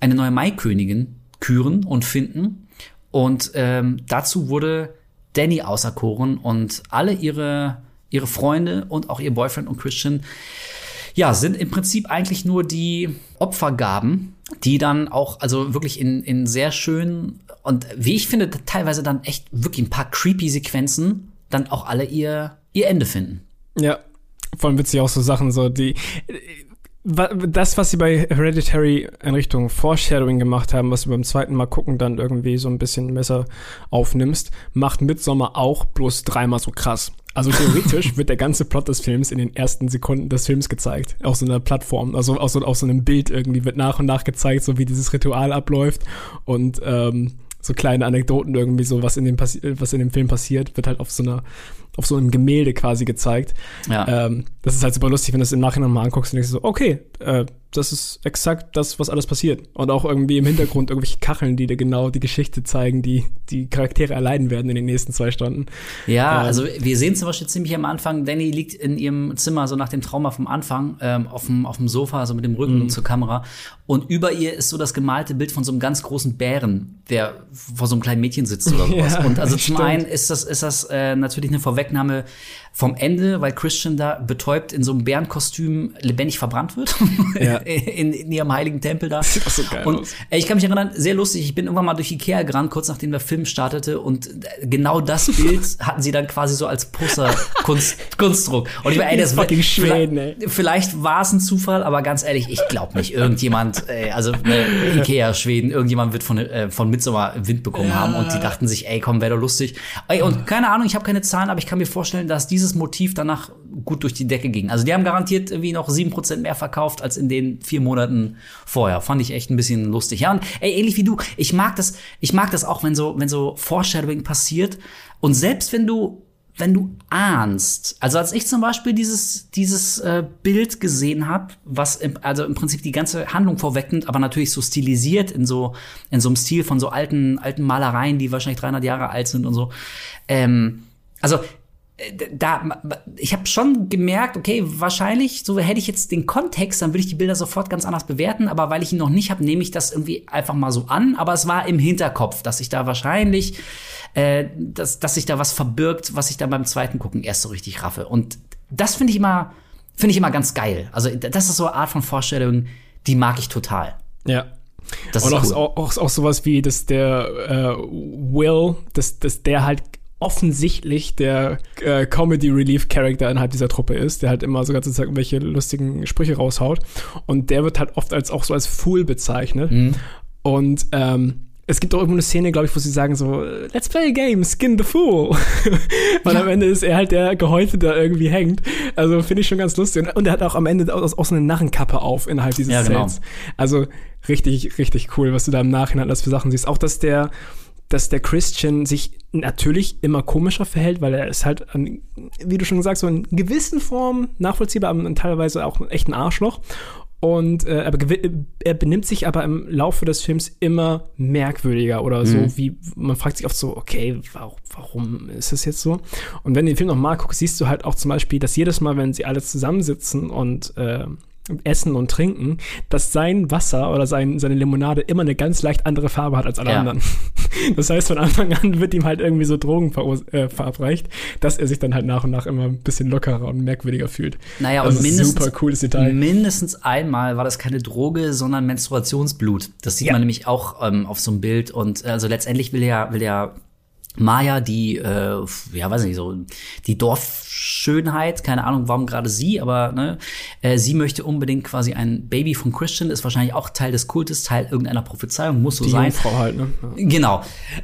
eine neue Maikönigin küren und finden. Und ähm, dazu wurde Danny auserkoren und alle ihre, ihre Freunde und auch ihr Boyfriend und Christian, ja, sind im Prinzip eigentlich nur die Opfergaben, die dann auch, also wirklich in, in sehr schönen und wie ich finde, teilweise dann echt wirklich ein paar creepy Sequenzen dann auch alle ihr, ihr Ende finden. Ja, vor allem witzig auch so Sachen, so die. Das, was sie bei Hereditary in Richtung Foreshadowing gemacht haben, was du beim zweiten Mal gucken dann irgendwie so ein bisschen besser aufnimmst, macht Midsommar auch bloß dreimal so krass. Also theoretisch wird der ganze Plot des Films in den ersten Sekunden des Films gezeigt. Auf so einer Plattform, also auf so, auf so einem Bild irgendwie wird nach und nach gezeigt, so wie dieses Ritual abläuft und ähm, so kleine Anekdoten irgendwie so, was in dem, was in dem Film passiert, wird halt auf so einer, auf so einem Gemälde quasi gezeigt. Ja. Ähm, das ist halt super lustig, wenn du es im Nachhinein mal anguckst und denkst so, okay, äh, das ist exakt das, was alles passiert. Und auch irgendwie im Hintergrund irgendwelche Kacheln, die dir genau die Geschichte zeigen, die die Charaktere erleiden werden in den nächsten zwei Stunden. Ja, Ähm. also wir sehen zum Beispiel ziemlich am Anfang, Danny liegt in ihrem Zimmer, so nach dem Trauma vom Anfang, ähm, auf, dem, auf dem Sofa, so mit dem Rücken Mhm. zur Kamera. Und über ihr ist so das gemalte Bild von so einem ganz großen Bären, der vor so einem kleinen Mädchen sitzt oder <laughs> sowas. Ja, Und also zum stimmt. einen ist das, ist das äh, natürlich eine Vorwegnahme vom Ende, weil Christian da betäubt in so einem Bärenkostüm lebendig verbrannt wird. Ja. <laughs> in, in ihrem heiligen Tempel da. <laughs> Sieht auch so geil und aus. Ey, ich kann mich erinnern, sehr lustig, ich bin irgendwann mal durch Ikea gerannt, kurz nachdem der Film startete und genau das <laughs> Bild hatten sie dann quasi so als Poster-Kunstdruck. Und ich war, ey, das Fucking Schweden, vielleicht, vielleicht war es ein Zufall, aber ganz ehrlich, ich glaube nicht, irgendjemand, ey, also ne, Ikea, Schweden, irgendjemand wird von, äh, von Midsommar Wind bekommen haben und die dachten sich, ey, komm, wäre doch lustig. Ey, und keine Ahnung, ich habe keine Zahlen, aber ich kann mir vorstellen, dass dieses Motiv danach gut durch die Decke ging. Also die haben garantiert irgendwie noch 7% mehr verkauft als in den vier Monaten vorher. Fand ich echt ein bisschen lustig. Ja, und ey, ähnlich wie du, ich mag das, ich mag das auch, wenn so, wenn so Foreshadowing passiert. Und selbst wenn du, wenn du ahnst, also als ich zum Beispiel dieses, dieses äh, Bild gesehen habe, was im, also im Prinzip die ganze Handlung vorwegnimmt, aber natürlich so stilisiert in so, in so einem Stil von so alten, alten Malereien, die wahrscheinlich 300 Jahre alt sind und so. Ähm, also da, ich habe schon gemerkt, okay, wahrscheinlich, so hätte ich jetzt den Kontext, dann würde ich die Bilder sofort ganz anders bewerten, aber weil ich ihn noch nicht habe, nehme ich das irgendwie einfach mal so an. Aber es war im Hinterkopf, dass ich da wahrscheinlich, äh, dass, dass sich da was verbirgt, was ich dann beim zweiten Gucken erst so richtig raffe. Und das finde ich immer, finde ich immer ganz geil. Also das ist so eine Art von Vorstellung, die mag ich total. Ja. Das Und ist auch, cool. auch, auch, auch sowas wie, dass der äh, Will, dass, dass der halt offensichtlich der äh, Comedy Relief Character innerhalb dieser Truppe ist, der halt immer so ganze Zeit irgendwelche lustigen Sprüche raushaut. Und der wird halt oft als auch so als Fool bezeichnet. Und ähm, es gibt auch irgendwo eine Szene, glaube ich, wo sie sagen so, let's play a game, skin the fool. <laughs> Und ja. am Ende ist er halt der Gehäute, der irgendwie hängt. Also finde ich schon ganz lustig. Und er hat auch am Ende auch, auch so eine Narrenkappe auf innerhalb dieses ja, genau. Zelts. Also richtig, richtig cool, was du da im Nachhinein alles für Sachen siehst. Auch, dass der, dass der Christian sich natürlich immer komischer verhält, weil er ist halt, an, wie du schon gesagt hast, so in gewissen Formen nachvollziehbar, aber teilweise auch echt ein Arschloch. Und äh, er, er, benimmt sich aber im Laufe des Films immer merkwürdiger oder mhm. so, wie man fragt sich oft so, okay, warum, warum ist das jetzt so? Und wenn du den Film nochmal guckst, siehst du halt auch zum Beispiel, dass jedes Mal, wenn sie alle zusammensitzen und äh, Essen und Trinken, dass sein Wasser oder sein, seine Limonade immer eine ganz leicht andere Farbe hat als alle ja. anderen. <laughs> Das heißt, von Anfang an wird ihm halt irgendwie so Drogen äh, verabreicht, dass er sich dann halt nach und nach immer ein bisschen lockerer und merkwürdiger fühlt. Naja, das und mindestens, super cooles Detail. mindestens einmal war das keine Droge, sondern Menstruationsblut. Das sieht ja. man nämlich auch ähm, auf so einem Bild. Und äh, also letztendlich will er, will er Maya, die, äh, ja, weiß nicht, so, die Dorfschönheit, keine Ahnung, warum gerade sie, aber ne, äh, sie möchte unbedingt quasi ein Baby von Christian, ist wahrscheinlich auch Teil des Kultes, Teil irgendeiner Prophezeiung, muss so die sein. Frau halt, ne? Ja. Genau.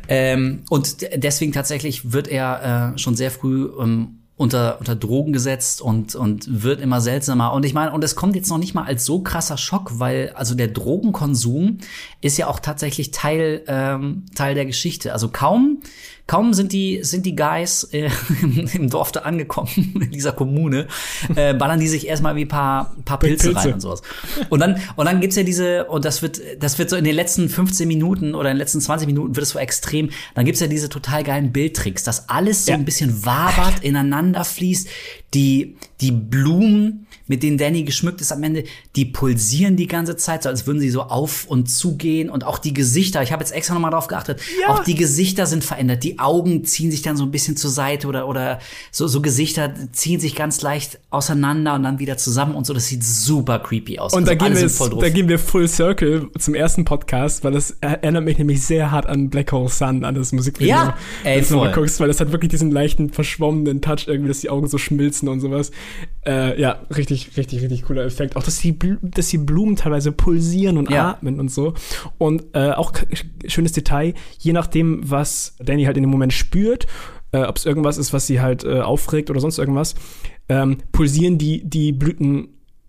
Ähm, und deswegen tatsächlich wird er äh, schon sehr früh ähm, unter, unter Drogen gesetzt und, und wird immer seltsamer. Und ich meine, und es kommt jetzt noch nicht mal als so krasser Schock, weil also der Drogenkonsum ist ja auch tatsächlich Teil, ähm, Teil der Geschichte. Also kaum Kaum sind die, sind die Guys äh, <laughs> im Dorf da angekommen, <laughs> in dieser Kommune, äh, ballern die sich erstmal wie ein paar, paar Pilze, Pilze, rein und sowas. Und dann, und dann gibt's ja diese, und das wird, das wird so in den letzten 15 Minuten oder in den letzten 20 Minuten wird es so extrem, dann gibt's ja diese total geilen Bildtricks, dass alles so ja. ein bisschen wabert, ineinander fließt, die, die Blumen, mit denen Danny geschmückt ist am Ende, die pulsieren die ganze Zeit, so als würden sie so auf und zugehen und auch die Gesichter, ich habe jetzt extra nochmal drauf geachtet, ja. auch die Gesichter sind verändert, die Augen ziehen sich dann so ein bisschen zur Seite oder, oder so, so Gesichter ziehen sich ganz leicht auseinander und dann wieder zusammen und so, das sieht super creepy aus. Und also da, gehen wir, jetzt, da gehen wir full circle zum ersten Podcast, weil das erinnert mich nämlich sehr hart an Black Hole Sun, an das Musikvideo. Ja, ey, du mal guckst, weil das hat wirklich diesen leichten, verschwommenen Touch irgendwie, dass die Augen so schmilzen und sowas. Äh, ja, richtig, richtig, richtig cooler Effekt. Auch, dass die, dass die Blumen teilweise pulsieren und ja. atmen und so. Und äh, auch schönes Detail, je nachdem, was Danny halt in dem Moment spürt, äh, ob es irgendwas ist, was sie halt äh, aufregt oder sonst irgendwas, ähm, pulsieren die, die Blüten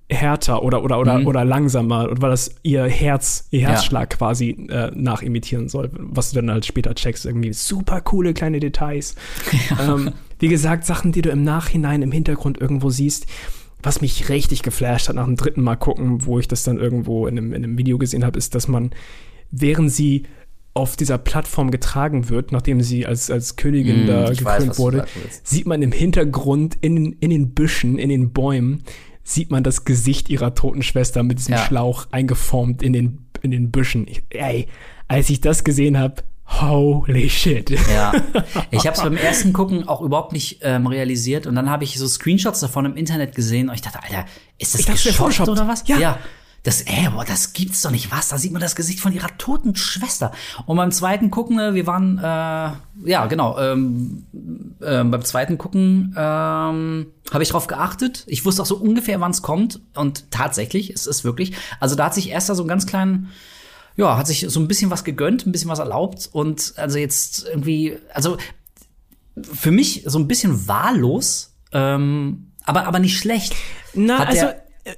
härter oder oder oder mhm. oder langsamer weil das ihr Herz ihr Herzschlag ja. quasi äh, nachimitieren soll was du dann halt später checkst irgendwie super coole kleine Details <laughs> ja. ähm, wie gesagt Sachen die du im Nachhinein im Hintergrund irgendwo siehst was mich richtig geflasht hat nach dem dritten Mal gucken wo ich das dann irgendwo in einem, in einem Video gesehen habe ist dass man während sie auf dieser Plattform getragen wird, nachdem sie als, als Königin mm, da gekrönt wurde, sieht man im Hintergrund in, in den Büschen, in den Bäumen, sieht man das Gesicht ihrer toten Schwester mit diesem ja. Schlauch eingeformt in den, in den Büschen. Ich, ey, als ich das gesehen habe, Holy shit. Ja. <laughs> Ich habe es beim ersten Gucken auch überhaupt nicht ähm, realisiert und dann habe ich so Screenshots davon im Internet gesehen und ich dachte, Alter, ist das ich geschockt oder was? Ja. ja. Das, ey, boah, das gibt's doch nicht. Was? Da sieht man das Gesicht von ihrer toten Schwester. Und beim zweiten Gucken, äh, wir waren, äh, ja, genau, ähm, äh, beim zweiten Gucken ähm, habe ich drauf geachtet. Ich wusste auch so ungefähr, wann es kommt. Und tatsächlich, es ist wirklich, also da hat sich erst da so einen ganz kleinen, ja, hat sich so ein bisschen was gegönnt, ein bisschen was erlaubt. Und also jetzt irgendwie, also für mich so ein bisschen wahllos, ähm, aber, aber nicht schlecht. Na, also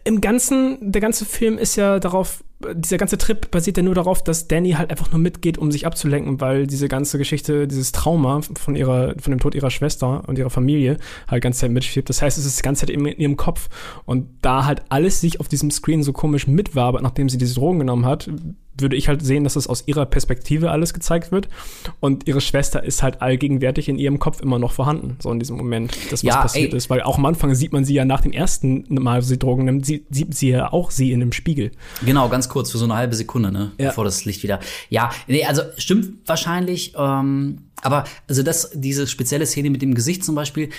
im Ganzen, der ganze Film ist ja darauf, dieser ganze Trip basiert ja nur darauf, dass Danny halt einfach nur mitgeht, um sich abzulenken, weil diese ganze Geschichte, dieses Trauma von ihrer, von dem Tod ihrer Schwester und ihrer Familie halt ganz Zeit mitschwebt. Das heißt, es ist die ganze Zeit in, in ihrem Kopf. Und da halt alles sich auf diesem Screen so komisch mitwabert, nachdem sie diese Drogen genommen hat, würde ich halt sehen, dass das aus ihrer Perspektive alles gezeigt wird. Und ihre Schwester ist halt allgegenwärtig in ihrem Kopf immer noch vorhanden, so in diesem Moment, das was ja, passiert ey. ist. Weil auch am Anfang sieht man sie ja nach dem ersten Mal, wo sie Drogen nimmt, sieht, sieht sie ja auch sie in dem Spiegel. Genau, ganz kurz, für so eine halbe Sekunde, ne? Ja. Bevor das Licht wieder. Ja, nee, also stimmt wahrscheinlich, ähm, aber also das, diese spezielle Szene mit dem Gesicht zum Beispiel,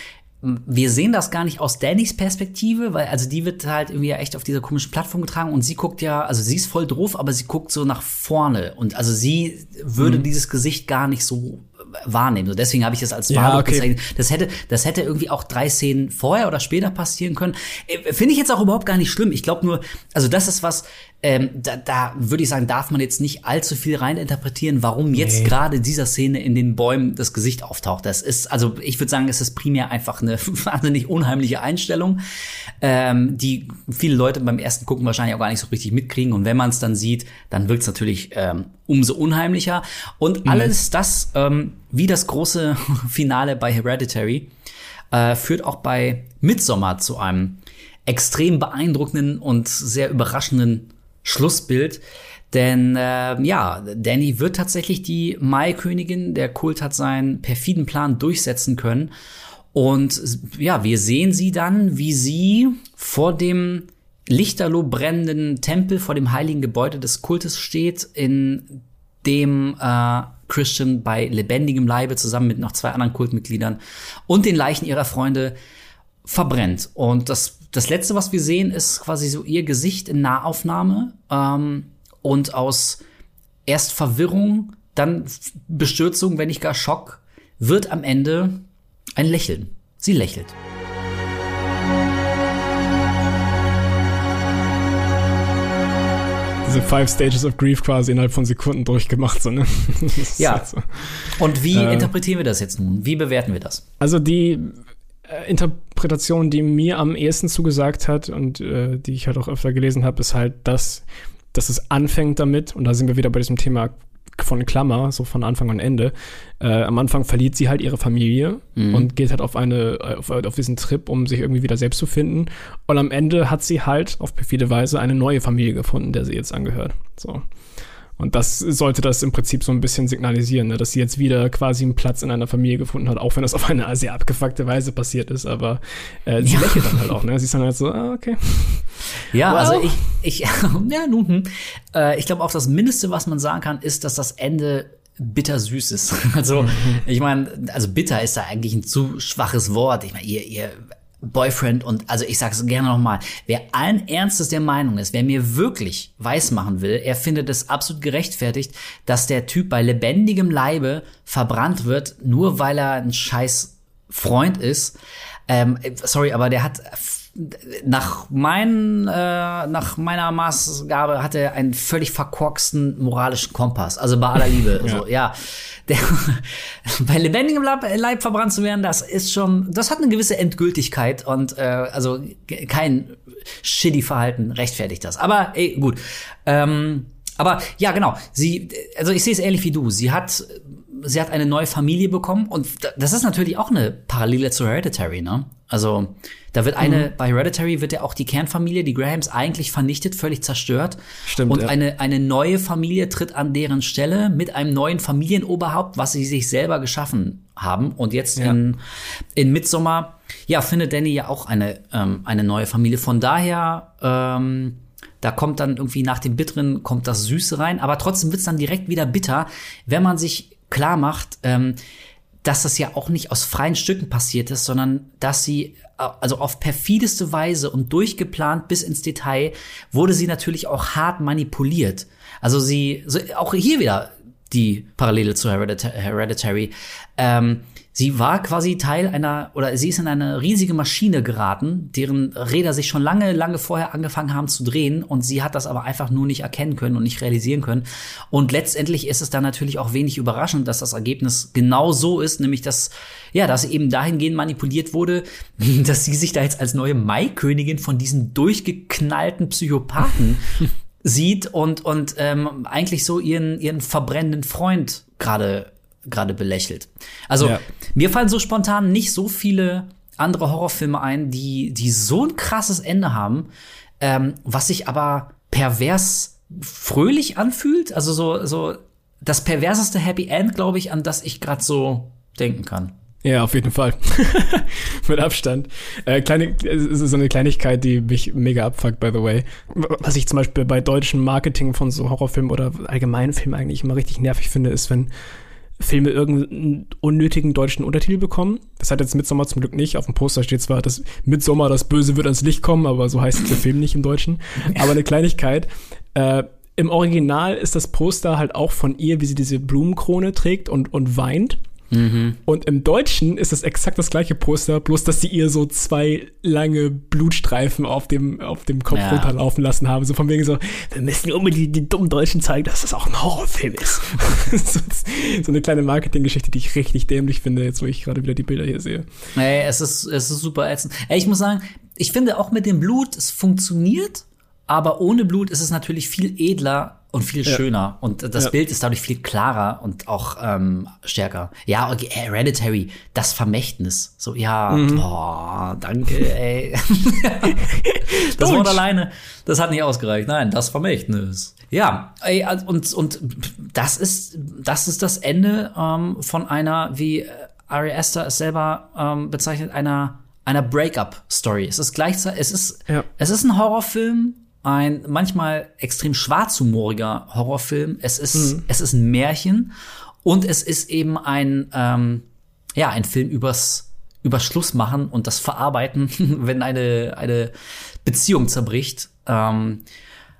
wir sehen das gar nicht aus Dannys Perspektive, weil also die wird halt irgendwie ja echt auf dieser komischen Plattform getragen und sie guckt ja, also sie ist voll drauf, aber sie guckt so nach vorne und also sie würde mhm. dieses Gesicht gar nicht so wahrnehmen. So deswegen habe ich das als Ja, Warburg okay. bezeichnet. Das hätte, das hätte irgendwie auch drei Szenen vorher oder später passieren können. Äh, Finde ich jetzt auch überhaupt gar nicht schlimm. Ich glaube nur, also das ist was, ähm, da, da würde ich sagen, darf man jetzt nicht allzu viel reininterpretieren, warum jetzt gerade dieser Szene in den Bäumen das Gesicht auftaucht. Das ist, also ich würde sagen, es ist primär einfach eine <laughs> wahnsinnig unheimliche Einstellung, ähm, die viele Leute beim ersten Gucken wahrscheinlich auch gar nicht so richtig mitkriegen. Und wenn man es dann sieht, dann wirkt es natürlich ähm, umso unheimlicher. Und alles das, ähm, wie das große <laughs> Finale bei Hereditary, äh, führt auch bei Midsommar zu einem extrem beeindruckenden und sehr überraschenden Schlussbild. Denn äh, ja, Danny wird tatsächlich die Maikönigin. Der Kult hat seinen perfiden Plan durchsetzen können. Und ja, wir sehen sie dann, wie sie vor dem lichterloh brennenden Tempel, vor dem heiligen Gebäude des Kultes steht, in dem äh, Christian bei lebendigem Leibe zusammen mit noch zwei anderen Kultmitgliedern und den Leichen ihrer Freunde verbrennt. Und das, das letzte, was wir sehen, ist quasi so ihr Gesicht in Nahaufnahme. Ähm, und aus erst Verwirrung, dann Bestürzung, wenn nicht gar Schock, wird am Ende ein Lächeln. Sie lächelt. Diese Five Stages of Grief quasi innerhalb von Sekunden durchgemacht, so, ne? <laughs> Ja. halt so. Und wie Äh. interpretieren wir das jetzt nun? Wie bewerten wir das? Also die Interpretation, die mir am ehesten zugesagt hat und äh, die ich halt auch öfter gelesen habe, ist halt, dass, dass es anfängt damit, und da sind wir wieder bei diesem Thema von Klammer, so von Anfang und Ende. Äh, am Anfang verliert sie halt ihre Familie und geht halt auf eine, auf, auf diesen Trip, um sich irgendwie wieder selbst zu finden. Und am Ende hat sie halt auf perfide Weise eine neue Familie gefunden, der sie jetzt angehört. So. Und das sollte das im Prinzip so ein bisschen signalisieren, ne? dass sie jetzt wieder quasi einen Platz in einer Familie gefunden hat, auch wenn das auf eine sehr abgefuckte Weise passiert ist. Aber äh, sie lächelt dann halt auch, ne? Sie ist dann halt so, ah, okay. Ja, Wow. also ich, ich, <laughs> ja, nun, hm. äh, ich glaube auch das Mindeste, was man sagen kann, ist, dass das Ende bittersüß ist. <laughs> Also, ich meine, also bitter ist da eigentlich ein zu schwaches Wort. Ich meine, ihr, ihr Boyfriend und also ich sag's gerne nochmal, wer allen Ernstes der Meinung ist, wer mir wirklich weismachen will, er findet es absolut gerechtfertigt, dass der Typ bei lebendigem Leibe verbrannt wird, nur weil er ein scheiß Freund ist. Ähm, sorry, aber der hat nach, mein, äh, nach meiner Maßgabe hat er einen völlig verkorksten moralischen Kompass. Also bei aller Liebe. <laughs> ja. So, ja. Der, <laughs> bei lebendigem Leib, Leib verbrannt zu werden, das ist schon, das hat eine gewisse Endgültigkeit und äh, also kein shitty Verhalten rechtfertigt das. Aber ey, gut. Ähm, aber ja, genau. Sie, also ich sehe es ähnlich wie du. Sie hat, sie hat eine neue Familie bekommen und das ist natürlich auch eine Parallele zu Hereditary, ne? Also da wird eine, bei Hereditary wird ja auch die Kernfamilie, die Grahams, eigentlich vernichtet, völlig zerstört. Stimmt, Und ja. eine, eine neue Familie tritt an deren Stelle mit einem neuen Familienoberhaupt, was sie sich selber geschaffen haben. Und jetzt Ja. in, in Midsommar, ja, findet Danny ja auch eine, ähm, eine neue Familie. Von daher, ähm, da kommt dann irgendwie nach dem Bitteren kommt das Süße rein, aber trotzdem wird's dann direkt wieder bitter, wenn man sich klar macht, ähm, dass das ja auch nicht aus freien Stücken passiert ist, sondern dass sie also auf perfideste Weise und durchgeplant bis ins Detail wurde sie natürlich auch hart manipuliert. Also sie, so, auch hier wieder die Parallele zu Heredita- Hereditary. Ähm, sie war quasi Teil einer, oder sie ist in eine riesige Maschine geraten, deren Räder sich schon lange, lange vorher angefangen haben zu drehen und sie hat das aber einfach nur nicht erkennen können und nicht realisieren können. Und letztendlich ist es dann natürlich auch wenig überraschend, dass das Ergebnis genau so ist, nämlich dass, ja, dass sie eben dahingehend manipuliert wurde, <laughs> dass sie sich da jetzt als neue Maikönigin von diesen durchgeknallten Psychopathen <laughs> sieht und und ähm, eigentlich so ihren ihren verbrennenden Freund gerade gerade belächelt. Also Ja. mir fallen so spontan nicht so viele andere Horrorfilme ein, die die so ein krasses Ende haben, ähm, was sich aber pervers fröhlich anfühlt. Also so so das perverseste Happy End, glaube ich, an das ich gerade so denken kann. Ja, auf jeden Fall. <laughs> Mit Abstand. Äh, kleine, es ist so eine Kleinigkeit, die mich mega abfuckt, by the way. Was ich zum Beispiel bei deutschem Marketing von so Horrorfilmen oder allgemeinen Filmen eigentlich immer richtig nervig finde, ist, wenn Filme irgendeinen unnötigen deutschen Untertitel bekommen. Das hat jetzt Midsommar zum Glück nicht. Auf dem Poster steht zwar, dass Midsommar das Böse wird ans Licht kommen, aber so heißt der Film nicht im Deutschen. <laughs> Aber eine Kleinigkeit. Äh, im Original ist das Poster halt auch von ihr, wie sie diese Blumenkrone trägt und, und weint. Und im Deutschen ist es exakt das gleiche Poster, bloß dass sie ihr so zwei lange Blutstreifen auf dem, auf dem Kopf Ja. runterlaufen lassen haben. So von wegen so, wir müssen unbedingt die dummen Deutschen zeigen, dass das auch ein Horrorfilm ist. <laughs> so, so eine kleine Marketinggeschichte, die ich richtig dämlich finde, jetzt wo ich gerade wieder die Bilder hier sehe. Ey, es ist, es ist super ätzend. Ey, ich muss sagen, ich finde auch mit dem Blut, es funktioniert, aber ohne Blut ist es natürlich viel edler und viel schöner. Und das Ja. Bild ist dadurch viel klarer und auch ähm, stärker. Ja, okay, Hereditary, das Vermächtnis. So, ja, Mhm. boah, danke, ey. <laughs> das Wort alleine, das hat nicht ausgereicht. Nein, das Vermächtnis. Ja, ey, also, und, und das ist, das ist das Ende ähm, von einer, wie äh, Ari Aster es selber ähm, bezeichnet, einer, einer Breakup-Story. Es ist gleichzeitig, es ist, Ja. es ist ein Horrorfilm, ein manchmal extrem schwarzhumoriger Horrorfilm. Es ist, es ist ein Märchen und es ist eben ein, ähm, ja, ein Film übers, übers Schluss machen und das Verarbeiten, <laughs> wenn eine, eine Beziehung zerbricht. Ähm,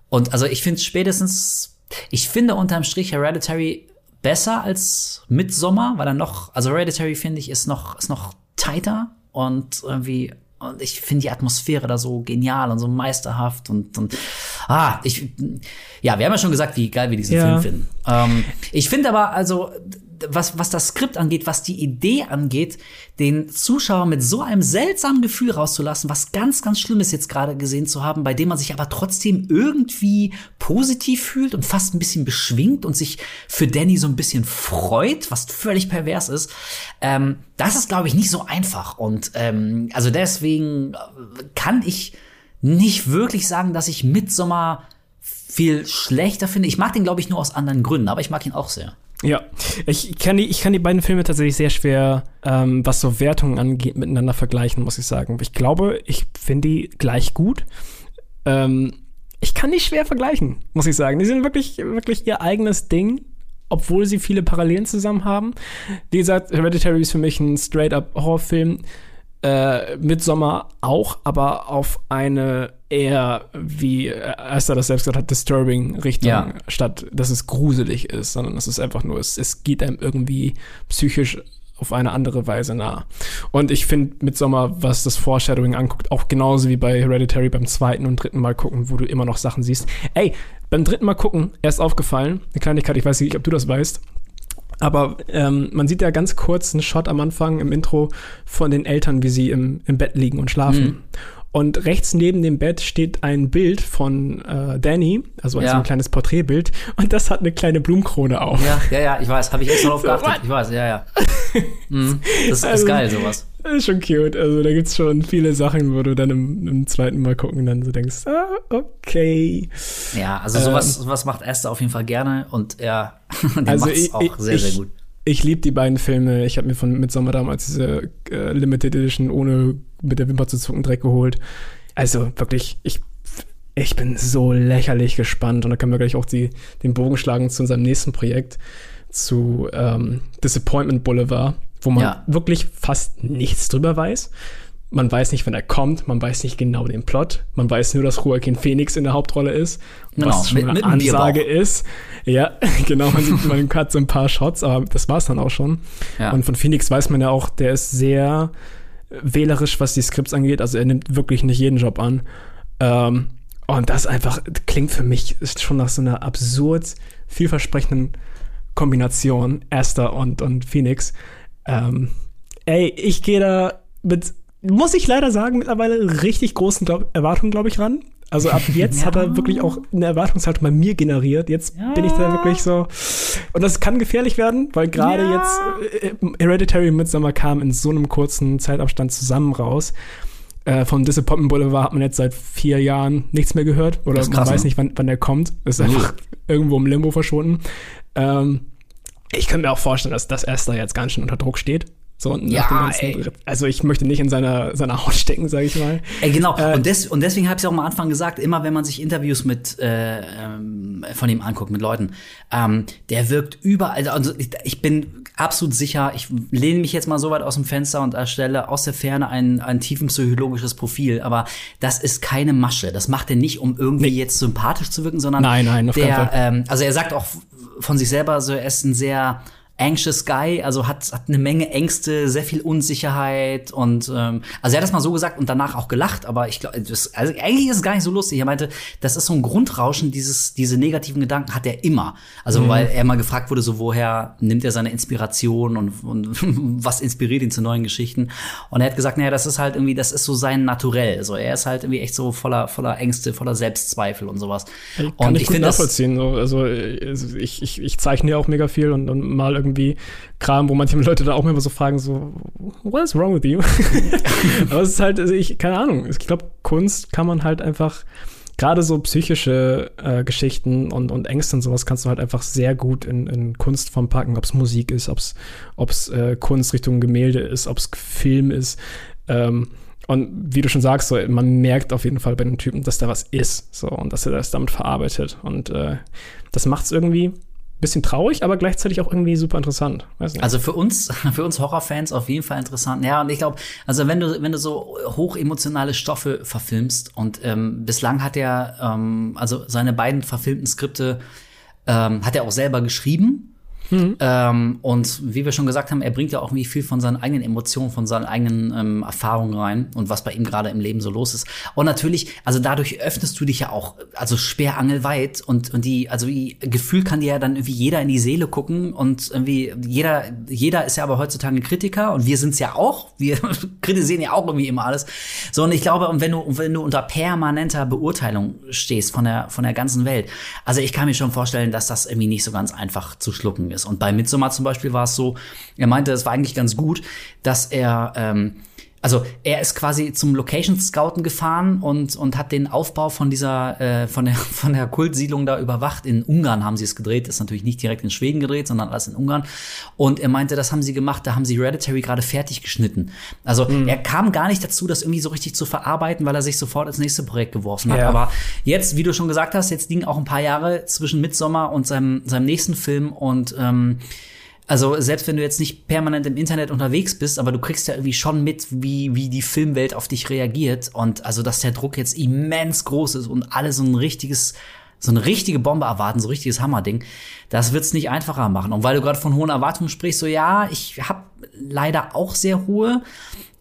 und also ich finde spätestens, ich finde unterm Strich Hereditary besser als Midsommar, weil er noch, also Hereditary finde ich ist noch, ist noch tighter und irgendwie, und ich finde die Atmosphäre da so genial und so meisterhaft und, und ah, ich, ja, wir haben ja schon gesagt, wie geil wir diesen Ja. Film finden. Ähm, ich finde aber also, was, was das Skript angeht, was die Idee angeht, den Zuschauer mit so einem seltsamen Gefühl rauszulassen, was ganz, ganz Schlimmes jetzt gerade gesehen zu haben, bei dem man sich aber trotzdem irgendwie positiv fühlt und fast ein bisschen beschwingt und sich für Danny so ein bisschen freut, was völlig pervers ist. Ähm, das ist, glaube ich, nicht so einfach. Und ähm, also deswegen äh, kann ich nicht wirklich sagen, dass ich Midsommar viel schlechter finde. Ich mag den, glaube ich, nur aus anderen Gründen, aber ich mag ihn auch sehr. Ja, ich kann die, ich kann die beiden Filme tatsächlich sehr schwer, ähm, was so Wertungen angeht, miteinander vergleichen, muss ich sagen. Ich glaube, ich finde die gleich gut. Ähm, ich kann die schwer vergleichen, muss ich sagen. Die sind wirklich, wirklich ihr eigenes Ding, obwohl sie viele Parallelen zusammen haben. Wie gesagt, Hereditary ist für mich ein straight-up Horrorfilm. Äh, Midsommar auch, aber auf eine eher, wie Esther das selbst gesagt hat, disturbing Richtung, Ja. statt dass es gruselig ist, sondern es ist einfach nur, es, es geht einem irgendwie psychisch auf eine andere Weise nah. Und ich finde Midsommar, was das Foreshadowing anguckt, auch genauso wie bei Hereditary beim zweiten und dritten Mal gucken, wo du immer noch Sachen siehst. Ey, beim dritten Mal gucken, erst aufgefallen, eine Kleinigkeit, ich weiß nicht, ob du das weißt, aber ähm, man sieht ja ganz kurz einen Shot am Anfang im Intro von den Eltern, wie sie im, im Bett liegen und schlafen. Und rechts neben dem Bett steht ein Bild von äh, Danny, also Ja. so ein kleines Porträtbild, und das hat eine kleine Blumenkrone auf. Ja, ja, ja, ich weiß, habe ich extra drauf <laughs> geachtet. what? Ich weiß, ja, ja. Mhm. Das ist Also- geil, sowas. Das ist schon cute. Also da gibt's schon viele Sachen, wo du dann im, im zweiten Mal gucken dann so denkst, ah, okay. Ja, also sowas, sowas macht Esther auf jeden Fall gerne und er <laughs> der Also macht's ich- auch ich- sehr, sehr gut. Ich liebe die beiden Filme. Ich habe mir von Midsommar damals diese äh, Limited Edition ohne mit der Wimper zu zucken direkt geholt. Also wirklich, ich, ich bin so lächerlich gespannt. Und da können wir gleich auch die, den Bogen schlagen zu unserem nächsten Projekt, zu ähm, Disappointment Boulevard, wo man Ja. wirklich fast nichts drüber weiß. Man weiß nicht, wann er kommt, man weiß nicht genau den Plot, man weiß nur, dass Joaquin Phoenix in der Hauptrolle ist, Genau, was schon mit- eine mit Ansage ist. Ja, <laughs> genau, man sieht, man hat so ein paar Shots, aber das war's dann auch schon. Ja. Und von Phoenix weiß man ja auch, der ist sehr wählerisch, was die Skripts angeht, also er nimmt wirklich nicht jeden Job an. Ähm, und das einfach klingt für mich ist schon nach so einer absurd vielversprechenden Kombination, Esther und, und Phoenix. Ähm, ey, ich gehe da mit, muss ich leider sagen, mittlerweile richtig großen glaub, Erwartungen, glaube ich, ran. Also ab <laughs> jetzt hat er wirklich auch eine Erwartungshaltung bei mir generiert. Jetzt bin ich da wirklich so. Und das kann gefährlich werden, weil gerade jetzt äh, Hereditary und Midsommar kam in so einem kurzen Zeitabstand zusammen raus. Äh, vom Disappointment Boulevard hat man jetzt seit vier Jahren nichts mehr gehört. Oder ist man krass, weiß ne? nicht, wann, wann der kommt. Ist einfach irgendwo im Limbo verschwunden. Ähm, ich könnte mir auch vorstellen, dass das Esther jetzt ganz schön unter Druck steht. So nach Ja, dem ganzen ey. Also ich möchte nicht in seiner, seiner Haut stecken, sage ich mal. Ey, genau. Äh, und, des, und deswegen habe ich auch am Anfang gesagt, immer wenn man sich Interviews mit äh, ähm, von ihm anguckt, mit Leuten, ähm, der wirkt überall. Also ich, ich bin absolut sicher, ich lehne mich jetzt mal so weit aus dem Fenster und erstelle aus der Ferne ein, ein tiefen psychologisches Profil, aber das ist keine Masche. Das macht er nicht, um irgendwie jetzt sympathisch zu wirken, sondern Nein, nein, auf der, Fall. ähm, also er sagt auch von sich selber, so er ist ein sehr anxious guy, also hat, hat eine Menge Ängste, sehr viel Unsicherheit und ähm, also er hat das mal so gesagt und danach auch gelacht, aber ich glaube, also eigentlich ist es gar nicht so lustig. Er meinte, das ist so ein Grundrauschen, dieses, diese negativen Gedanken hat er immer. Also Mhm. weil er mal gefragt wurde, so woher nimmt er seine Inspiration und, und <laughs> was inspiriert ihn zu neuen Geschichten? Und er hat gesagt, naja, das ist halt irgendwie, das ist so sein Naturell. Also er ist halt irgendwie echt so voller, voller Ängste, voller Selbstzweifel und sowas. Kann und ich, ich gut nachvollziehen. So. Also äh, ich, ich, ich zeichne ja auch mega viel und, und mal irgendwie Kram, wo manche <laughs> Leute da auch immer so fragen, so, what is wrong with you? <laughs> Aber es ist halt, also ich, keine Ahnung, ich glaube, Kunst kann man halt einfach, gerade so psychische äh, Geschichten und, und Ängste und sowas kannst du halt einfach sehr gut in, in Kunstform packen, ob es Musik ist, ob es äh, Kunst Richtung Gemälde ist, ob es Film ist. Ähm, und wie du schon sagst, so, man merkt auf jeden Fall bei dem Typen, dass da was ist, so, und dass er das damit verarbeitet. Und äh, das macht es irgendwie bisschen traurig, aber gleichzeitig auch irgendwie super interessant. Also für uns, <laughs> für uns Horrorfans auf jeden Fall interessant. Ja, und ich glaube, also wenn du, wenn du so hochemotionale Stoffe verfilmst und ähm, bislang hat er, ähm, also seine beiden verfilmten Skripte ähm, hat er auch selber geschrieben. Ähm, und wie wir schon gesagt haben, er bringt ja auch irgendwie viel von seinen eigenen Emotionen, von seinen eigenen ähm, Erfahrungen rein und was bei ihm gerade im Leben so los ist. Und natürlich, also dadurch öffnest du dich ja auch, also sperrangelweit und, und die, also wie, Gefühl kann dir ja dann irgendwie jeder in die Seele gucken und irgendwie jeder, jeder ist ja aber heutzutage ein Kritiker und wir sind's ja auch. Wir <laughs> kritisieren ja auch irgendwie immer alles. So, und ich glaube, und wenn du, wenn du unter permanenter Beurteilung stehst von der, von der ganzen Welt, also ich kann mir schon vorstellen, dass das irgendwie nicht so ganz einfach zu schlucken ist. Und bei Midsommar zum Beispiel war es so, er meinte, es war eigentlich ganz gut, dass er, ähm, also er ist quasi zum Location Scouten gefahren und und hat den Aufbau von dieser äh, von der <laughs> von der Kultsiedlung da überwacht. In Ungarn haben sie es gedreht, ist natürlich nicht direkt in Schweden gedreht, sondern alles in Ungarn. Und er meinte, das haben sie gemacht, da haben sie Hereditary gerade fertig geschnitten. Also er kam gar nicht dazu, das irgendwie so richtig zu verarbeiten, weil er sich sofort ins nächste Projekt geworfen hat. Ja. Aber jetzt, wie du schon gesagt hast, jetzt liegen auch ein paar Jahre zwischen Midsommar und seinem seinem nächsten Film und ähm, also selbst wenn du jetzt nicht permanent im Internet unterwegs bist, aber du kriegst ja irgendwie schon mit, wie, wie die Filmwelt auf dich reagiert. Und also, dass der Druck jetzt immens groß ist und alle so ein richtiges, so eine richtige Bombe erwarten, so ein richtiges Hammerding, das wird's nicht einfacher machen. Und weil du gerade von hohen Erwartungen sprichst, so ja, ich habe leider auch sehr hohe.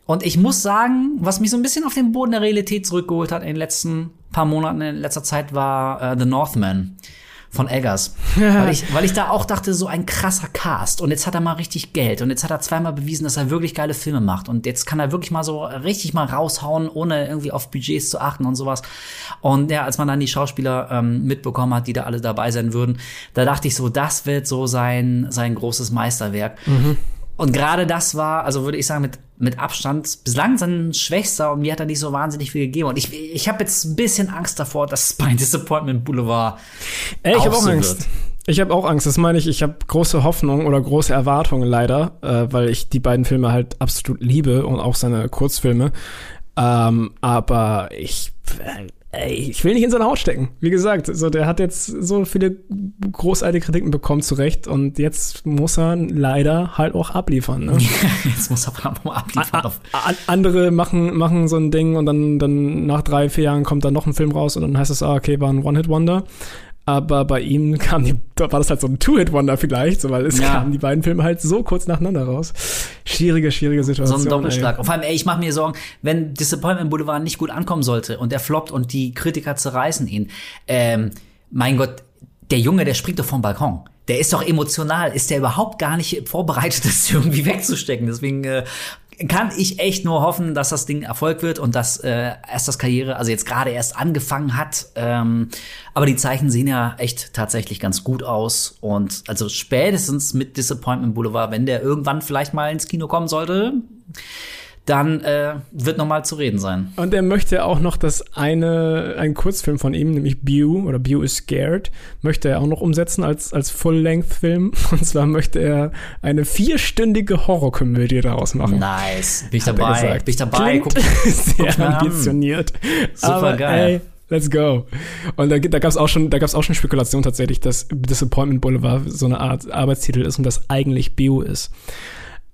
Und ich muss sagen, was mich so ein bisschen auf den Boden der Realität zurückgeholt hat in den letzten paar Monaten, in letzter Zeit, war äh, The Northman von Eggers. <laughs> weil, ich, weil ich da auch dachte, so ein krasser Cast. Und jetzt hat er mal richtig Geld. Und jetzt hat er zweimal bewiesen, dass er wirklich geile Filme macht. Und jetzt kann er wirklich mal so richtig mal raushauen, ohne irgendwie auf Budgets zu achten und sowas. Und ja, als man dann die Schauspieler ähm, mitbekommen hat, die da alle dabei sein würden, da dachte ich so, das wird so sein, sein großes Meisterwerk. Und gerade das war, also würde ich sagen, mit, mit Abstand bislang sein schwächster und mir hat er nicht so wahnsinnig viel gegeben. Und ich, ich habe jetzt ein bisschen Angst davor, dass <laughs> es bei Disappointment Boulevard Ey, ich habe auch so Angst. wird. Ich habe auch Angst. Das meine ich, ich habe große Hoffnung oder große Erwartungen leider, äh, weil ich die beiden Filme halt absolut liebe und auch seine Kurzfilme. Ähm, aber ich, äh, ich will nicht in seine Haut stecken. Wie gesagt, so der hat jetzt so viele großartige Kritiken bekommen zu Recht und jetzt muss er leider halt auch abliefern. Ne? <laughs> Jetzt muss er mal abliefern. andere machen, machen so ein Ding und dann, dann nach drei, vier Jahren kommt dann noch ein Film raus und dann heißt es, ah, okay, war ein One-Hit-Wonder. Aber bei ihm kam die, da war das halt so ein Two-Hit-Wonder vielleicht, so, weil es Ja. kamen die beiden Filme halt so kurz nacheinander raus. Schwierige, schwierige So Situation. ein Doppelschlag. ey. Und vor allem, ey, ich mache mir Sorgen, wenn Disappointment Boulevard nicht gut ankommen sollte und er floppt und die Kritiker zerreißen ihn. Ähm, mein Gott, der Junge, der springt doch vom Balkon. Der ist doch emotional. Ist der überhaupt gar nicht vorbereitet, <laughs> das irgendwie wegzustecken? Deswegen äh, kann ich echt nur hoffen, dass das Ding Erfolg wird und dass äh, erst das Karriere, also jetzt gerade erst angefangen hat. Ähm, aber die Zeichen sehen ja echt tatsächlich ganz gut aus. Und also spätestens mit Disappointment Boulevard, wenn der irgendwann vielleicht mal ins Kino kommen sollte, dann äh, wird noch mal zu reden sein. Und er möchte auch noch das eine, ein Kurzfilm von ihm, nämlich Bew oder Bew is Scared, möchte er auch noch umsetzen als, als Full-Length-Film. <laughs> Und zwar möchte er eine vierstündige Horrorkomödie daraus machen. Nice. Bin ich hat dabei. Bin ich dabei. Klingt Guck, <laughs> sehr guck ambitioniert. Super Aber, geil. Ey, Let's go. Und da, da gab es auch schon, da gab's auch schon Spekulation tatsächlich, dass Disappointment Boulevard so eine Art Arbeitstitel ist und das eigentlich Bio ist.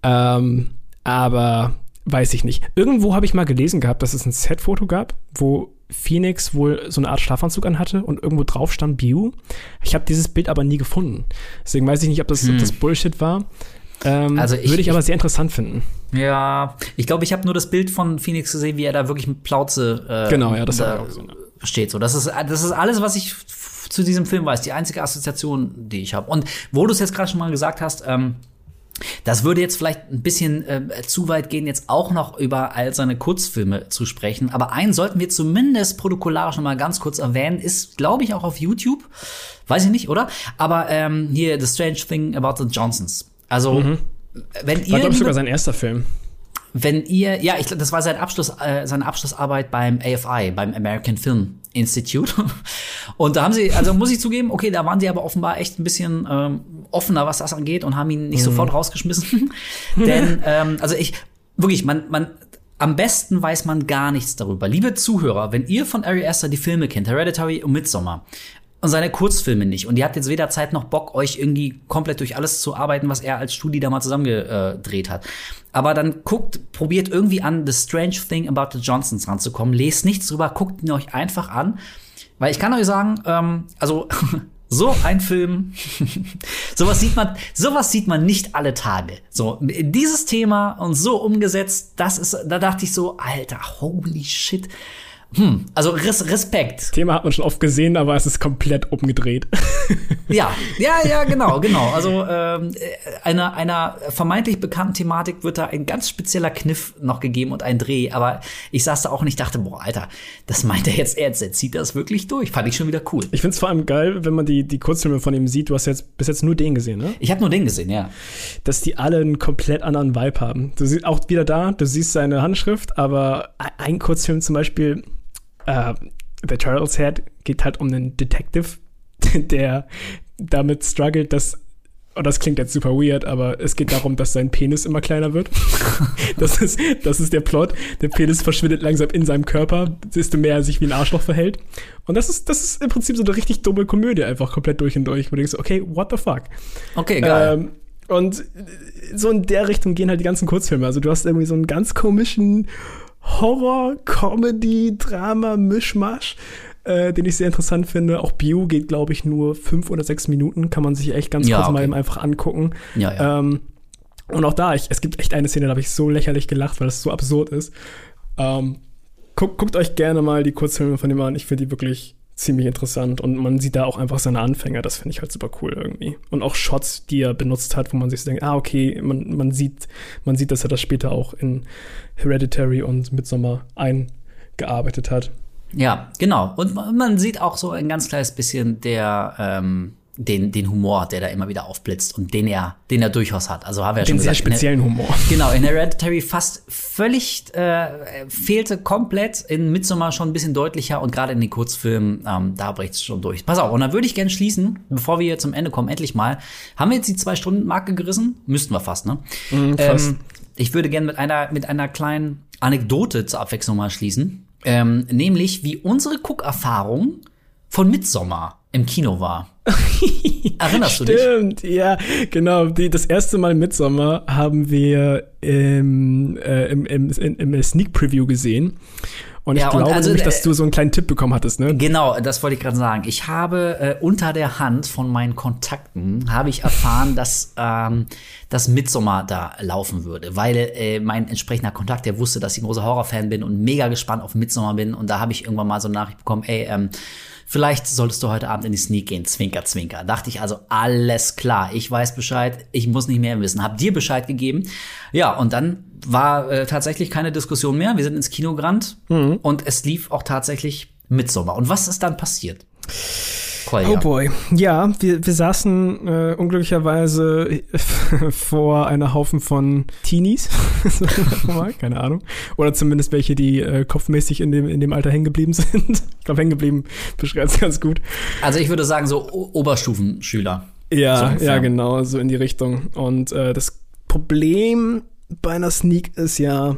Ähm, aber weiß ich nicht. Irgendwo habe ich mal gelesen gehabt, dass es ein Set-Foto gab, wo Phoenix wohl so eine Art Schlafanzug anhatte und irgendwo drauf stand Bio. Ich habe dieses Bild aber nie gefunden. Deswegen weiß ich nicht, ob das, ob das Bullshit war. Ähm, Also ich- würde ich aber ich- sehr interessant finden. Ja, ich glaube, ich habe nur das Bild von Phoenix gesehen, wie er da wirklich mit Plauze äh, Genau, ja, das da auch ja. steht. So, das ist das ist alles, was ich zu diesem Film weiß. Die einzige Assoziation, die ich habe. Und wo du es jetzt gerade schon mal gesagt hast, ähm, das würde jetzt vielleicht ein bisschen äh, zu weit gehen, jetzt auch noch über all seine Kurzfilme zu sprechen. Aber einen sollten wir zumindest protokollarisch noch mal ganz kurz erwähnen. Ist, glaube ich, auch auf YouTube. Weiß ich nicht, oder? Aber ähm, hier The Strange Thing About the Johnsons. Also, wenn ihr Mhm. War, glaube ich, sogar sein erster Film. wenn ihr, ja, ich glaube, das war sein Abschluss, äh, seine Abschlussarbeit beim AFI, beim American Film Institute. <laughs> Und da haben sie, also muss ich zugeben, okay, da waren sie aber offenbar echt ein bisschen ähm, offener, was das angeht und haben ihn nicht sofort rausgeschmissen. <laughs> Denn, <laughs> ähm, also ich, wirklich, man, man, am besten weiß man gar nichts darüber. Liebe Zuhörer, wenn ihr von Ari Aster die Filme kennt, Hereditary und Midsommar, und seine Kurzfilme nicht. Und ihr habt jetzt weder Zeit noch Bock, euch irgendwie komplett durch alles zu arbeiten, was er als Studi da mal zusammengedreht hat. Aber dann guckt, probiert irgendwie an, The Strange Thing About the Johnsons ranzukommen. Lest nichts drüber, guckt ihn euch einfach an. Weil ich kann euch sagen, ähm, also <laughs> so ein Film, <laughs> sowas sieht man, sowas sieht man nicht alle Tage. So dieses Thema und so umgesetzt, das ist, da dachte ich so, Alter, holy shit. Hm, also Res Respekt. Thema hat man schon oft gesehen, aber es ist komplett umgedreht. <laughs> Ja, ja, ja, genau, genau. Also ähm, äh, einer, einer vermeintlich bekannten Thematik wird da ein ganz spezieller Kniff noch gegeben und ein Dreh. Aber ich saß da auch und ich dachte, boah, Alter, das meint er jetzt ernst. Er zieht das wirklich durch. Fand ich schon wieder cool. Ich finde es vor allem geil, wenn man die, die Kurzfilme von ihm sieht. Du hast jetzt bis jetzt nur den gesehen, ne? Ich habe nur den gesehen, ja. Dass die alle einen komplett anderen Vibe haben. Du siehst auch wieder da, du siehst seine Handschrift, aber ein Kurzfilm zum Beispiel, äh, The Turtle's Head, geht halt um einen Detective, <laughs> der damit struggelt, dass und das klingt jetzt super weird, aber es geht darum, dass sein Penis immer kleiner wird. <laughs> Das ist, das ist der Plot. Der Penis verschwindet langsam in seinem Körper, desto mehr er sich wie ein Arschloch verhält. Und das ist, das ist im Prinzip so eine richtig dumme Komödie, einfach komplett durch und durch. Wo du denkst, okay, what the fuck? Okay, geil. Ähm, und so in der Richtung gehen halt die ganzen Kurzfilme. Also du hast irgendwie so einen ganz komischen Horror, Comedy, Drama, Mischmasch, äh, den ich sehr interessant finde. Auch Bio geht, glaube ich, nur fünf oder sechs Minuten. Kann man sich echt ganz Ja, kurz mal okay. eben einfach angucken. Ja, ja. Ähm, und auch da, ich, es gibt echt eine Szene, da habe ich so lächerlich gelacht, weil das so absurd ist. Ähm, guckt, guckt euch gerne mal die Kurzfilme von ihm an. Ich finde die wirklich ziemlich interessant und man sieht da auch einfach seine Anfänger. Das finde ich halt super cool irgendwie. Und auch Shots, die er benutzt hat, wo man sich so denkt, ah, okay, man, man sieht, man sieht, dass er das später auch in Hereditary und Midsommar eingearbeitet hat. Ja, genau. Und man sieht auch so ein ganz kleines bisschen der, ähm, den, den Humor, der da immer wieder aufblitzt und den er, den er durchaus hat. Also haben wir ja schon Den sehr gesagt. in der- speziellen Humor. <laughs> Genau, in Hereditary fast völlig äh, fehlte komplett, in Midsommar schon ein bisschen deutlicher und gerade in den Kurzfilmen, ähm, da bricht es schon durch. Pass auf, und dann würde ich gerne schließen, bevor wir zum Ende kommen, endlich mal. Haben wir jetzt die Zwei-Stunden-Marke gerissen? Müssten wir fast, ne? fast. Ähm, ich würde gerne mit einer, mit einer kleinen Anekdote zur Abwechslung mal schließen. Ähm, nämlich, wie unsere Guckerfahrung von Midsommar im Kino war. <laughs> Erinnerst du dich? Stimmt, ja, genau. Die, das erste Mal Midsommer haben wir im, äh, im, im, im, im Sneak Preview gesehen. Und ich Ja, und glaube also, nämlich, dass äh, du so einen kleinen Tipp bekommen hattest, ne? Genau, das wollte ich gerade sagen. Ich habe äh, unter der Hand von meinen Kontakten habe ich erfahren, dass ähm, das Midsommar da laufen würde, weil äh, mein entsprechender Kontakt, der wusste, dass ich ein großer Horrorfan bin und mega gespannt auf Midsommar bin und da habe ich irgendwann mal so eine Nachricht bekommen, ey, ähm, vielleicht solltest du heute Abend in die Sneak gehen, zwinker, zwinker. Dachte ich also, alles klar, ich weiß Bescheid, ich muss nicht mehr wissen. Hab dir Bescheid gegeben. Ja, und dann war äh, tatsächlich keine Diskussion mehr. Wir sind ins Kino gerannt und es lief auch tatsächlich Midsommar. Und was ist dann passiert? Kolja. Oh boy. Ja, wir, wir saßen äh, unglücklicherweise <laughs> vor einer Haufen von Teenies. <laughs> Keine Ahnung. Oder zumindest welche, die äh, kopfmäßig in dem, in dem Alter hängen geblieben <laughs> sind. Ich glaube, hängen geblieben beschreibt es ganz gut. Also ich würde sagen, so O- Oberstufenschüler. So Ja, ungefähr. ja, genau, so in die Richtung. Und äh, das Problem bei einer Sneak ist ja,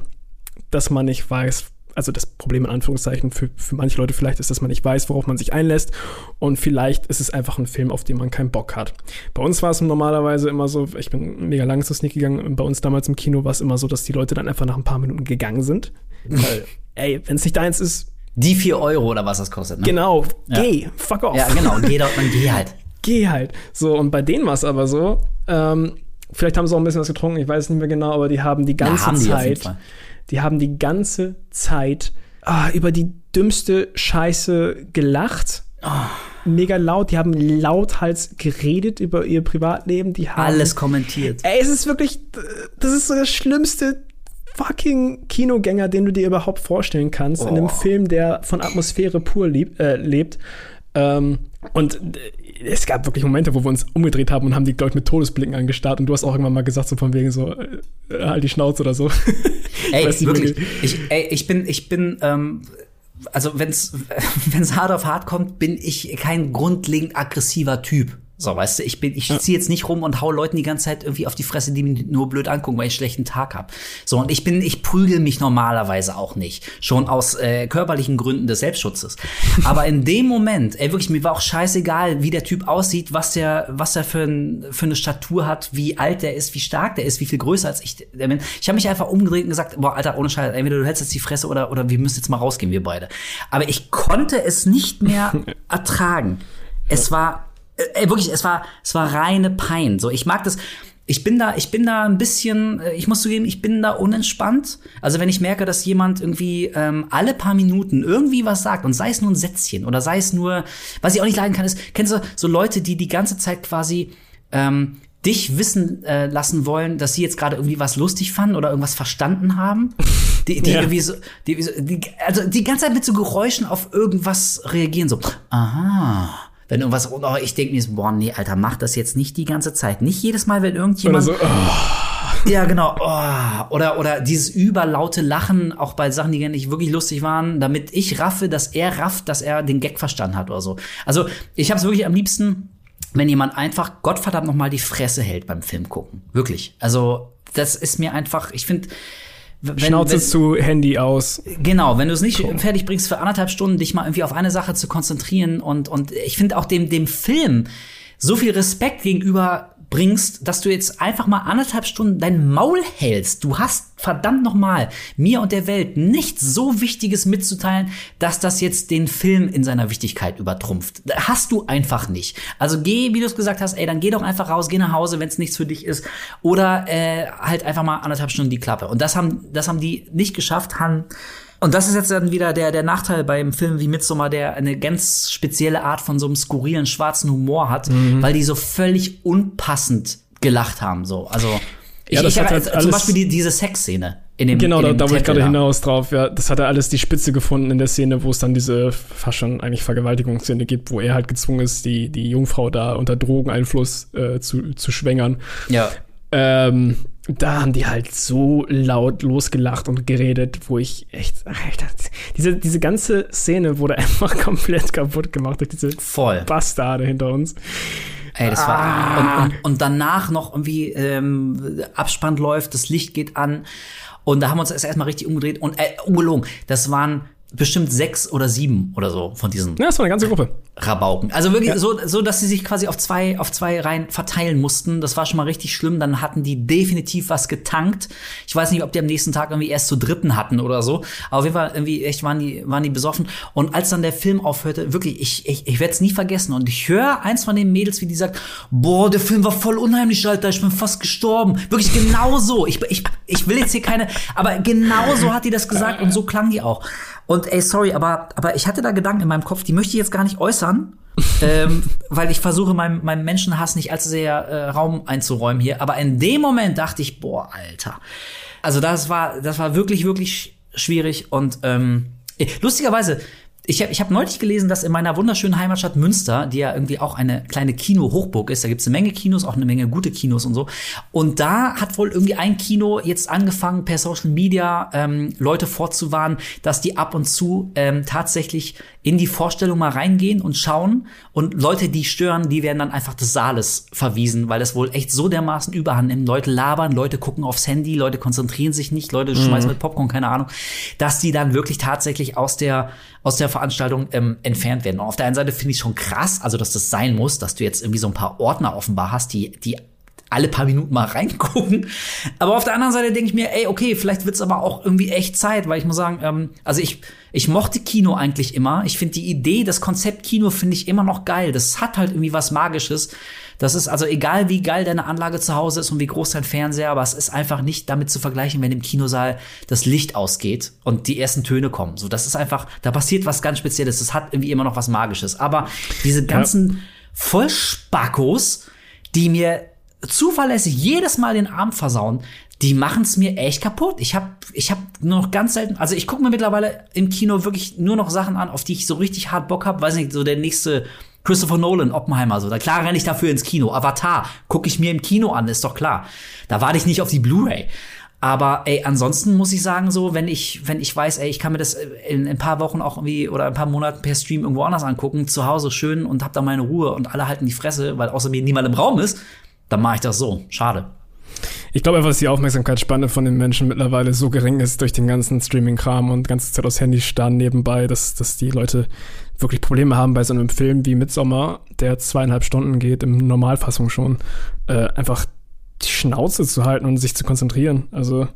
dass man nicht weiß, also das Problem in Anführungszeichen für, für manche Leute vielleicht ist, dass man nicht weiß, worauf man sich einlässt und vielleicht ist es einfach ein Film, auf den man keinen Bock hat. Bei uns war es normalerweise immer so, ich bin mega lange zu Sneak gegangen, bei uns damals im Kino war es immer so, dass die Leute dann einfach nach ein paar Minuten gegangen sind. Weil, <laughs> ey, wenn es nicht deins ist, Die vier Euro oder was das kostet, ne? genau, geh, fuck off. Ja, genau. Geh doch, dann geh halt. <laughs> geh halt. So, und bei denen war es aber so, ähm, vielleicht haben sie auch ein bisschen was getrunken, ich weiß es nicht mehr genau, aber die haben die ganze haben auf jeden Zeit. Die haben die ganze Zeit ah, über die dümmste Scheiße gelacht. Ah. Mega laut, die haben lauthals geredet über ihr Privatleben, die haben Alles kommentiert. Ey, es ist wirklich, das ist so der schlimmste fucking Kinogänger, den du dir überhaupt vorstellen kannst. In einem Oh. Film, der von Atmosphäre pur lieb, äh, lebt. Ähm, und äh, es gab wirklich Momente, wo wir uns umgedreht haben und haben die, ich, mit Todesblicken angestarrt. Und du hast auch irgendwann mal gesagt, so von wegen so, äh, halt die Schnauze oder so. <laughs> Ey, nicht, wirklich. Ich, ey, ich bin, ich bin, ähm, also wenn's, <laughs> wenn's hart auf hart kommt, bin ich kein grundlegend aggressiver Typ. So, weißt du, ich bin, ich ziehe jetzt nicht rum und hau Leuten die ganze Zeit irgendwie auf die Fresse, die mich nur blöd angucken, weil ich einen schlechten Tag hab. So, und ich bin, ich prügel mich normalerweise auch nicht. Schon aus äh, körperlichen Gründen des Selbstschutzes. <laughs> Aber in dem Moment, ey, wirklich, mir war auch scheißegal, wie der Typ aussieht, was der, was er für, ein, für eine Statur hat, wie alt der ist, wie stark der ist, wie viel größer als ich der bin. Ich habe mich einfach umgedreht und gesagt, boah, Alter, ohne Scheiß, entweder du hältst jetzt die Fresse oder, oder wir müssen jetzt mal rausgehen, wir beide. Aber ich konnte es nicht mehr <laughs> ertragen. Es war, ey, wirklich, es war, es war reine Pein. So, ich mag das. Ich bin da, ich bin da ein bisschen, äh, ich muss zugeben, ich bin da unentspannt. Also wenn ich merke, dass jemand irgendwie ähm, alle paar Minuten irgendwie was sagt und sei es nur ein Sätzchen oder sei es nur, was ich auch nicht leiden kann, ist, kennst du so Leute, die die ganze Zeit quasi ähm, dich wissen äh, lassen wollen, dass sie jetzt gerade irgendwie was lustig fanden oder irgendwas verstanden haben. <laughs> Die, die Ja. irgendwie so, die, die, also die ganze Zeit mit so Geräuschen auf irgendwas reagieren, so, aha. Wenn irgendwas, oh, ich denke mir so, boah, nee, Alter, mach das jetzt nicht die ganze Zeit. Nicht jedes Mal, wenn Oder irgendjemand. so, oh, Ja, genau. Oh. Oder, oder dieses überlaute Lachen, auch bei Sachen, die gar nicht wirklich lustig waren, damit ich raffe, dass er rafft, dass er den Gag verstanden hat oder so. Also, ich habe es wirklich am liebsten, wenn jemand einfach Gottverdammt noch mal die Fresse hält beim Film gucken. Wirklich. Also, das ist mir einfach, ich finde, wenn, Schnauze wenn, zu, Handy aus. Genau, wenn du es nicht fertig bringst für anderthalb Stunden, dich mal irgendwie auf eine Sache zu konzentrieren und, und ich finde auch dem, dem Film so viel Respekt gegenüber bringst, dass du jetzt einfach mal anderthalb Stunden dein Maul hältst. Du hast verdammt noch mal mir und der Welt nichts so Wichtiges mitzuteilen, dass das jetzt den Film in seiner Wichtigkeit übertrumpft. Hast du einfach nicht. Also geh, wie du es gesagt hast, ey, dann geh doch einfach raus, geh nach Hause, wenn es nichts für dich ist, oder äh, halt einfach mal anderthalb Stunden die Klappe. Und das haben, das haben die nicht geschafft, haben und das ist jetzt dann wieder der, der Nachteil beim Film wie Midsommar, der eine ganz spezielle Art von so einem skurrilen schwarzen Humor hat, Mhm. weil die so völlig unpassend gelacht haben. So, also ich, Ja, ich halt zum alles- Beispiel die, diese Sexszene in dem Genau, in da, dem da wollte ich gerade da. hinaus drauf. Ja, das hat er alles die Spitze gefunden in der Szene, wo es dann diese fast schon eigentlich Vergewaltigungsszene gibt, wo er halt gezwungen ist, die, die Jungfrau da unter Drogeneinfluss äh, zu, zu schwängern. Ja, Ähm, da haben die halt so laut losgelacht und geredet, wo ich echt, Alter, diese, diese ganze Szene wurde <laughs> einfach komplett kaputt gemacht durch diese voll. Bastarde hinter uns. Ey, das Ah. war und, und, und danach noch irgendwie ähm, Abspann läuft, das Licht geht an und da haben wir uns erst erstmal richtig umgedreht und äh, ungelogen, das waren bestimmt sechs oder sieben oder so von diesen Ja, das war eine ganze Gruppe. Rabauken. Also wirklich so, so, dass sie sich quasi auf zwei, auf zwei Reihen verteilen mussten. Das war schon mal richtig schlimm. Dann hatten die definitiv was getankt. Ich weiß nicht, ob die am nächsten Tag irgendwie erst zu dritten hatten oder so. Aber auf jeden Fall irgendwie echt waren die, waren die besoffen. Und als dann der Film aufhörte, wirklich, ich, ich, ich werde es nie vergessen. Und ich höre eins von den Mädels, wie die sagt, boah, der Film war voll unheimlich, Alter, ich bin fast gestorben. Wirklich genau so. Ich, ich, ich will jetzt hier keine, aber genau so hat die das gesagt und so klang die auch. Und ey, sorry, aber, aber ich hatte da Gedanken in meinem Kopf, die möchte ich jetzt gar nicht äußern, <laughs> ähm, weil ich versuche, meinem, meinem Menschenhass nicht allzu sehr äh, Raum einzuräumen hier. Aber in dem Moment dachte ich, boah, Alter. Also das war, das war wirklich, wirklich schwierig. Und ähm, lustigerweise, ich habe ich hab neulich gelesen, dass in meiner wunderschönen Heimatstadt Münster, die ja irgendwie auch eine kleine Kino-Hochburg ist, da gibt's eine Menge Kinos, auch eine Menge gute Kinos und so. Und da hat wohl irgendwie ein Kino jetzt angefangen, per Social Media ähm, Leute vorzuwarnen, dass die ab und zu ähm, tatsächlich in die Vorstellung mal reingehen und schauen. Und Leute, die stören, die werden dann einfach des Saales verwiesen, weil das wohl echt so dermaßen überhand nimmt. Leute labern, Leute gucken aufs Handy, Leute konzentrieren sich nicht, Leute schmeißen mit Popcorn, keine Ahnung, dass die dann wirklich tatsächlich aus der aus der Veranstaltung ähm, entfernt werden. Und auf der einen Seite finde ich schon krass, also dass das sein muss, dass du jetzt irgendwie so ein paar Ordner offenbar hast, die, die alle paar Minuten mal <laughs> reingucken. Aber auf der anderen Seite denke ich mir, ey, okay, vielleicht wird's aber auch irgendwie echt Zeit, weil ich muss sagen, ähm, also ich, ich mochte Kino eigentlich immer. Ich finde die Idee, das Konzept Kino finde ich immer noch geil. Das hat halt irgendwie was Magisches. Das ist also egal, wie geil deine Anlage zu Hause ist und wie groß dein Fernseher, aber es ist einfach nicht damit zu vergleichen, wenn im Kinosaal das Licht ausgeht und die ersten Töne kommen. So, das ist einfach, da passiert was ganz Spezielles. Das hat irgendwie immer noch was Magisches. Aber diese ganzen Vollspackos, die mir zuverlässig jedes Mal den Abend versauen, die machen es mir echt kaputt. Ich habe ich hab nur noch ganz selten, also ich gucke mir mittlerweile im Kino wirklich nur noch Sachen an, auf die ich so richtig hart Bock habe. Weiß nicht, so der nächste Christopher Nolan, Oppenheimer, so. Da klar renne ich dafür ins Kino. Avatar gucke ich mir im Kino an, ist doch klar. Da warte ich nicht auf die Blu-ray. Aber ey, ansonsten muss ich sagen, so, wenn ich, wenn ich weiß, ey, ich kann mir das in, in ein paar Wochen auch irgendwie oder ein paar Monaten per Stream irgendwo anders angucken, zu Hause schön und hab da meine Ruhe und alle halten die Fresse, weil außer mir niemand im Raum ist, dann mache ich das so. Schade. Ich glaube einfach, dass die Aufmerksamkeitsspanne von den Menschen mittlerweile so gering ist durch den ganzen Streaming-Kram und ganze Zeit aufs Handy starren nebenbei, dass, dass die Leute wirklich Probleme haben bei so einem Film wie Midsommar, der zweieinhalb Stunden geht, im Normalfassung schon, äh, einfach die Schnauze zu halten und sich zu konzentrieren. Also,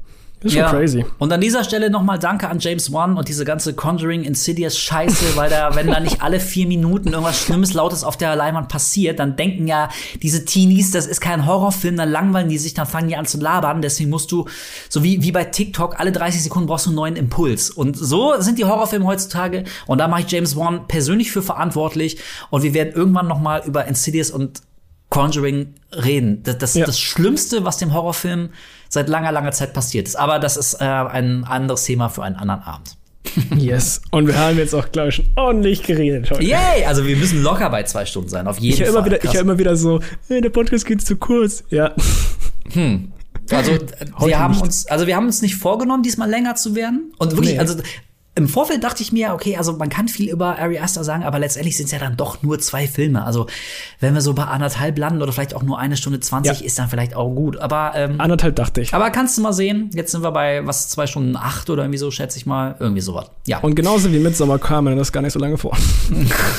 ist schon crazy. Und an dieser Stelle nochmal Danke an James Wan und diese ganze Conjuring Insidious Scheiße, weil da, wenn da nicht alle vier Minuten irgendwas Schlimmes, Lautes auf der Leinwand passiert, dann denken ja diese Teenies, das ist kein Horrorfilm, dann langweilen die sich, dann fangen die an zu labern. Deswegen musst du, so wie, wie bei TikTok, alle 30 Sekunden brauchst du einen neuen Impuls. Und so sind die Horrorfilme heutzutage. Und da mache ich James Wan persönlich für verantwortlich. Und wir werden irgendwann nochmal über Insidious und Conjuring reden. Das, das, Ja. das Schlimmste, was dem Horrorfilm seit langer, langer Zeit passiert ist. Aber das ist äh, ein anderes Thema für einen anderen Abend. <laughs> <laughs> Yes. Und wir haben jetzt auch, glaube ich, schon ordentlich geredet heute. Yay! Also wir müssen locker bei zwei Stunden sein, auf jeden Ich höre Fall. immer wieder, ich höre immer wieder so, hey, der Podcast geht zu kurz. Ja. Also äh, <laughs> Heute wir haben nicht. uns, also wir haben uns nicht vorgenommen, diesmal länger zu werden. Und wirklich, Nee. also im Vorfeld dachte ich mir, okay, also man kann viel über Ari Aster sagen, aber letztendlich sind es ja dann doch nur zwei Filme. Also wenn wir so bei anderthalb landen oder vielleicht auch nur eine Stunde zwanzig, Ja. ist dann vielleicht auch gut. Aber ähm, Anderthalb dachte ich. aber kannst du mal sehen, jetzt sind wir bei was zwei Stunden acht oder irgendwie so, schätze ich mal, irgendwie sowas. Ja. Und genauso wie Midsommar kam mir das gar nicht so lange vor. <laughs>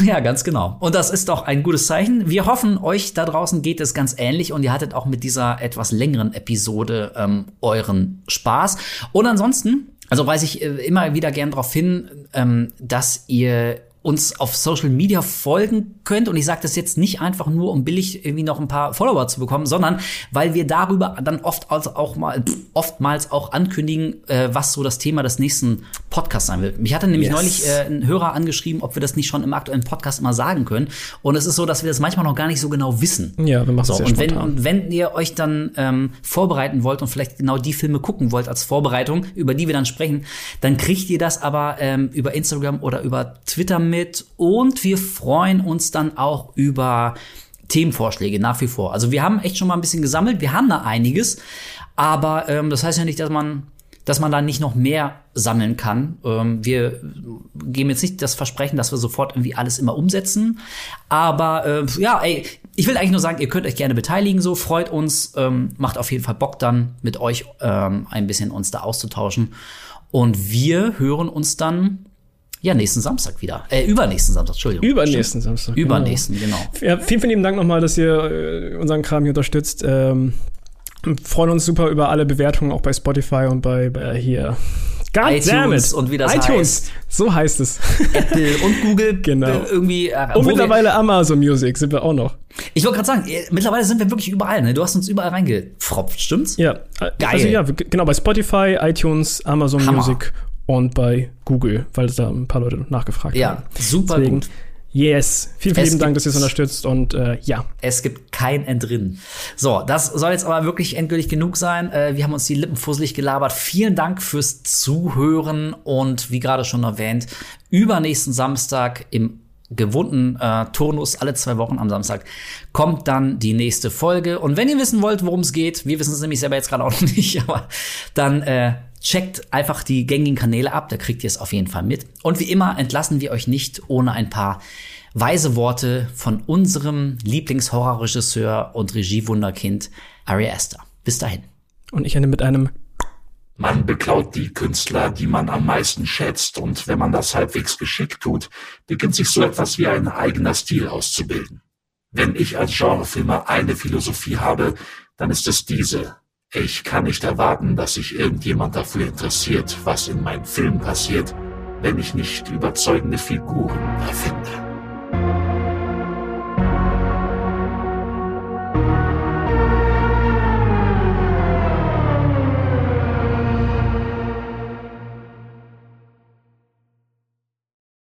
Ja, ganz genau. Und das ist doch ein gutes Zeichen. Wir hoffen, euch da draußen geht es ganz ähnlich und ihr hattet auch mit dieser etwas längeren Episode ähm, euren Spaß. Und ansonsten, also weise ich äh, immer wieder gern darauf hin, ähm, dass ihr uns auf Social Media folgen könnt. Und ich sage das jetzt nicht einfach nur, um billig irgendwie noch ein paar Follower zu bekommen, sondern weil wir darüber dann oft also auch mal oftmals auch ankündigen, äh, was so das Thema des nächsten Podcasts sein wird. Mich hatte nämlich Yes. neulich äh, ein Hörer angeschrieben, ob wir das nicht schon im aktuellen Podcast immer sagen können. Und es ist so, dass wir das manchmal noch gar nicht so genau wissen. Ja, wir machen so, und wenn, und wenn ihr euch dann ähm, vorbereiten wollt und vielleicht genau die Filme gucken wollt als Vorbereitung, über die wir dann sprechen, dann kriegt ihr das aber ähm, über Instagram oder über Twitter mit. Und wir freuen uns dann auch über Themenvorschläge nach wie vor. Also wir haben echt schon mal ein bisschen gesammelt, wir haben da einiges, aber ähm, das heißt ja nicht, dass man dass man da nicht noch mehr sammeln kann. Ähm, wir geben jetzt nicht das Versprechen, dass wir sofort irgendwie alles immer umsetzen. Aber äh, ja, ey, ich will eigentlich nur sagen, ihr könnt euch gerne beteiligen, so freut uns, ähm, macht auf jeden Fall Bock dann mit euch ähm, ein bisschen uns da auszutauschen. Und wir hören uns dann ja nächsten Samstag wieder. Äh, übernächsten Samstag, Entschuldigung. Übernächsten Samstag. genau. Übernächsten, genau. Ja, vielen, vielen lieben Dank nochmal, dass ihr äh, unseren Kram hier unterstützt. Ähm, freuen uns super über alle Bewertungen, auch bei Spotify und bei, bei hier. God iTunes und wie das iTunes, heißt. so heißt es. Apple und Google <laughs> Genau. äh, irgendwie. Äh, Und mittlerweile Amazon Music sind wir auch noch. Ich wollte gerade sagen, äh, mittlerweile sind wir wirklich überall. Ne? Du hast uns überall reingefropft, stimmt's? Ja, äh, Geil. Also ja, genau, bei Spotify, iTunes, Amazon Hammer. Music und bei Google, weil es da ein paar Leute nachgefragt Ja, haben. super Deswegen, gut. Yes. Vielen, vielen lieben Dank, dass ihr es unterstützt und äh, ja. Es gibt kein Entrinnen. So, das soll jetzt aber wirklich endgültig genug sein. Äh, wir haben uns die Lippen fusselig gelabert. Vielen Dank fürs Zuhören und wie gerade schon erwähnt, übernächsten Samstag im gewohnten äh, Turnus alle zwei Wochen am Samstag kommt dann die nächste Folge. Und wenn ihr wissen wollt, worum es geht, wir wissen es nämlich selber jetzt gerade auch noch <laughs> nicht, aber dann äh, checkt einfach die gängigen Kanäle ab, da kriegt ihr es auf jeden Fall mit. Und wie immer entlassen wir euch nicht ohne ein paar weise Worte von unserem Lieblingshorrorregisseur und Regiewunderkind Ari Aster. Bis dahin. Und ich ende mit einem Man beklaut die Künstler, die man am meisten schätzt, und wenn man das halbwegs geschickt tut, beginnt sich so etwas wie ein eigener Stil auszubilden. Wenn ich als Genrefilmer eine Philosophie habe, dann ist es diese. Ich kann nicht erwarten, dass sich irgendjemand dafür interessiert, was in meinem Film passiert, wenn ich nicht überzeugende Figuren erfinde.